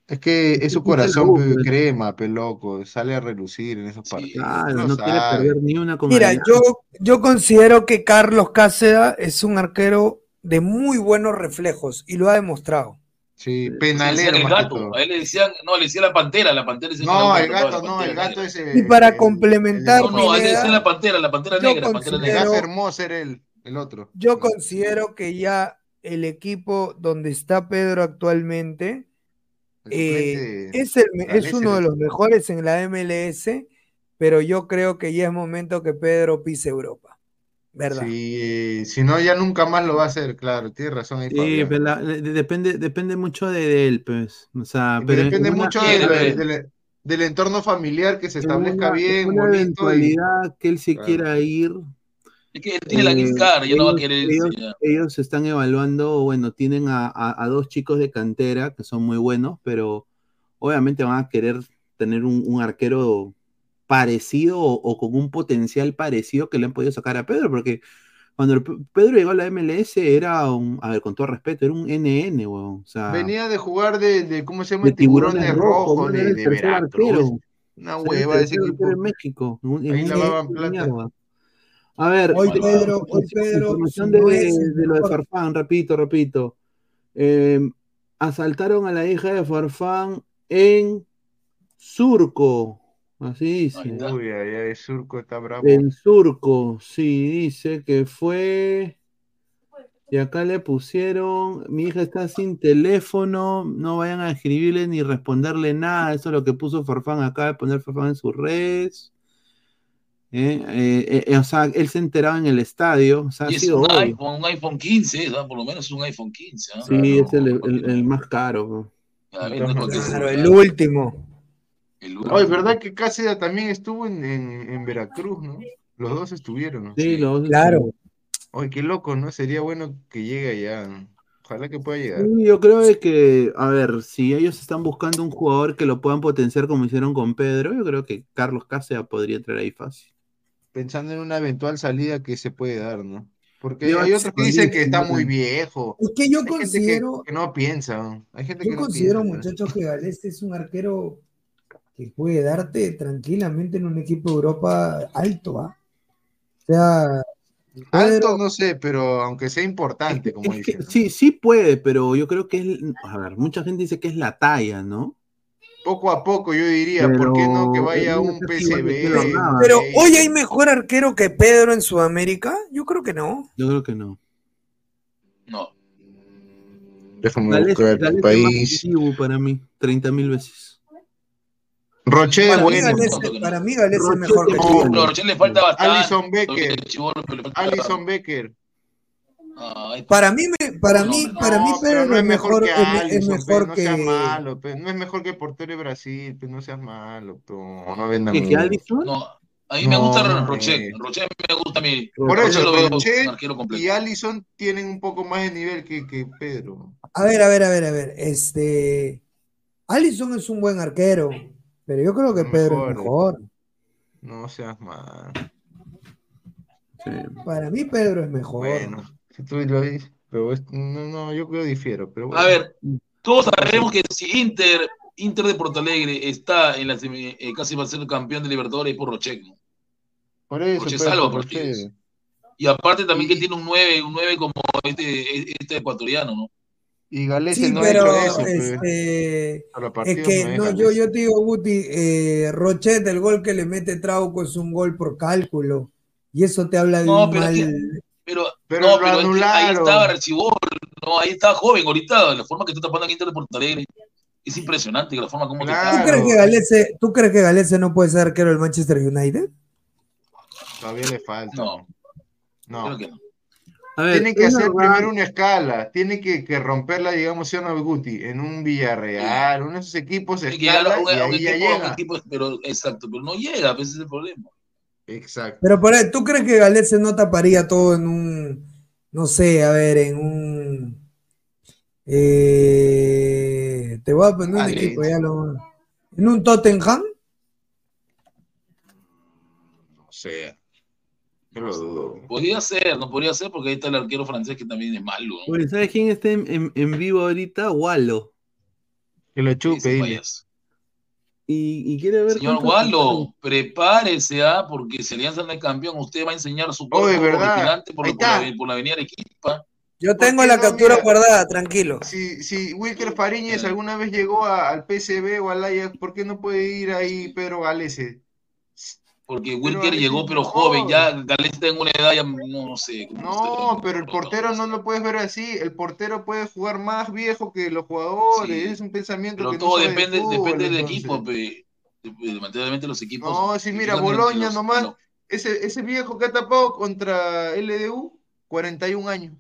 Es que es su corazón crema, pe loco, sale a relucir en esos partidos.
Claro,
Lo
no quiere perder ni una con
Mira, yo, yo considero que Carlos Cáceres es un arquero de muy buenos reflejos y lo ha demostrado.
Sí,
Le
penalero
el gato. A él le decían, no, le decía la pantera, la pantera decía
No, el gato,
la
no, el
pantera
gato es
Y para complementar,
No, no, a él le decían la pantera, la pantera negra, pantera
El
negra.
gato
considero-
hermoso era el, el otro.
yo considero que ya el equipo donde está Pedro actualmente
El
eh, es, el es uno de los mejores en la MLS, pero yo creo que ya es momento que Pedro pise Europa. ¿Verdad?
Sí, si no, ya nunca más lo va a hacer, claro, tienes razón ahí,
Sí, pero la- de- depende, depende mucho de, de él, pues. O sea, pero
Depende
una-
mucho del, entorno familiar que se
en
establezca
una-
bien,
en una
bonito y
eventualidad que él se
Claro.
quiera ir,
Es que él tiene la
Eh,
green card, ya no va a
ellos-
querer
ellos, ellos están evaluando, bueno, tienen a, a- a dos chicos de cantera que son muy buenos, pero obviamente van a querer tener un, un arquero parecido o, o con un potencial parecido que le han podido sacar a Pedro, porque cuando Pedro llegó a la MLS era un, a ver, con todo respeto, era un NN, weón. O sea,
Venía de jugar de, de ¿cómo se llama?
de
El tiburón
tiburones
de
rojos,
rojo, de, de Veracruz.
arquero.
Una hueva ese
tercer
equipo.
en México. en
Ahí
un-
lavaban plata.
mierda. A ver,
Hoy Pedro, hoy Pedro,
información de, de lo de Farfán, repito, repito. Eh, asaltaron a la hija de Farfán en Surco. Así dice.
Uy, ay, Surco está bravo.
En Surco, sí, dice que fue. Y acá le pusieron, mi hija está sin teléfono, no vayan a escribirle ni responderle nada. Eso es lo que puso Farfán acá, de poner Farfán en sus redes. Eh, eh, eh, o sea, él se enteraba en el estadio. O sea, ha
Y es
sido
un iPhone, un iPhone 15, ¿no? por lo menos es un iPhone 15. ¿no?
Sí, es el, el- el más caro.
no
Claro, el último.
El
Oye, ¿verdad que Cáceres también estuvo en, en, en Veracruz, no? Los dos estuvieron, ¿no?
Sí, los dos
Claro.
Oye, qué loco, ¿no? Sería bueno que llegue allá. Ojalá que pueda llegar.
Sí, yo creo que, a ver, si ellos están buscando un jugador que lo puedan potenciar como hicieron con Pedro, yo creo que Carlos Cáceres podría entrar ahí fácil.
Pensando en una eventual salida que se puede dar, ¿no? Porque
Yo-
hay otros que dicen que está muy viejo.
Es que yo
Hay gente que-
considero,
que, no piensa. ¿no? Hay gente
yo
que no
considero,
piensa.
muchachos, que Galeste es un arquero que puede darte tranquilamente en un equipo de Europa alto, ¿ah? O sea,
Alto no sé, pero aunque sea importante, como
Es que
dicen.
sí, sí puede, pero yo creo que es, a ver, mucha gente dice que es la talla, ¿no?
Poco a poco yo diría, ¿por qué no que
Pero
vaya un PCB?
Navas.
pero
Rey?
hoy hay mejor arquero que Pedro en Sudamérica. Yo creo que no.
Yo creo que no.
No.
Déjame buscar el país.
para mí, 30 mil veces.
Roche es
mí,
bueno.
Para mí Galese es
Roche
mejor que
es
No, pero a Rochelle le falta bastante.
Alison Becker.
pero
Alison Becker.
Ay,
Para mí, me- para mí,
No,
para mí
No, pero
Pedro
no
es
mejor
mejor,
que
es, me- es
Alison,
mejor
no
que
seas malo, pe, no es mejor que portero de Brasil, no seas malo, pe, no vendan
¿Qué, que. Alisson?
No, a mí me
No,
gusta
no,
Roche. Roche me gusta a mí.
Por eso,
lo veo
Roche
un arquero completo.
y Alison tienen un poco más de nivel que, que Pedro.
A ver, a ver, a ver, a ver. Este. Allison es un buen arquero, pero yo creo que Pedro es
Mejor. No seas mal.
Para mí, Pedro es mejor.
Bueno, si tú lo dices, pero es- no, no, yo creo difiero, pero bueno.
A ver, todos sabemos que si Inter, Inter de Porto Alegre está en la semi- eh, casi va a ser campeón de Libertadores es por Roche. ¿no?
Por eso,
Roche salva
por. Roche.
Y aparte también que tiene un 9, un 9 como este, este ecuatoriano, ¿no?
Y Galese
Sí,
no
pero
ha hecho eso, pe.
este, es que
no
no, yo, yo te digo, Guti, eh, Rochet, el gol que le mete Trauco es un gol por cálculo. Y eso te habla de
No,
un
pero
mal.
que- Pero,
Pero
no, pero ahí
anularon.
estaba Archibol, no, ahí está joven ahorita, la forma que está tapando en Inter de Porto Alegre. Es impresionante la forma como te
¿Tú crees que Galese, ¿tú crees que Galese no puede ser arquero del Manchester United?
Todavía le falta.
No,
No.
creo que no.
A ver,
Tienen que hacer primero una escala, tienen que, que romperla, digamos, ¿sí o no, Guti? En un Villarreal, uno de esos equipos
Tiene
escala
a
y
a
ahí ya
a
llega.
equipo, pero exacto, pero no llega, pues ese es el problema.
Exacto.
Pero por ahí, ¿tú crees que Galese no taparía todo en un, no sé, a ver, en un, eh, te voy a poner un equipo, ya lo, en un Tottenham?
O sea, yo lo dudo.
Podría ser, no podría ser porque ahí está el arquero francés que también es malo. ¿no?
Oye, ¿sabes quién está en, en- en vivo ahorita? Wallo.
Que lo chupe, dile.
Y, y quiere ver
Señor Wallo, prepárese, ¿ah? porque si Alianza no es campeón, usted va a enseñar su
Oye,
cuerpo por, por la, por la avenida Arequipa.
Yo
¿Por
tengo la
no?
captura
Mira.
guardada, tranquilo.
Si, si Wilker Fariñez alguna vez llegó a- al PSV o al Ajax, ¿por qué no puede ir ahí Pedro Galese?
Porque Wilker llegó, pero
no.
joven, ya Galés está en una edad, ya no, no sé.
No, pero el portero no lo puedes ver así. El portero puede jugar más viejo que los jugadores.
Sí.
Es un pensamiento
Pero
que no
todo
de
depende,
fútbol,
depende del equipo, pe. De- Lamentablemente los equipos.
No, sí, mira, Boloña
los-
nomás.
no.
Ese, ese viejo que ha tapado contra LDU, 41 años.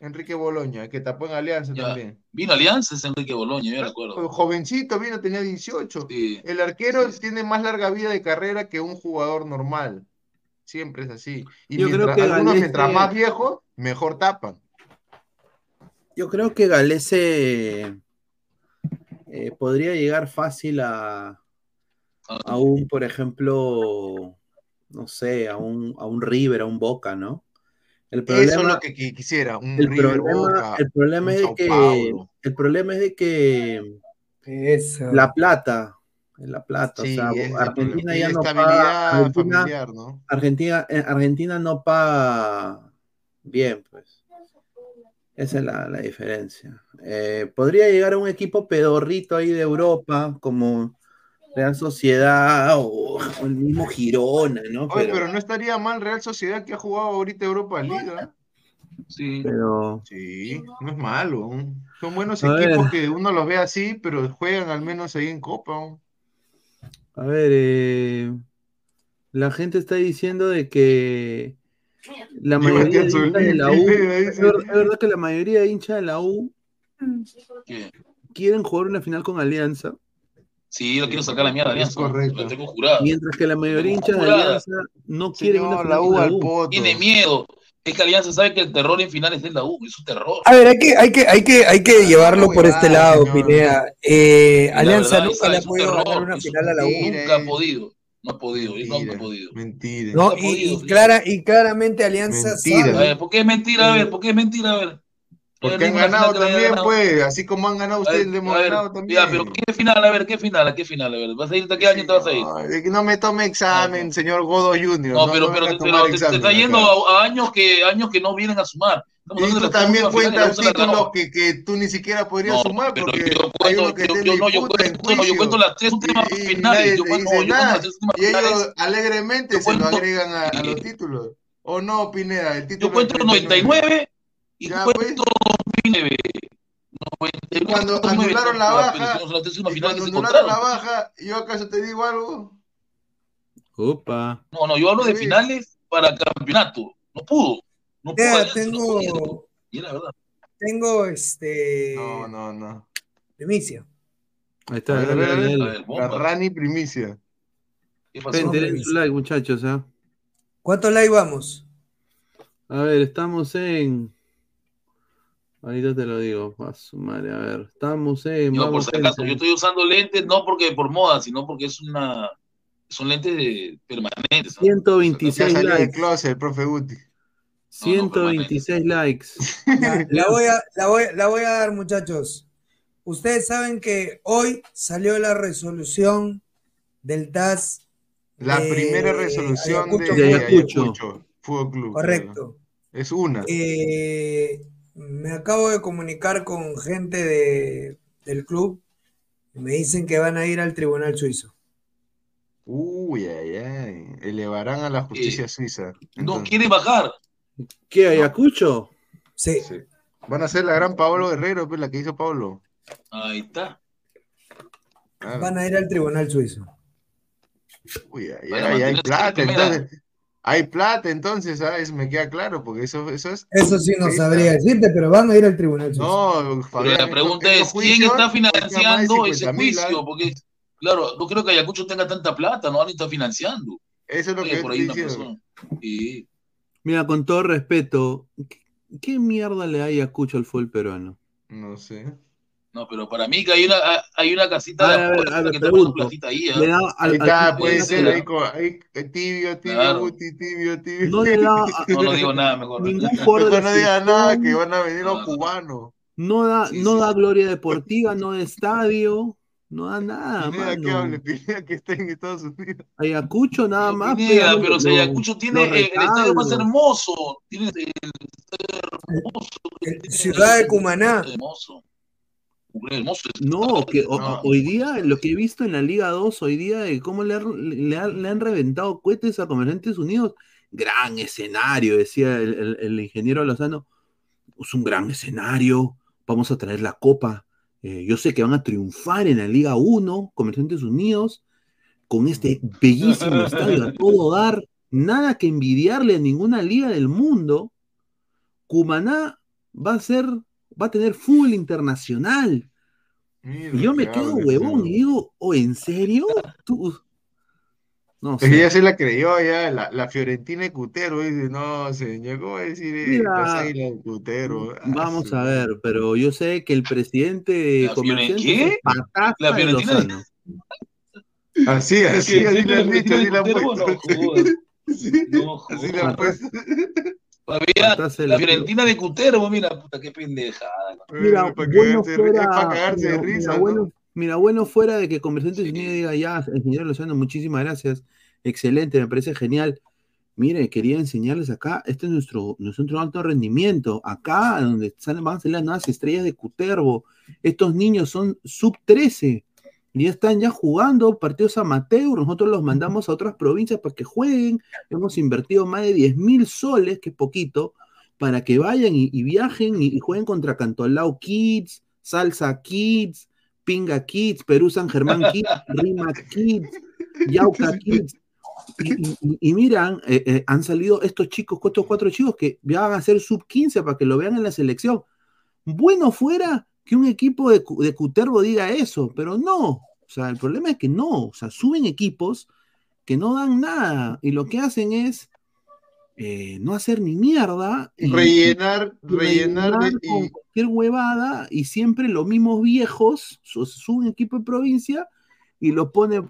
Enrique Boloña, que tapó en Alianza
Ya.
también.
Vino Alianza, es Enrique Boloña, yo me recuerdo.
Jovencito, vino, tenía 18.
Sí.
El arquero tiene más larga vida de carrera que un jugador normal. Siempre es así. Y
Yo creo
mientras,
que
algunos mientras más viejos, mejor tapan.
Yo creo que Galese eh, podría llegar fácil a, a un, por ejemplo, no sé, a un, a un River, a un Boca, ¿no? El
Eso es lo que qui- quisiera, un
el
River
problema,
Boca,
el problema
un
es de que
Paulo.
el problema es de que
Eso.
la plata, la plata,
Sí,
o sea, Argentina ya no paga, Argentina,
familiar, ¿no?
Argentina, eh, Argentina no paga bien, pues. Esa es la, la diferencia. Eh, podría llegar a un equipo pedorrito ahí de Europa, como Real Sociedad o, o el mismo Girona, ¿no?
Oye,
Pero,
pero no estaría mal Real Sociedad que ha jugado ahorita Europa Liga.
Sí.
pero
Sí, no es malo. Son buenos
A
equipos
ver.
que uno los ve así, pero juegan al menos ahí en Copa.
a ver, eh, la gente está diciendo de que la mayoría de hinchas de la U, es verdad, es verdad que la mayoría de hinchas de la U
¿Qué?
quieren jugar una final con Alianza.
Sí, lo quiero sacar la mierda de
Es
Alianza.
correcto.
Lo tengo jurado.
Mientras que la mayoría de hinchas de. Alianza no quieren una
Señor,
final
la U al poto.
Tiene miedo. Es que Alianza sabe que el terror en finales es la U. Es un terror.
A ver, hay que, hay que, hay que, hay que llevarlo por este lado, Pineda. Eh, Alianza
verdad,
nunca le ha podido
terror,
ganar una
es
final a la U.
Nunca ha podido. No ha podido. y nunca ha podido.
Mentira.
No, y,
podido,
y
sí.
clara, y claramente Alianza
Mentira.
A
sabe.
ver, ¿por qué es mentira? A ver, ¿por qué es mentira? A ver.
Porque han ganado también,
ganado.
pues. Así como han ganado ustedes, le hemos ganado también.
Ya, pero ¿qué final? A ver, ¿qué final? ¿A qué final? A ver, ¿vas a irte a qué año te vas a ir?
No me tome examen, señor Godo Junior.
No, pero,
no
pero, te- pero está yendo a, a años que años que no vienen a sumar. Estamos
Y tú también cuentas títulos que, que tú ni siquiera podrías
No,
sumar porque
yo
hay
cuento,
uno que
yo, yo, no, yo cuento, yo cuento las tres últimas finales.
Y ellos alegremente se lo agregan a, los títulos. ¿O no, Pineda? El título
Yo cuento
del
99 y cuento 2009.
Y cuando
99,
anularon la baja, y cuando anularon la baja, ¿yo acaso te digo algo?
Opa.
No, no, yo hablo de finales para campeonato. No pudo. No pudo. No podía.
tengo,
Y es la verdad.
tengo este
No, no, no.
primicia.
Ahí está,
ver, a
dale,
ver, a
dale,
ver.
dale.
ver, bomba.
La Rani primicia.
¿Qué pasó?
Primicia.
like, muchachos. ¿ah?
¿Cuántos likes vamos?
A ver, estamos en. Ahorita te lo digo, a su madre, a ver. Estamos en.
Yo, por si acaso, yo estoy usando lentes no porque por moda, sino porque es una son lentes de- permanentes. ¿no?
Ya
126
salió del
likes.
closet el profe Guti.
126 likes.
La, la voy a, la, voy, la voy a dar, muchachos. Ustedes saben que hoy salió la resolución del TAS.
La
de
primera resolución de,
Ayacucho
De
Fútbol
Ayacucho.
Ayacucho Fútbol Club.
Correcto.
Es una.
Eh, me acabo de comunicar con gente de, del club. y Me dicen que van a ir al tribunal suizo.
Uy, ay, ay. Elevarán a la justicia suiza.
No quiere bajar.
¿Qué, Ayacucho?
Sí.
sí. Van a ser la gran Pablo Guerrero, pues, la que hizo Pablo.
Ahí está.
Claro.
Van a ir al tribunal suizo.
Uy, ay, ay, hay
mantenerse
plata, entonces. Hay plata, entonces, ¿sabes? Me queda claro, porque eso, eso es.
Eso sí no sabría decirte, pero van a ir al tribunal.
No,
Pero
Fabián,
la pregunta es, ¿quién está financiando ese
50.000,
juicio?
¿ah?
Porque, claro, no creo que Ayacucho tenga tanta plata, no alguien está financiando.
Eso es lo
Oye,
que
por
estoy
ahí una
diciendo.
persona. Sí.
Mira, con todo respeto, ¿qué, qué mierda le da Ayacucho al fútbol peruano?
No sé.
No, pero para mí que hay una, hay una casita
A
de
ver,
que platita ahí. ¿ah?
Le da al-
Ahí está, puede ser, ahí, eh, tibio, tibio,
Claro.
Tibio, tibio.
No le da
No, no digo nada mejor.
ningún
Mejor no diga nada, que van a venir los
No.
cubanos.
no da,
Sí,
no
sí,
da gloria deportiva, no da estadio, no da nada,
Pineda que hable, Pineda que está en Estados Unidos.
Ayacucho nada más.
Pineda, pero si Ayacucho tiene el, el estadio más hermoso. Tiene el estadio hermoso.
El-
tiene
Ciudad de Cumaná.
Hermoso. Hermoso.
No, que o-
No.
hoy día, lo que he visto en la Liga 2, hoy día, de cómo le, han- le han, le han reventado cohetes a Comerciantes Unidos. Gran escenario, decía el, el- el ingeniero Lozano. Es un gran escenario, vamos a traer la copa. Eh, yo sé que van a triunfar en la Liga 1, Comerciantes Unidos, con este bellísimo estadio a todo dar. Nada que envidiarle a ninguna liga del mundo. Cumaná va a ser, va a tener fútbol internacional.
Mira
Y yo me
que
quedo huevón y digo, ¿o en serio? ¿Tú? No sé.
ya se la creyó, ya, la, la Fiorentina de Cutero, dice, no, señor, ¿cómo decir eh,
Mira,
de Cutero? Ah,
Vamos a ver, pero yo sé que el presidente
¿La Fiore- qué? ¿La Fiorentina.
Así, así, así
¿Sí,
le han dicho, así le han puesto.
No.
Sí,
No
así le han puesto.
La. Fiorentina de Cutero, mira, puta, qué pendejada.
Mira,
Eh, para
bueno
cagarse es
fuera,
para cagarse de
mira,
risa,
mira,
¿no?
bueno, mira, bueno fuera de que Comerciante Unido diga ya, el señor Lozano, muchísimas gracias, excelente, me parece genial. Mire, quería enseñarles acá, este es nuestro, nuestro alto rendimiento, acá donde salen, van a salir las nuevas estrellas de Cutervo, estos niños son sub 13, y ya están ya jugando partidos amateur, nosotros los mandamos a otras provincias para que jueguen, hemos invertido más de 10 mil soles, que es poquito, para que vayan y, y viajen y, y jueguen contra Cantolao Kids, Salsa Kids, Pinga Kids, Perú San Germán Kids, Rima Kids, Yauca Kids. Y, y- y- y miran, eh, eh, han salido estos chicos, estos cuatro chicos que ya van a ser sub 15 para que lo vean en la selección. Bueno fuera que un equipo de, de Cutervo diga eso, pero no. O sea, el problema es que no. O sea, suben equipos que no dan nada y lo que hacen es eh, no hacer ni mierda. y-
Rellenar,
y
rellenar de-
con
y-
cualquier huevada y siempre los mismos viejos su- suben equipo de provincia y lo pone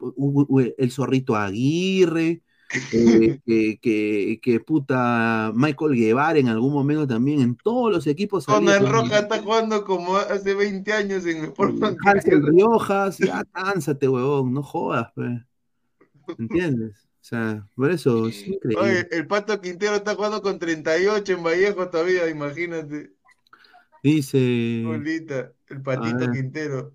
el zorrito Aguirre, eh, que, que, que puta Michael Guevara en algún momento también en todos los equipos con-
Roca está jugando como hace 20 años en Sport
Hansel Riojas, ya cánsate, huevón, no jodas. ¿entiendes? O sea, por eso es increíble.
Oye, el Pato Quintero está jugando con 38 en Vallejo todavía, imagínate.
Dice,
Bolita, el Patito. Quintero.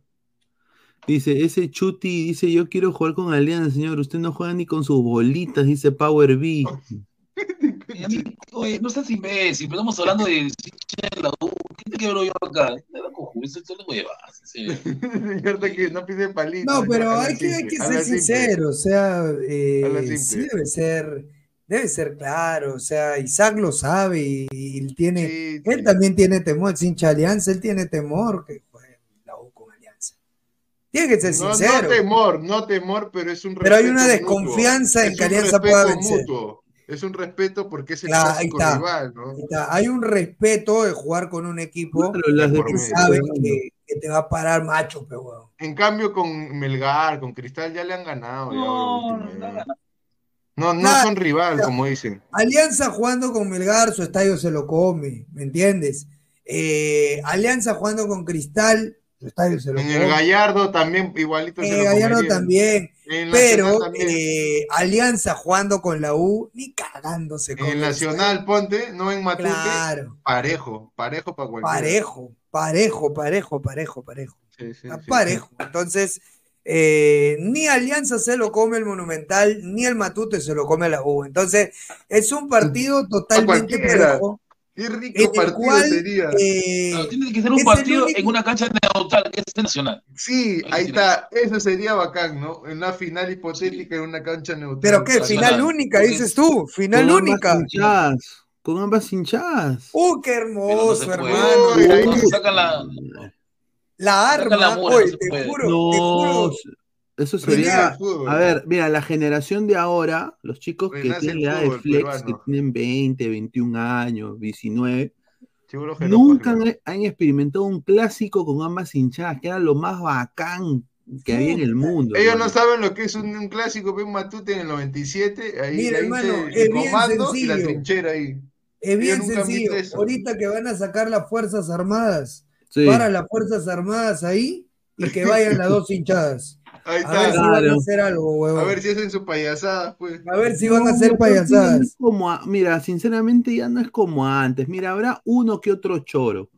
Dice, ese Chuti dice, yo quiero jugar con Alianza, señor, usted no juega ni con sus bolitas, dice Power B.
Oye, no seas imbécil, pero estamos hablando de la U. ¿Qué te quiero yo acá?
No palito.
No, pero hay que, hay ser
simple.
sincero, o sea, eh, sí debe ser, debe ser claro, o sea, Isaac lo sabe y, y tiene, él también tiene temor, hincha de Alianza, él tiene temor que juegue la U con Alianza. Tiene que ser
No,
sincero.
no temor, no temor, pero es un
Pero hay una
respeto mutuo.
desconfianza en
Es
que Alianza pueda
respeto
vencer.
mutuo. Es un respeto porque es el
Claro, ahí
clásico
está.
rival, ¿no?
Ahí está. Hay un respeto de jugar con un equipo
Claro,
que sabe que, que te va a parar macho, pero weón.
En cambio, con Melgar, con Cristal, ya le han ganado. ya,
No,
no, no
Nada,
son rival, como dicen.
Alianza jugando con Melgar, su estadio se lo come, ¿me entiendes? Eh, Alianza jugando con Cristal, estadio se lo
En el Gallardo también, igualito
En
lo
Gallardo también. Pero
también.
eh, Alianza jugando con la U, ni cagándose con
En el Nacional, ponte, no en Matute.
Claro.
Parejo, parejo para cualquiera.
Parejo, parejo, parejo, parejo, parejo.
Sí, sí,
Está
sí.
parejo. Entonces, eh, ni Alianza se lo come el Monumental, ni el Matute se lo come la U. Entonces, es un partido totalmente parejo.
Qué rico partido
cual,
sería.
eh,
No, tiene que ser un
el
partido
único-
en una cancha neutral, que es nacional.
Sí, ahí está. Eso sería bacán, ¿no? En una final hipotética en una cancha neutral.
Pero qué, final única, dices tú, final
con
única.
Ambas hinchadas, con ambas hinchadas.
Uh, qué
no
hermoso,
puede.
hermano.
Uy, ahí sacan la,
la
la
arma,
mula,
oye,
no
te juro, te
No,
juro.
Eso sería. A ver, mira, la generación de ahora, los chicos que
Renace
tienen la edad de flex,
peruano.
que tienen 20, 21 años, 19,
Seguro que no,
nunca han, han experimentado un clásico con ambas hinchadas, que era lo más bacán que había en el mundo.
Ellos
hermano.
no saben lo que es un, un clásico, pues Matute en el 97, ahí
Mira,
ahí
hermano,
se-
es
el
bien
comando y la trinchera ahí.
Es bien sencillo. Ahorita que van a sacar las Fuerzas Armadas,
Sí.
para las Fuerzas Armadas ahí y que vayan las dos hinchadas.
Ahí
A ver si van a
Claro.
hacer algo, huevón.
A ver si hacen su payasada, pues.
A ver si van a hacer payasadas.
es como a- mira, sinceramente ya no es como antes. Mira, habrá uno que otro choro.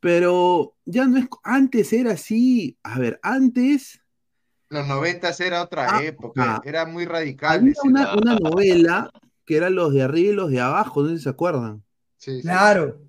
Pero ya no es. Antes era así. A ver, antes
Los 90 era otra
Ah,
época,
ah.
era muy radical.
había una, una novela que era los de arriba y los de abajo, no sé si se acuerdan.
Sí, sí.
Claro.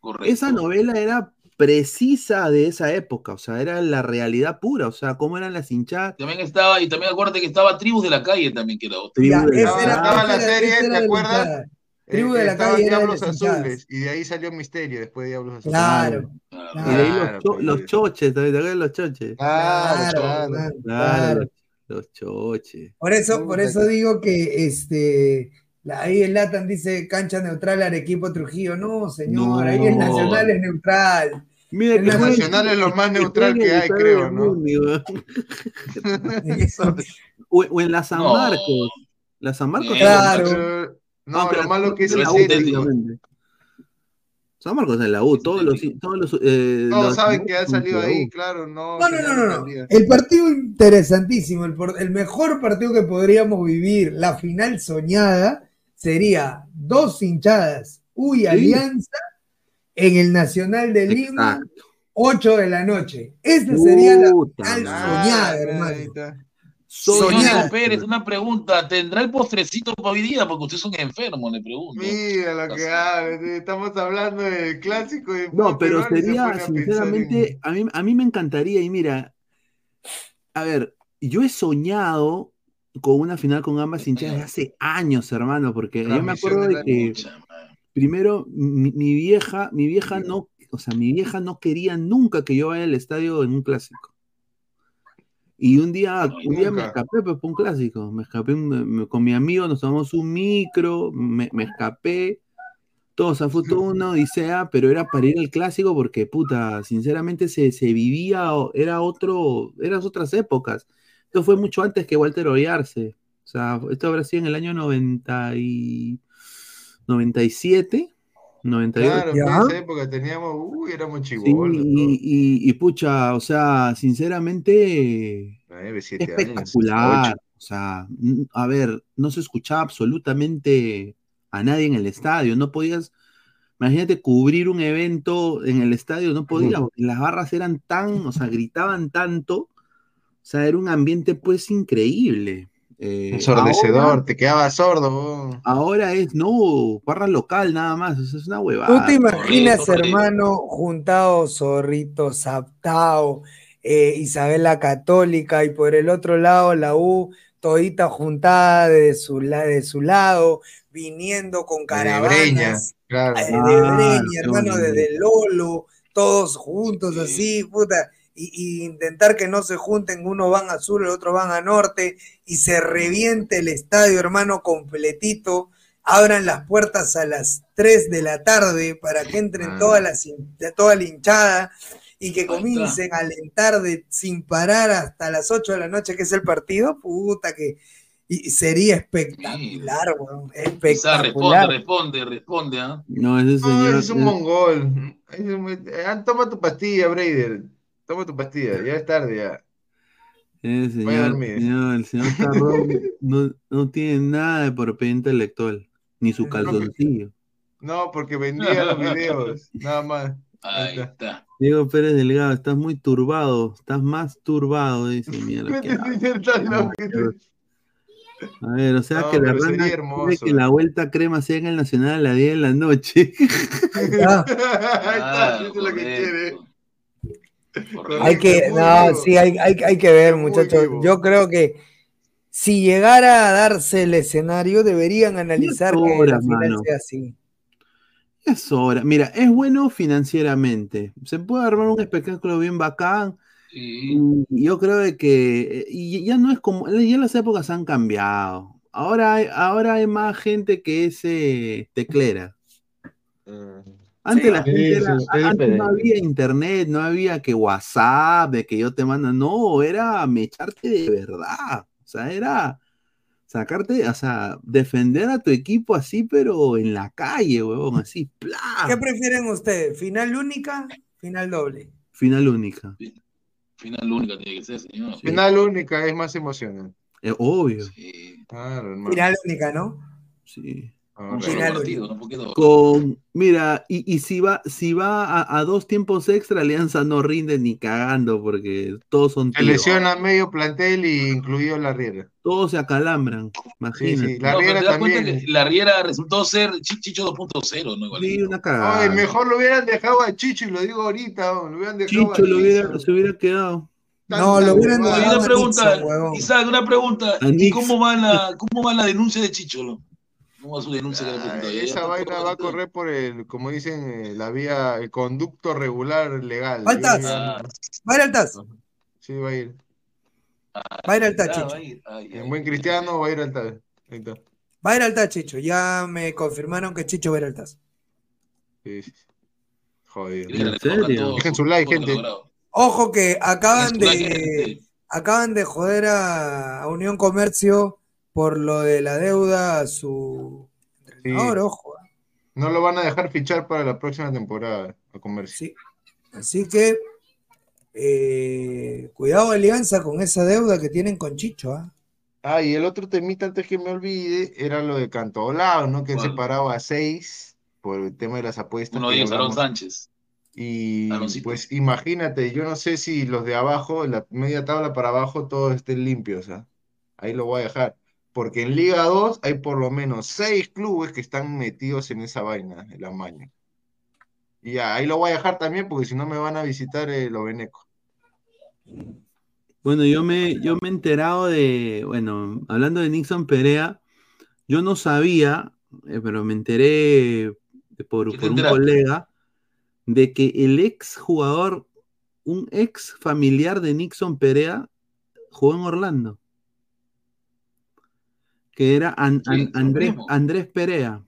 Correcto.
Esa novela era precisa de esa época, o sea, era la realidad pura, o sea, cómo eran las hinchadas.
También estaba, y también acuérdate que estaba Tribus de la Calle también, que era otro.
Ya,
de la
era,
Estaba la serie, ¿te acuerdas? Eh,
Tribu de la calle
Diablos. Azules y de ahí salió Misterio, después de Diablos Azules.
Claro.
Y de ahí los,
Claro,
cho-
pues.
los choches, ¿te acuerdas de los choches?
Claro,
Claro,
claro.
Claro.
claro.
Los choches.
Por eso, por eso digo que este, ahí el Latan dice cancha neutral Arequipo Trujillo. No, señor, ahí el. Nacional es neutral.
Mira
El
que
Nacional es lo más neutral que hay, creo, ¿no?
O, o en la San Marcos. La San Marcos.
Claro.
Pero- no,
Aunque
lo
la-
malo que es
la
el
U. San Marcos en la U, todos los, todos los, eh,
Todos
los-
saben que han salido
U.
ahí, claro, no.
No, no, no, no, no. El partido interesantísimo, el, mejor partido que podríamos vivir, la final soñada, sería dos hinchadas, Uy, Alianza, en el Nacional de Lima, 8 de la noche. Esa sería la final soñada, hermano. Soñada.
Pérez, una pregunta. ¿Tendrá el postrecito para hoy día? Porque ustedes son enfermos, le pregunto.
Mira lo que habla, estamos hablando del clásico de
No, pero sería,
a en-
sinceramente, a mí, a mí me encantaría, y mira, a ver, yo he soñado con una final con ambas hinchadas de hace años, hermano, porque yo me acuerdo
de
de que primero mi, mi vieja, mi vieja no, o sea, mi vieja no quería nunca que yo vaya al estadio en un clásico. Y un día, un día me escapé pues, por un clásico. Me escapé me- me- con mi amigo, nos tomamos un micro, me, me escapé. Todo, o sea, fue toda una odisea, pero era para ir al clásico porque, puta, sinceramente se, se vivía, era otro, eran otras épocas. Esto fue mucho antes que Walter Oyarse. O sea, esto habrá sido en el año 90 y 97, 98.
Claro, en esa época teníamos, uy, éramos
Sí,
chibolos.
y, y- y pucha, o sea, sinceramente, espectacular. O sea, a ver, no se escuchaba absolutamente a nadie en el estadio. No podías, imagínate cubrir un evento en el estadio, no podías, porque las barras eran tan, o sea, gritaban tanto. O sea, era un ambiente pues increíble. Eh,
Ensordecedor,
ahora-
te quedabas sordo.
Ahora es, no, barra local nada más, es una huevada.
¿Tú te imaginas, hermano, juntado Zorrito, Zaptao, eh, Isabela Católica y por el otro lado la U, todita juntada de su, la- de su lado, viniendo con
Breña,
caravanas
claro.
de
Ah,
Breña,
qué
hermano, desde Lolo, todos juntos así, puta, y, y intentar que no se junten, uno van a sur, el otro van a norte, y se reviente el estadio, hermano, completito, abran las puertas a las 3 de la tarde para que entren
Ah.
todas las, hin- de toda la hinchada y que comiencen a alentar de, sin parar hasta las 8 de la noche, que es el partido, puta que y sería espectacular, weón, espectacular.
responde, responde, responde, ¿ah?
No, ese
No,
señor.
ese es un mongol. Ese es un- eh, Toma tu pastilla, Brader. Toma tu pastilla, ya es tarde ya. Vaya a
señor,
dormir.
señor- el señor Carrón no, no tiene nada de propiedad intelectual, ni su calzoncillo.
No, porque vendía los videos, nada más.
Ahí está.
Diego Pérez Delgado, estás muy turbado, estás más turbado, dice,
loco.
A ver, o sea
No,
que la rana quiere que la vuelta crema sea en el Nacional a las 10 de la noche.
Ah,
Ahí está, eso es lo que quiere.
Hay que, no, sí, hay, hay, hay que ver, muchachos. Yo creo que si llegara a darse el escenario, deberían analizar que la final
mano.
sea así.
Es hora. Mira, es bueno financieramente. Se puede armar un espectáculo bien bacán. Y yo creo de que y ya no es como, ya las épocas han cambiado. Ahora hay, ahora hay más gente que es eh, teclera. Antes
Sí,
la gente
sí,
era,
sí,
antes no había internet, no había que WhatsApp, de que yo te mando, no, era mecharte de verdad. O sea, era sacarte, o sea, defender a tu equipo así, pero en la calle, huevón, así, ¡plá!
¿Qué prefieren ustedes? ¿Final única? ¿Final doble?
Final única.
Final única tiene que ser, señor.
Final única es más emocionante.
Es obvio.
Claro, hermano.
Final única, ¿no?
Sí.
Un partido, no dos.
Con, mira, y, y si va, si va a, a dos tiempos extra, Alianza no rinde ni cagando, porque todos son
Se lesiona medio plantel y incluido la Riera.
Todos se acalambran, imagínate.
sí, la
No,
Riera también.
la Riera resultó ser Chi- Chicho 2.0, ¿no? Igual.
Sí, una cagada.
Ay, mejor lo hubieran dejado a Chicho y lo digo ahorita, lo hubieran dejado
Chicho
a
lo hubiera,
Chicho.
se hubiera quedado.
No, lo hubieran dejado
una
a
pregunta. Isaac, una pregunta. ¿Y cómo va la, cómo va la denuncia de Chicho? No? ¿Cómo va su denuncia que le ha presentado? ¿Ya- ya
Esa vaina va a correr por el, como dicen, eh, la vía, el conducto regular legal.
Faltas.
Yo ya-
¿Va a ir al TAS?
Sí, va a ir.
Va a ir al TAS,
Ah, va
En buen cristiano va a ir al está.
Va a ir al TAS, Chicho. Ya me confirmaron que Chicho va a ir al TAS.
Sí. Joder.
¿En serio?
Dejen su like, gente.
Ojo que acaban de acaban de joder a, a Unión Comercio por lo de la deuda a su entrenador, ojo.
No lo van a dejar fichar para la próxima temporada a comercio.
Así que eh, cuidado Alianza con esa deuda que tienen con Chicho, ¿ah?
Ah, y el otro temita antes que me olvide era lo de Cantolao, ¿no? Que él se paraba a seis por el tema de las apuestas.
Uno de ellos, Aaron. Sánchez.
Y pues imagínate, yo no sé si los de abajo, la media tabla para abajo, todos estén limpios, ¿ah? Ahí lo voy a dejar. Porque en Liga 2 hay por lo menos seis clubes que están metidos en esa vaina, el amaño. Y ya, ahí lo voy a dejar también porque si no me van a visitar eh, los venecos.
Bueno, yo me, yo me he enterado de, bueno, hablando de Nixon Perea, yo no sabía, eh, pero me enteré de- por, por un colega de que el ex jugador, un ex familiar de Nixon Perea, jugó en Orlando. Que era An-
Sí,
An-
su
Andrés, Perea,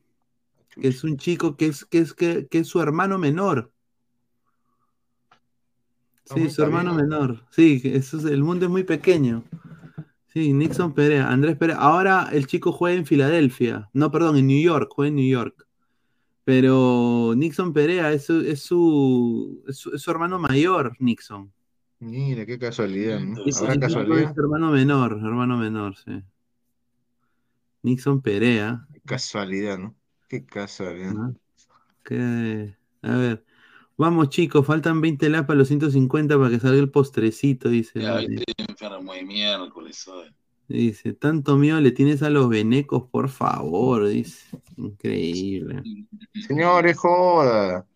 que es un chico que es, que es, que, que es su hermano menor. Sí, su hermano menor. Sí, eso es- el mundo es muy pequeño. Sí, Nixon Perea, Andrés Perea. Ahora el chico juega en Filadelfia. No, perdón, en New York, juega en New York. Pero Nixon Perea es su, es su, es su, es su hermano mayor, Nixon.
Mira, qué casualidad,
su
¿Habrá
chico
casualidad?
es hermano menor, hermano menor, sí. Nixon Perea.
Casualidad, ¿no? Qué casualidad.
¿no? Que- a ver. Vamos, chicos, faltan 20 lapas para los 150 para que salga el postrecito, dice.
Ya, viste, enfermo de miércoles.
Dice, tanto miedo le tienes a los venecos, por favor, dice. Increíble.
Señores, joda.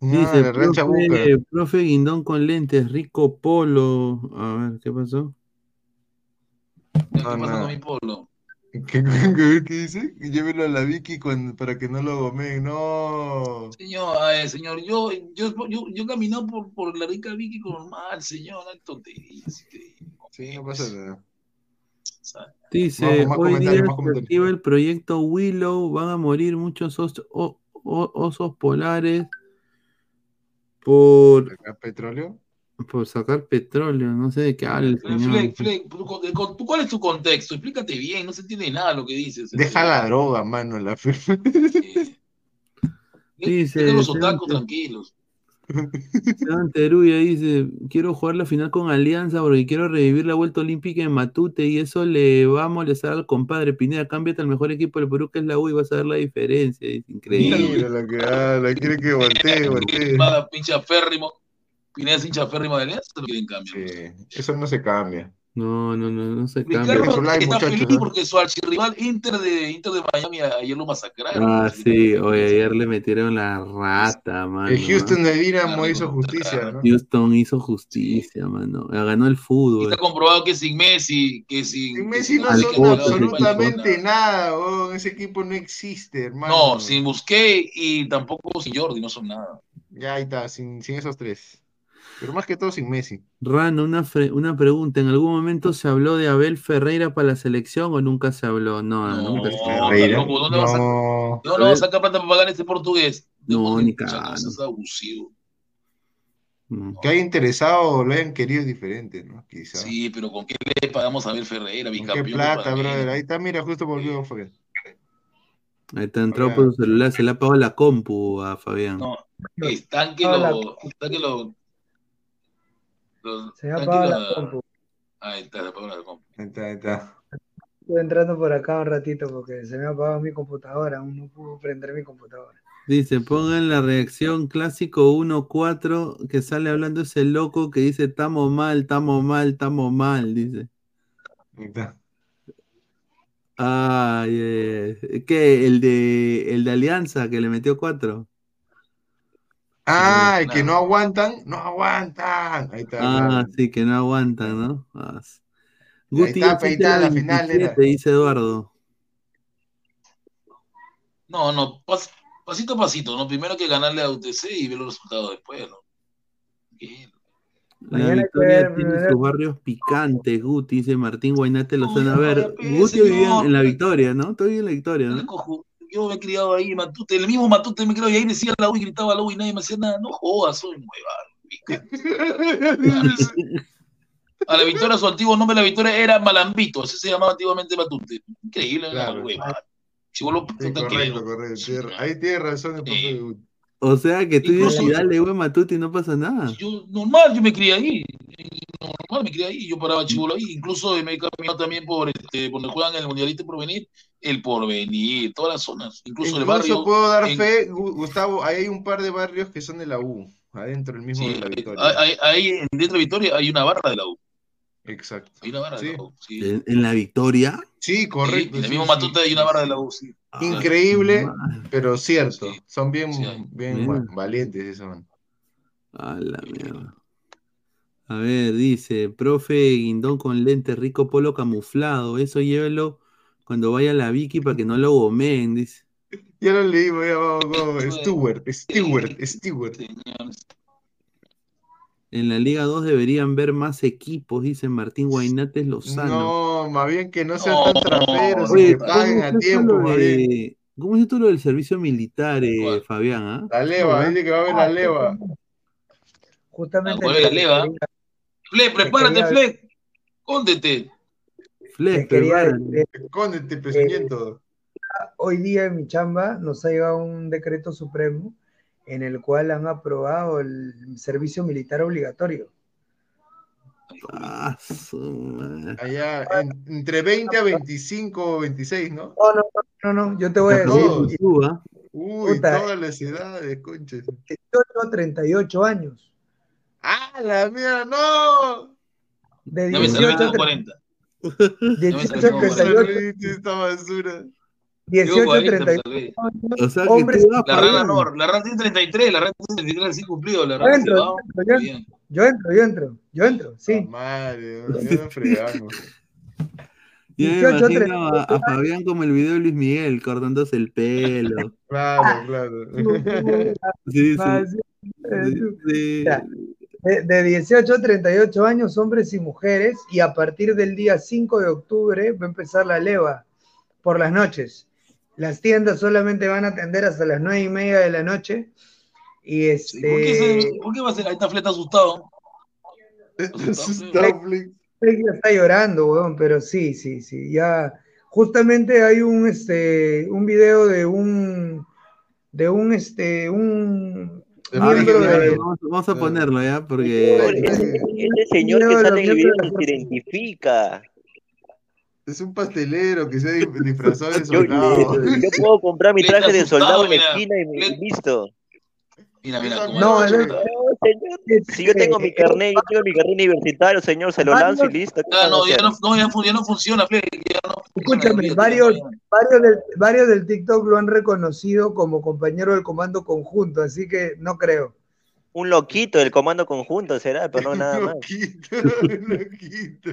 Dice, profe, profe Guindón con lentes, rico polo. A ver, ¿qué pasó?
¿Qué
No,
pasa con mi polo?
¿Qué, qué- qué dice? Llévelo a la Vicky cuando- para que no lo gomeen. No.
Señor, ay, señor, yo, yo, yo, yo camino por, por la rica Vicky normal, señor, no hay tonterías.
Sí, no pasa nada.
Dice,
Vamos, más
hoy
comentarios,
día
más
se
comentarios.
activa el proyecto Willow, van a morir muchos os- o- o- osos polares por,
¿Acá petróleo?
Por sacar petróleo, no sé de qué habla el
Fleck,
señor.
Fleck, Fleck, ¿tú- tú- tú- ¿cuál es tu contexto? Explícate bien, no se entiende nada lo que dices.
Deja la droga, mano, la
Dice,
Deja los otakus tranquilos.
Sean Teruya dice, quiero jugar la final con Alianza porque quiero revivir la vuelta olímpica en Matute y eso le va a molestar al compadre Pineda, cámbiate al mejor equipo del Perú que es la U y vas a ver la diferencia. Dice, increíble.
Mira lo que habla, quiere que voltee, voltee.
Pinche férrimo. Pineda es hincha férrimo de Alianza, lo quieren cambiar.
Eso no se cambia.
No, no, no, no se cambia.
Ricardo está
muchachos,
feliz porque su archirrival Inter de, Inter de Miami ayer lo masacraron.
Ah, sí, hoy ayer le metieron la rata, mano.
El Houston de Dinamo hizo justicia, ¿no?
Houston hizo justicia, mano. Ganó el fútbol.
Está comprobado que sin Messi, que sin,
Sin Messi no son absolutamente nada. Ese equipo no existe, hermano.
No, sin Busquets y tampoco sin Jordi, no son nada.
Ya ahí está, sin, sin esos tres. Pero más que todo sin Messi.
Rano, una, una pregunta. ¿En algún momento se habló de Abel Ferreira para la selección o nunca se habló? No, nunca se habló.
Ferreira.
loco, ¿dónde vas a-
No.
No, no, saca plata para pagar ese portugués.
No, ni cagando.
es abusivo.
Que haya interesado o lo hayan querido es diferente, ¿no? Quizá.
Sí, pero ¿con qué le pagamos a Abel Ferreira,
¿Con
bicampeón?
qué plata, brother? Ahí está, mira, justo volvió Fabián.
Ahí está, entró por su celular, se le ha apagado la compu a Fabián.
No, están que lo. Están que lo.
Se me ha apagado la compu.
Ahí está, se apagó la compu.
Ahí está, ahí está.
Estuve entrando por acá un ratito porque se me ha apagado mi computadora, aún no puedo prender mi computadora.
Dice, pongan la reacción clásico 1-4 que sale hablando ese loco que dice, estamos mal, estamos mal, estamos mal, dice.
Ahí está.
Ay, eh, ¿qué? El de, el de Alianza que le metió 4.
Ah, el que no aguantan, no aguantan. Ahí está.
Ah,
claro.
sí, que no aguantan, ¿no? Ah,
Ahí
Guti,
está, ahí
a
la final era.
27, dice Eduardo.
No, no, pas- pasito a pasito, ¿no? Primero hay que ganarle a UTC y ver los resultados después, ¿no? Bien.
La victoria tiene sus barrios picantes, Guti, dice Martín Guainate Lozano. A
Uy,
ver, Guti vivía en la victoria, ¿no? Todavía en la victoria, ¿no?
Yo me he criado ahí, Matute, el mismo Matute me crió y ahí decía la U y gritaba la U y nadie me hacía nada. No jodas, soy nueva. A la Victoria, su antiguo nombre de la Victoria era Malambito, así se llamaba antiguamente Matute. Increíble,
Claro.
no, huevada. Chibolo,
Sí,
puta,
correcto, correcto. Ahí tiene razón el Guti.
O sea que tú dices, dale, güey, Matuti, no pasa nada.
Yo, normal, yo me crié ahí. Normal, me crié ahí. Yo paraba chivolo ahí. Incluso me he caminado también por este, donde juegan el Mundialista Porvenir, el Porvenir, todas las zonas. Incluso, el
Incluso
barrio.
puedo dar
en-
fe, Gu- Gustavo, ahí hay un par de barrios que son de la U, adentro el mismo
Sí,
de la Victoria.
Ahí, ahí, en- dentro de Victoria hay una barra de la U.
Exacto.
Hay una barra de la U. Sí.
¿En, en la victoria?
Sí, correcto.
Sí, el
sí,
mismo
sí,
Matute
sí,
una barra de la U, sí.
Increíble, pero cierto. Son bien, bien
Bien.
va- valientes esos man.
A la mierda. A ver, dice, profe Guindón con lente rico polo camuflado. Eso llévelo cuando vaya a la Vicky para que no lo gomeen, dice.
Ya lo ya vamos, vamos. Stewart, Stewart, Stewart.
En la Liga 2 deberían ver más equipos, dice Martín Guainates Lozano.
No, más bien que no sean tan traperos y
Oye,
que paguen
¿cómo
a tiempo,
de- ¿Cómo es esto lo del servicio militar, eh, Fabián? ah?
La leva, dice que va a haber la leva.
Justamente.
¿Cuál es la leva? Fle, prepárate,
quería-
Fle. Cóndete.
Fle, prepárate.
Escóndete, pezuñento.
hoy día en mi chamba nos ha llegado un decreto supremo en el cual han aprobado el servicio militar obligatorio.
Ah.
Allá, en- entre 20 a 25 o 26, ¿no?
No, no, no, no, yo te voy a decir,
Jesús, ¿ah?
Uy,
Puta.
todas las edades, conches.
18 a 38 años.
¡Ah, la mierda, no!
De
Ya me salió
18 a
40.
18 a
salió
38,
Esta basura.
18 a
40 me
38
salvé.
O sea que
hombres.
tú vas
La rana no, la rana tiene 33, la rana tiene 33 recién cumplido, la
Yo
rana
entro,
va.
yo entro, yo entro, yo entro, yo entro, yo entro, sí.
Madre, fregamos.
Yo me
18,
imagino a, a
38
Fabián como el video de Luis Miguel, cortándose el pelo.
Claro, claro.
Sí, sí. Sí,
sí.
sí.
De 18 a 38 años, hombres y mujeres, y a partir del día 5 de octubre va a empezar la leva por las noches. Las tiendas solamente van a atender hasta las 9 y media de la noche. Y
¿Por qué,
este.
se- por qué va a ser? Ahí está Fleta asustado.
Asustado.
Ella está llorando, weón, pero sí, sí, sí. Ya, justamente hay un, este, un video de un, de un, este, un
Ah,
de,
vamos, vamos a ponerlo ya, porque
Ese, señor que sale en el video se identifica.
Es un pastelero que se ha disfrazado de
Yo,
soldado.
yo puedo comprar mi traje de soldado en la esquina y, me- y listo.
Mira, mira, cómo
No,
No, señor. Si yo tengo mi carnet, yo tengo mi carnet universitario, señor, se lo lanzo y listo. ¿qué
Ah, no, ya no, no, ya, no funciona, Fle. Ya no
Escúchame,
funciona,
varios, varios, del, varios del TikTok lo han reconocido como compañero del comando conjunto, así que no creo.
Un loquito del comando conjunto será, pero no nada más.
Loquito, loquito.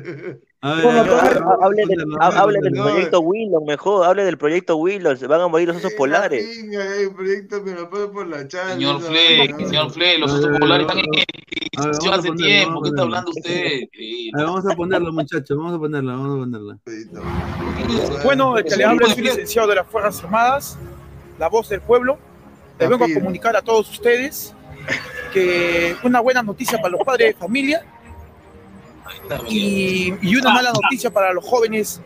Hable, del- hable del proyecto Willow, mejor, hable del proyecto Willow, se van a morir los osos polares.
Venga, el proyecto me lo paso por la charla.
Señor
esa
Fle,
vaina.
señor Fle, los osos polares están en extinción
vamos a
hace
ponerlo,
tiempo.
vamos
¿Qué
a
está
ponerlo.
hablando usted? Sí.
A ver, vamos a ponerlo, muchachos, vamos a ponerla, vamos a ponerla.
Bueno, el que le
un
habla
grupo
es un
de-
licenciado de las Fuerzas Armadas, la voz del pueblo. Les vengo a comunicar a todos ustedes que una buena noticia para los padres de familia y, y una mala noticia para los jóvenes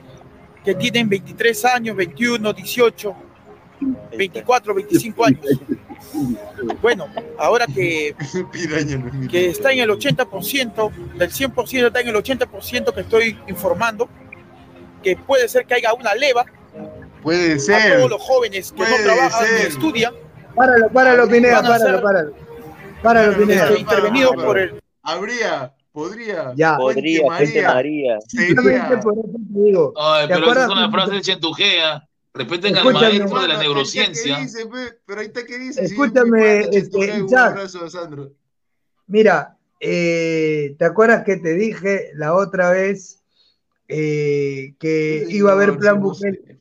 que tienen 23 años, 21, 18, 24, 25 años. Bueno, ahora que,
no
que está en el 80%, del 100% está en el 80% que estoy informando, que puede ser que haya una leva
Puede
a
ser.
todos los jóvenes que no
Puede
trabajan ni estudian,
Páralo, páralo, Pineda,
a
páralo, páralo.
Intervenido
pero-
por el
Habría, podría.
Ya.
Podría, Fuente María.
Justamente
Sería.
por eso te digo.
Ay,
¿Te
pero esas son las frases de Chentujea. Respeten al maestro de la neurociencia.
¿qué dice, pe? Pero ahí está que dice.
Escúchame, este,
Chentujeo, Un
Isaac.
abrazo a Sandro.
Mira, eh, ¿te acuerdas que te dije la otra vez eh, que
Sí,
iba a haber plan Bukele?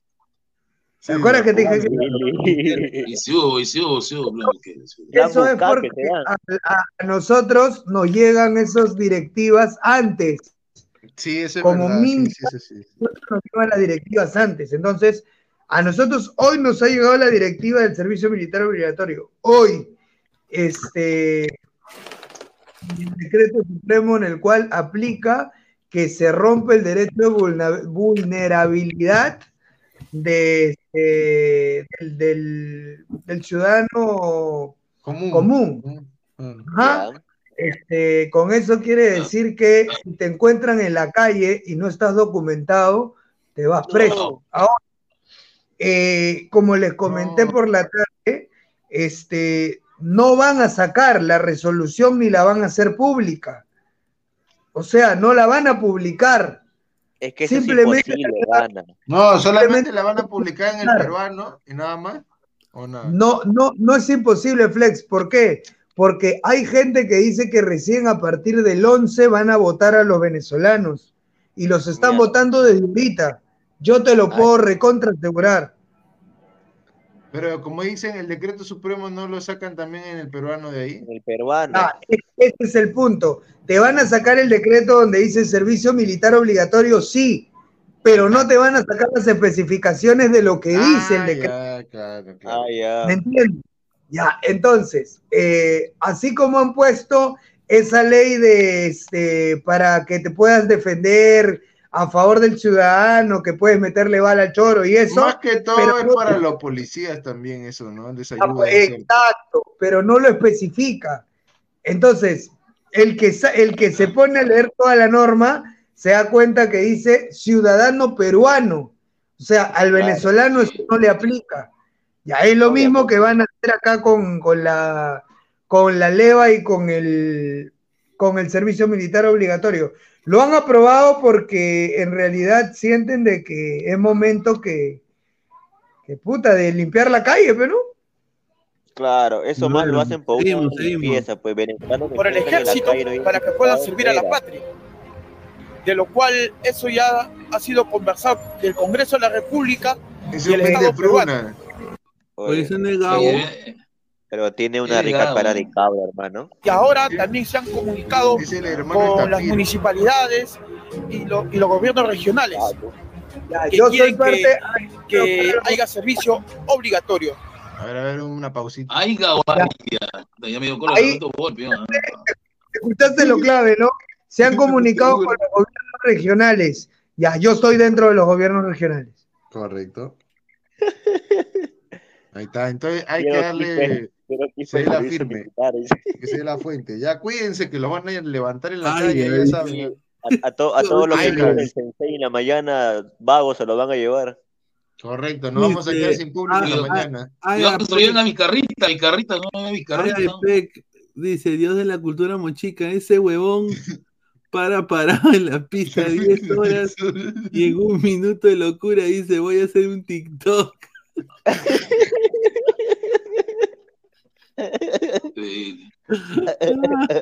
Sé.
¿Te acuerdas que te dije que
Y sí hubo, y sí hubo, sí hubo.
Eso es porque a, a- nosotros nos llegan esas directivas antes.
Sí, eso es
Como
verdad.
mínimo,
sí, sí, sí.
nosotros nos llegan las directivas antes. Entonces, a nosotros hoy nos ha llegado la directiva del servicio militar obligatorio. Hoy, este, el decreto supremo en el cual aplica que se rompe el derecho de vulnerabilidad de, eh, del, del- del ciudadano común. Ajá. Este, con eso quiere decir que si te encuentran en la calle y no estás documentado, te vas preso. Ahora, eh, como les comenté por la tarde, este, no van a sacar la resolución ni la van a hacer pública. O sea, no la van a publicar.
Es que eso es
Simplemente
gana.
No, solamente la van a publicar en el peruano y nada más. ¿O nada?
No, no, no es imposible, Flex. ¿Por qué? Porque hay gente que dice que recién a partir del 11 van a votar a los venezolanos y los están votando desde ahorita. Yo te lo puedo recontra asegurar.
Pero como dicen, el decreto supremo no lo sacan también en el peruano de ahí.
El peruano.
Ah, e- ese es el punto. Te van a sacar el decreto donde dice servicio militar obligatorio, sí, pero no te van a sacar las especificaciones de lo que dice el decreto.
Ah, claro, claro.
Ah, ya.
¿Me entiendes? Ya, entonces, eh, así como han puesto esa ley de este, para que te puedas defender a favor del ciudadano, que puedes meterle bala al choro y eso.
Más que todo
pero
es
no-
para los policías también eso, ¿no? Les
Ah,
ayuda.
Exacto, pero no lo especifica. Entonces, el que, el que se pone a leer toda la norma se da cuenta que dice ciudadano peruano. O sea, al venezolano eso no le aplica. Ya es lo mismo que van a hacer acá con, con la, con la leva y con el, con el servicio militar obligatorio. Lo han aprobado porque en realidad sienten de que es momento que, que puta, de limpiar la calle, pero
Claro, eso más lo hacen por una limpieza, pues venezolanos
por el ejército
calle, no hay
para que puedan servir a la patria. De lo cual eso ya ha sido conversado del Congreso de la República
Eso
y el
es
Estado
de
peruano.
Oye,
Pues en el Gabo.
Pero tiene una rica cara de cabra, hermano.
Y ahora también se han comunicado con las municipalidades y, lo- y los gobiernos regionales que
yo soy
quieren que,
parte-
que haya servicio obligatorio.
A ver, a ver, una pausita.
Ay, Gawaya. Ya me dio cola
Ahí-
golpe. ¿no?
escuchaste lo clave, ¿no? Se han comunicado con los gobiernos regionales. Ya, yo estoy dentro de los gobiernos regionales.
Correcto. Ahí está, entonces hay
Quiero
que darle
quise
seguir la firme, que se dé la fuente. Ya cuídense que los van a levantar en la
Ay,
calle, ya
ay,
saben.
A, a to- a todos los que
ay.
el sensei en la mañana, vagos se los van a llevar.
Correcto, nos vamos a quedar sin público en la mañana.
Que se lo lleven a mi carrita, mi carrita, no, a mi carrita.
dice Dios de la cultura mochica, ese huevón para parado en la pista 10 horas y en un minuto de locura dice voy a hacer un TikTok.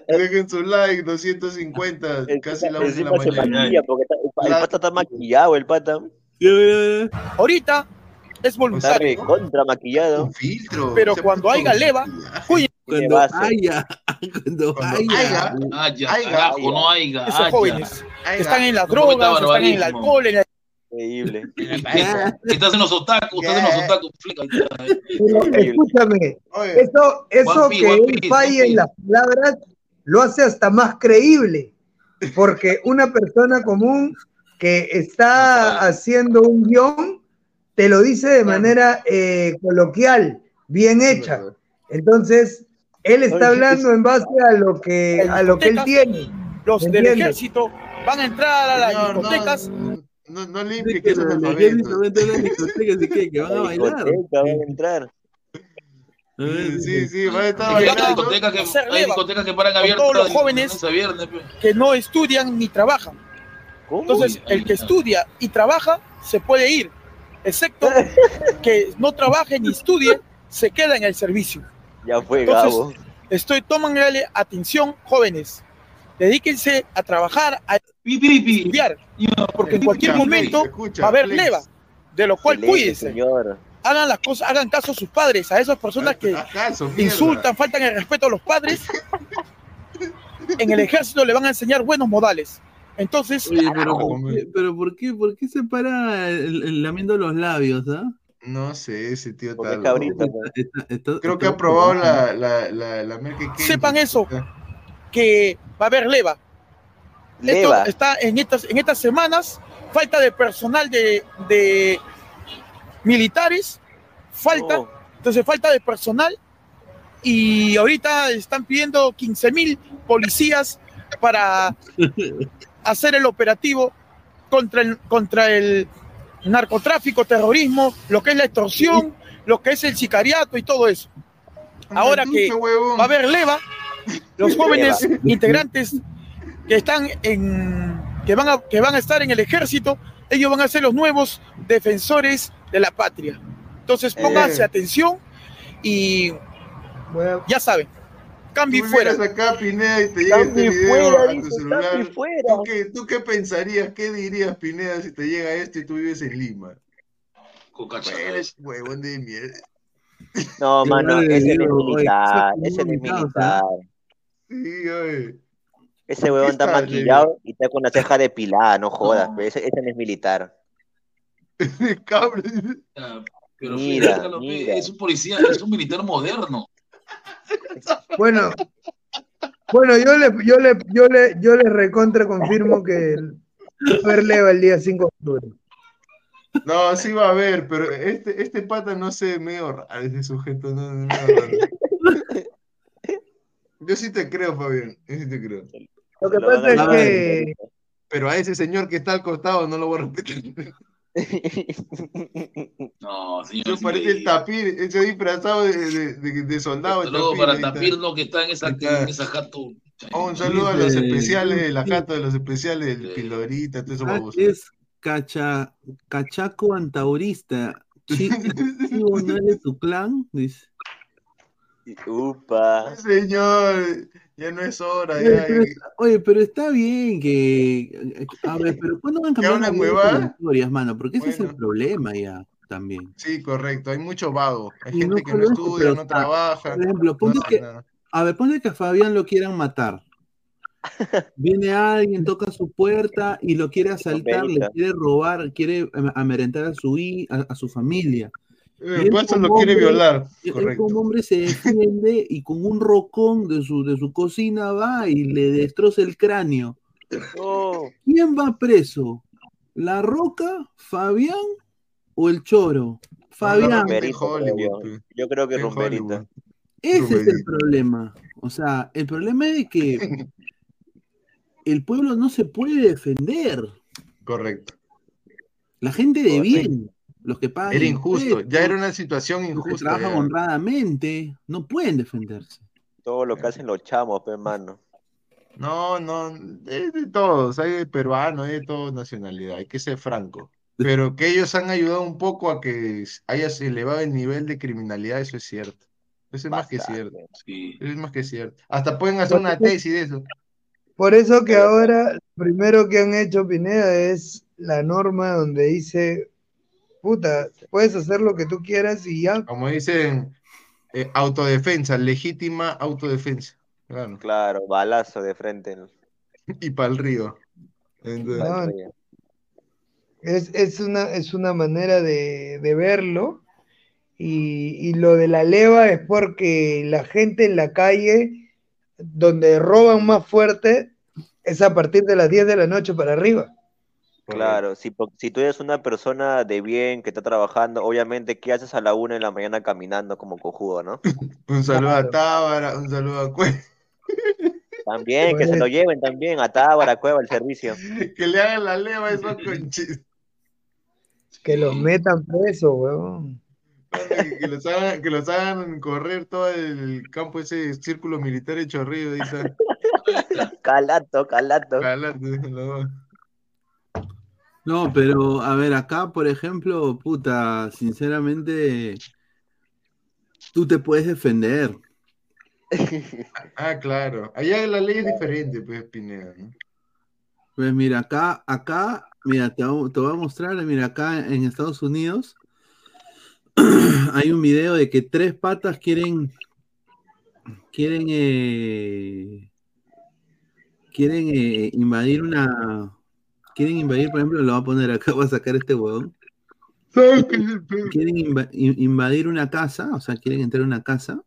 Dejen su like, 250, casi la 1 de la mañana.
maquilla porque está- el pata está maquillado, el pata.
Ahorita es
Está
voluntario, ¿no?
contra maquillado.
filtro.
pero cuando haya leva, cuídense.
Cuando haya, cuando haya.
Haya,
Haya.
carajo, no haya.
Jóvenes están en las drogas, están en el alcohol, en la-
Increíble.
Estás en los otakus, estás en los otakus.
escúchame, eso, eso
Guapi,
que él falle en las palabras lo hace hasta más creíble, porque una persona común que está haciendo un guion te lo dice de manera eh, coloquial, bien hecha. Entonces, él está hablando en base a lo que, a lo que él tiene.
Los
¿me
del ejército van a entrar a las discotecas.
No, no
Dice
limpie,
que
que es
los
analfabeto.
ejércitos van a entrar a las discotecas y que, que van a
La
bailar.
discoteca van a entrar.
Sí, sí, van a estar
Hay
bailando.
discotecas que, hay discotecas que paran
con
abiertas
todos los jóvenes
viernes, pe.
que no estudian ni trabajan. Entonces, el que estudia y trabaja se puede ir, excepto que no trabaje ni estudie, se queda en el servicio.
Ya fue,
Entonces,
Gabo.
estoy tomándole atención, jóvenes. Dedíquense a trabajar, a estudiar, porque en cualquier momento
escucha,
va a haber leva, de lo cual cuídense.
señor.
hagan las cosas, hagan caso a sus padres, a esas personas que insultan, faltan el respeto a los padres. En el ejército le van a enseñar buenos modales. Entonces,
Oye, pero, ¿por qué, pero ¿por qué, por qué se para el, el lamiendo los labios, ah?
No sé, ese tío está
es pues.
Está- está-
Creo que ha probado la, la, la, la
sepan eso, que va a haber leva. Esto está en estas, en estas semanas, falta de personal de, de militares, falta,
Oh.
entonces falta de personal y ahorita están pidiendo 15 mil policías para hacer el operativo contra el, contra el narcotráfico, terrorismo, lo que es la extorsión, lo que es el sicariato y todo eso. Ahora que va a haber leva, los jóvenes
Leva.
integrantes que están en que van a que van a estar en el ejército, ellos van a ser los nuevos defensores de la patria. Entonces pónganse
Eh.
atención y ya saben,
Tú
fuera.
acá, Pineda, y te llega este video
fuera,
a tu
dice,
celular.
fuera.
¿Tú qué, ¿Tú qué pensarías? ¿Qué dirías, Pineda, si te llega esto y tú vives en Lima? Eres huevón de mierda.
No, mano, ese no es militar,
eso es
ese no es
militar,
militar.
Sí, oye.
Ese huevón está maquillado y está con la ceja depilada, no jodas, pero ese, ese no es militar.
Cabrón.
Pero
Mira,
es un policía, es un militar moderno.
Bueno, bueno, yo le, yo le, yo le, yo le recontra confirmo que va a haber leva el día 5 de octubre.
No, sí va a haber, pero este, este pata no sé, medio raro ese sujeto. No, no. Yo sí te creo, Fabián. Yo sí te creo.
Lo que pasa es que
Pero a ese señor que está al costado no lo voy a respetar.
No, señor.
Eso
es
parece el tapir, ese disfrazado de, de, de- de soldado.
Saludos
tapir,
para. Tapir, lo que está en esa, en esa jato.
Oh, un saludo a los especiales, de la jata de los especiales, el Pilorita, todo eso
Ah,
baboso.
Es cacha, cachaco antaurista. Chi- Chivo no es de tu clan, dice.
Upa.
Señor, ya no es hora,
Oye,
ya.
pero, está- oye, pero está bien que. A ver, pero ¿cuándo van a cambiar las migratorias, mano? Porque ese es el problema ya también.
Sí, correcto, hay mucho vago. Hay
Y no
gente que no estudia,
pero,
no trabaja.
Por ejemplo, ponte que, a ver, ponte que a Fabián lo quieran matar. Viene alguien, toca su puerta y lo quiere asaltar, le quiere robar, quiere eh, amedrentar a su, a, a su familia.
Eh, por eso
como
lo quiere
hombre-
violar, correcto.
como hombre se defiende y con un rocón de su, de su cocina va y le destroza el cráneo.
Oh,
¿Quién va preso? ¿La Roca, Fabián o el Choro? Fabián.
Yo. Creo que Rumberito.
Ese es el problema. O sea, el problema es que el pueblo no se puede defender.
Correcto.
La gente de bien, los que pagan
Era injusto,
impuestos,
ya era una situación
los que
injusta.
trabajan
ya.
honradamente, no pueden defenderse.
Todo lo que hacen los chamos, pe, mano.
No, no, es de todos, hay de peruanos, hay de toda nacionalidad, hay que ser franco. Pero que ellos han ayudado un poco a que haya elevado el nivel de criminalidad, eso es cierto. Eso es más que cierto. Eso es más que cierto. Hasta pueden hacer una tesis de eso.
Por eso que ahora lo primero que han hecho Pineda es la norma donde dice, puta, puedes hacer lo que tú quieras y ya.
Como dicen, eh, autodefensa, legítima autodefensa. Claro.
Claro, balazo de frente.
Y para el río. Entonces,
No, Es, es una, es una manera de, de verlo. Y, y lo de la leva es porque la gente en la calle, donde roban más fuerte, es a partir de las 10 de la noche para arriba.
Claro, si, tú eres una persona de bien que está trabajando, obviamente, ¿qué haces a la una de la mañana caminando como cojudo, no?
un saludo a Tábara, un saludo a Cue.
También, que se lo lleven también a Tábara, Cueva, el servicio.
Que le hagan la leva a esos conchis.
Que los metan preso, weón.
Que los hagan, que los hagan correr todo el campo, ese círculo militar hecho río. Está.
Calato, calato.
Calato, lo-
No, pero a ver, acá, por ejemplo, puta, sinceramente, tú te puedes defender.
Ah, claro. Allá la ley es diferente, pues, Pineda, ¿no?
Pues mira, acá, acá, mira, te, voy- te voy a mostrar, mira, acá en Estados Unidos, hay un video de que tres patas quieren quieren eh, quieren eh, invadir una quieren invadir, por ejemplo, lo voy a poner acá, voy a sacar este huevón. Quieren inva- in- invadir una casa, o sea, quieren entrar a una casa,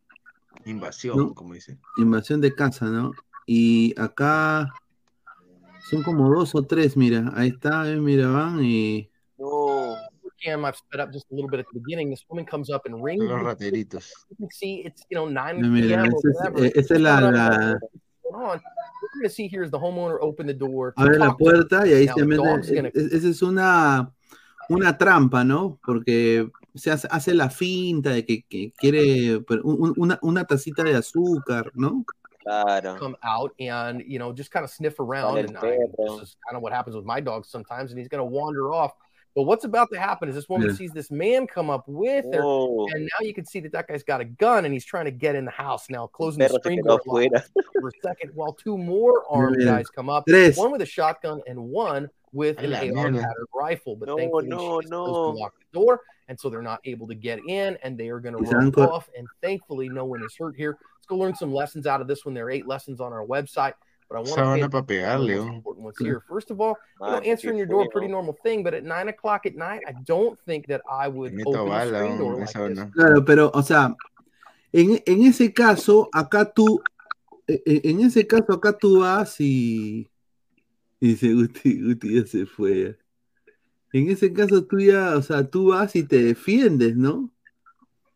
Invasión,
¿No?
como dice.
invasión de casa, ¿no? Y acá son como dos o tres, mira, ahí está, eh, mira, van y
Cam, I've sped up just a little bit at the beginning. This woman comes up and rings.
Los rateritos.
You can see it's you know nine
No, mira,
p.m.
esa es- eh, esa es la- la-
going on? What you're gonna see here is the homeowner open the door. to
abre la
talk to her.
puerta y ahí
Now,
se
the
mete.
dog's gonna-
es- Esa es una, una trampa, ¿no? Porque se hace, hace la finta de que, que quiere pero un- un- una, una tacita de azúcar, ¿no?
Claro.
come out and you know just kind of sniff around
el
and I, this is kind of what happens with my dog sometimes and he's going to wander off but what's about to happen is this woman
Yeah.
sees this man come up with her
Whoa.
and now you can see that that guy's got a gun and he's trying to get in the house now closing the screen door for a second while two more armed
Mira,
guys come up
tres.
one with a shotgun and one with an
la
AR
mierda.
rifle but
No,
thankfully
no,
she's
no.
lock the door and so they're not able to get in and they are going to
Y se
run off and thankfully no one is hurt here let's go learn some lessons out of this one there are eight lessons on our website but I want to
Sábana para pegarle, oh.
important ones here. First of all, you know, answering your door, pretty normal thing. But at nine o'clock at night, I don't think that I would open the screen door like this.
Claro, pero, o sea, en, en ese caso, acá tú, e- e- en ese caso, acá tú vas y. y Dice Guti, Guti ya se fue. En ese caso, tú ya, o sea, tú vas y te defiendes, ¿no?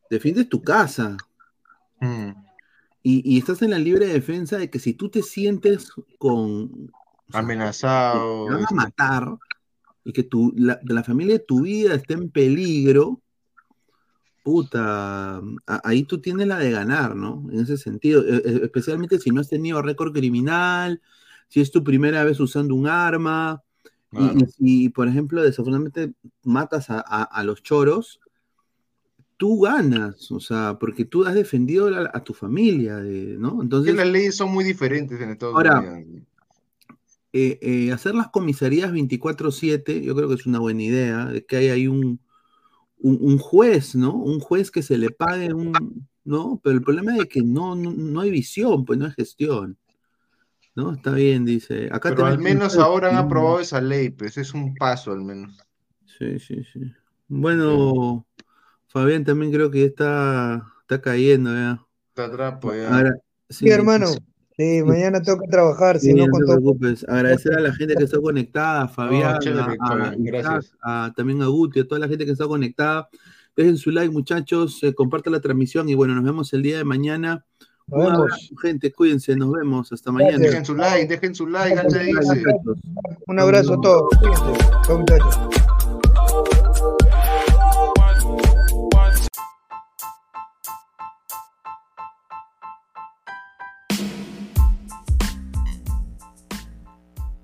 Defiendes tu casa.
Mm.
Y, y estás en la libre defensa de que si tú te sientes con.
Amenazado.
te van a matar y que tu, la, la familia de tu vida esté en peligro, puta, a- ahí tú tienes la de ganar, ¿no? En ese sentido, e- e- especialmente si no has tenido récord criminal, si es tu primera vez usando un arma, y-
Claro.
y, si, por ejemplo, desafortunadamente matas a, a- a los choros, tú ganas, o sea, porque tú has defendido a, a tu familia, de- ¿no? Entonces,
las leyes son muy diferentes en Estados
Ahora,
Unidos.
eh, eh, hacer las comisarías 24/7, yo creo que es una buena idea, de que hay ahí un, un, un juez, ¿no? Un juez que se le pague un, ¿no? Pero el problema es que no, no, no hay visión, pues no hay gestión, ¿no? Está bien, dice. Acá
Pero al menos ahora han aprobado esa ley, pues es un paso al menos.
Sí, sí, sí. Bueno, Fabián también creo que ya está, está cayendo ya.
Está atrapo ya.
Ahora,
Sí, hermano. Sí, mañana tengo que trabajar, si
Sí,
no
no
con
te
todo.
preocupes. Agradecer a la gente que está conectada, a Fabián,
chévere,
a,
gracias.
a- también a Guti, a toda la gente que está conectada. Dejen su like, muchachos, eh, compartan la transmisión y bueno, nos vemos el día de mañana.
Nos
Un
vemos.
abrazo, gente, cuídense, nos vemos, hasta mañana.
Dejen su like, dejen su like.
Un abrazo a todos. Chau, muchachos.